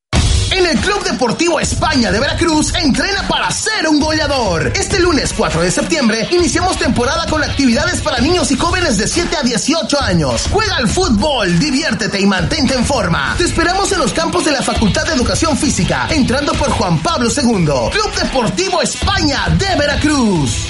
En el Club Deportivo España de Veracruz entrena para ser un goleador. Este lunes 4 de septiembre iniciamos temporada con actividades para niños y jóvenes de 7 a 18 años. Juega al fútbol, diviértete y mantente en forma. Te esperamos en los campos de la Facultad de Educación Física, entrando por Juan Pablo II. Club Deportivo España de Veracruz.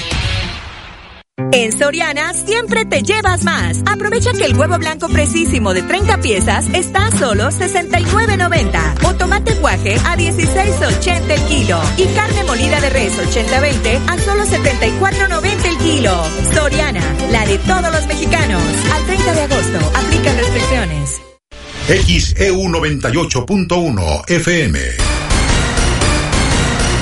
En Soriana siempre te llevas más. Aprovecha que el huevo blanco precisísimo de 30 piezas está a solo 69.90. O tomate guaje a 16.80 el kilo. Y carne molida de res 80-20 a solo 74.90 el kilo. Soriana, la de todos los mexicanos. Al 30 de agosto, aplican restricciones. XEU 98.1 FM.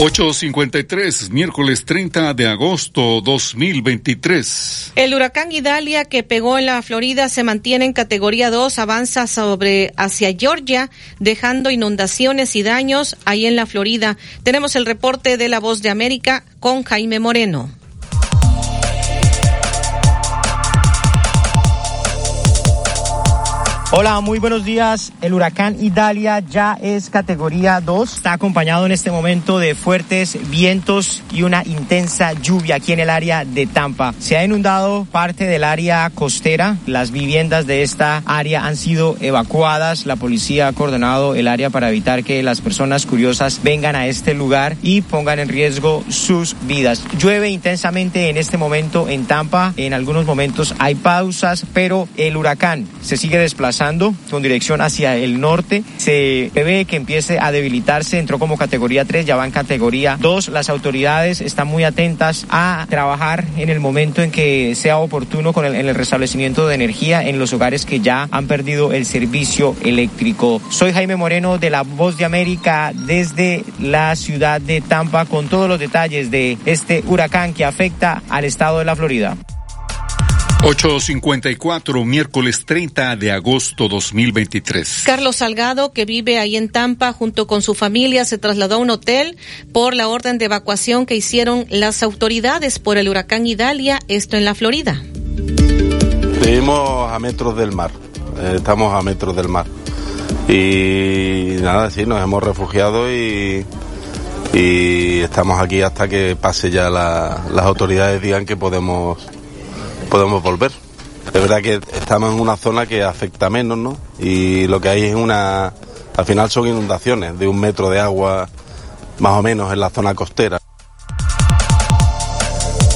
8.53, miércoles 30 de agosto 2023. El huracán Idalia que pegó en la Florida se mantiene en categoría 2, avanza sobre hacia Georgia, dejando inundaciones y daños ahí en la Florida. Tenemos el reporte de La Voz de América con Jaime Moreno. Hola, muy buenos días. El huracán Idalia ya es categoría 2. Está acompañado en este momento de fuertes vientos y una intensa lluvia aquí en el área de Tampa. Se ha inundado parte del área costera. Las viviendas de esta área han sido evacuadas. La policía ha coordinado el área para evitar que las personas curiosas vengan a este lugar y pongan en riesgo sus vidas. Llueve intensamente en este momento en Tampa. En algunos momentos hay pausas, pero el huracán se sigue desplazando con dirección hacia el norte. Se prevé que empiece a debilitarse, entró como categoría 3, ya va en categoría 2. Las autoridades están muy atentas a trabajar en el momento en que sea oportuno con el, en el restablecimiento de energía en los hogares que ya han perdido el servicio eléctrico. Soy Jaime Moreno de La Voz de América desde la ciudad de Tampa con todos los detalles de este huracán que afecta al estado de la Florida. 854, miércoles 30 de agosto 2023. Carlos Salgado, que vive ahí en Tampa junto con su familia, se trasladó a un hotel por la orden de evacuación que hicieron las autoridades por el huracán Idalia, esto en la Florida. Vivimos a metros del mar, eh, estamos a metros del mar. Y nada, sí, nos hemos refugiado y, y estamos aquí hasta que pase ya la, las autoridades digan que podemos podemos volver. Es verdad que estamos en una zona que afecta menos, ¿no? Y lo que hay es una, al final son inundaciones de un metro de agua más o menos en la zona costera.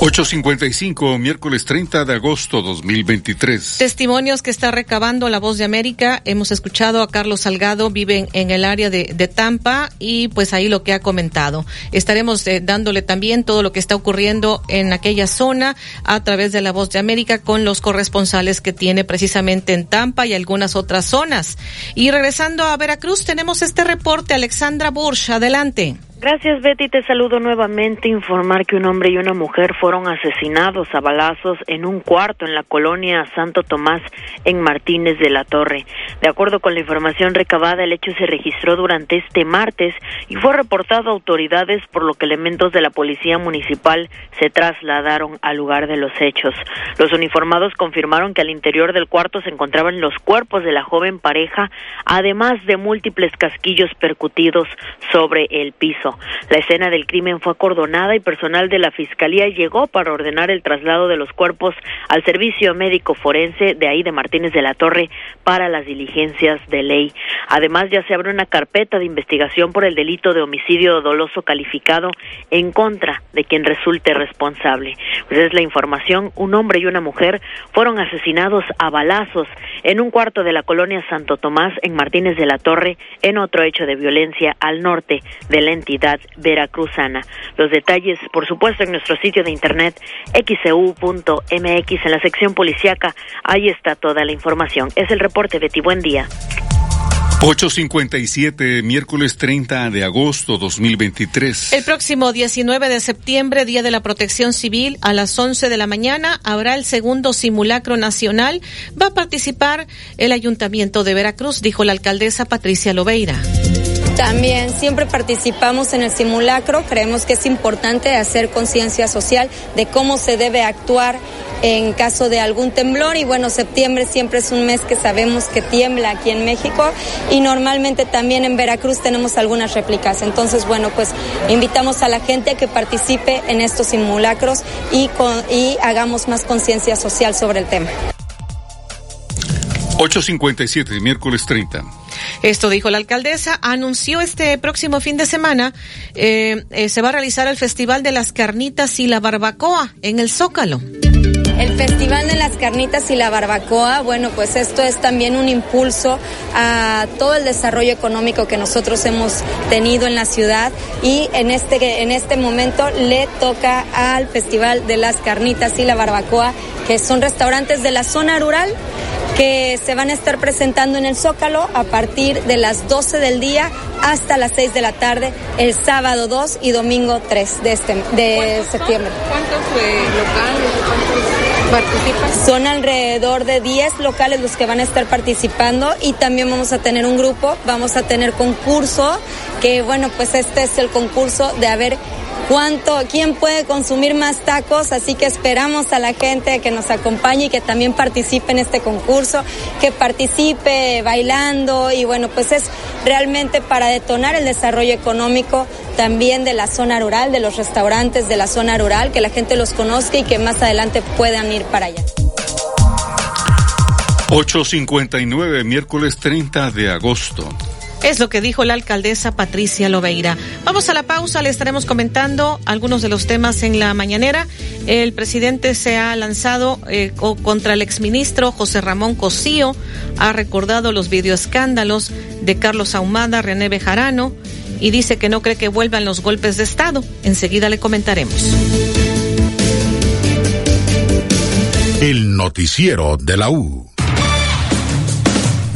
855, miércoles 30 de agosto 2023. Testimonios que está recabando La Voz de América. Hemos escuchado a Carlos Salgado, viven en el área de, de Tampa y pues ahí lo que ha comentado. Estaremos eh, dándole también todo lo que está ocurriendo en aquella zona a través de La Voz de América con los corresponsales que tiene precisamente en Tampa y algunas otras zonas. Y regresando a Veracruz, tenemos este reporte. Alexandra Bursch, adelante. Gracias Betty, te saludo nuevamente. Informar que un hombre y una mujer fueron asesinados a balazos en un cuarto en la colonia Santo Tomás en Martínez de la Torre. De acuerdo con la información recabada, el hecho se registró durante este martes y fue reportado a autoridades por lo que elementos de la policía municipal se trasladaron al lugar de los hechos. Los uniformados confirmaron que al interior del cuarto se encontraban los cuerpos de la joven pareja, además de múltiples casquillos percutidos sobre el piso. La escena del crimen fue acordonada y personal de la Fiscalía llegó para ordenar el traslado de los cuerpos al Servicio Médico Forense de ahí de Martínez de la Torre para las diligencias de ley. Además, ya se abre una carpeta de investigación por el delito de homicidio doloso calificado en contra de quien resulte responsable. Pues es la información, un hombre y una mujer fueron asesinados a balazos en un cuarto de la colonia Santo Tomás en Martínez de la Torre en otro hecho de violencia al norte de la entidad veracruzana. Los detalles, por supuesto, en nuestro sitio de internet xcu.mx en la sección policíaca. Ahí está toda la información. Es el reporte de Ti. Buen día. 857, miércoles 30 de agosto 2023. El próximo 19 de septiembre, Día de la Protección Civil, a las 11 de la mañana, habrá el segundo simulacro nacional. Va a participar el Ayuntamiento de Veracruz, dijo la alcaldesa Patricia Lobeira. También siempre participamos en el simulacro, creemos que es importante hacer conciencia social de cómo se debe actuar en caso de algún temblor y bueno, septiembre siempre es un mes que sabemos que tiembla aquí en México y normalmente también en Veracruz tenemos algunas réplicas. Entonces, bueno, pues invitamos a la gente a que participe en estos simulacros y, hagamos más conciencia social sobre el tema. 857, miércoles 30. Esto dijo la alcaldesa. Anunció este próximo fin de semana eh, eh, se va a realizar el Festival de las Carnitas y la Barbacoa en el Zócalo. El Festival de las Carnitas y la Barbacoa, bueno, pues esto es también un impulso a todo el desarrollo económico que nosotros hemos tenido en la ciudad y en este, en este momento le toca al Festival de las Carnitas y la Barbacoa, que son restaurantes de la zona rural que se van a estar presentando en el Zócalo a partir de las 12 del día hasta las 6 de la tarde, el sábado 2 y domingo 3 de, este, de septiembre. ¿Cuántos eh, locales? ¿Cuántos Son alrededor de 10 locales los que van a estar participando y también vamos a tener un grupo, vamos a tener concurso, que bueno, pues este es el concurso de haber cuánto, quién puede consumir más tacos, así que esperamos a la gente que nos acompañe y que también participe en este concurso, que participe bailando y bueno, pues es realmente para detonar el desarrollo económico también de la zona rural, de los restaurantes de la zona rural, que la gente los conozca y que más adelante puedan ir para allá. 859, miércoles 30 de agosto. Es lo que dijo la alcaldesa Patricia Lobeira. Vamos a la pausa, le estaremos comentando algunos de los temas en la mañanera. El presidente se ha lanzado eh, contra el exministro José Ramón Cosío, ha recordado los videoescándalos de Carlos Ahumada, René Bejarano y dice que no cree que vuelvan los golpes de Estado. Enseguida le comentaremos. El noticiero de la U.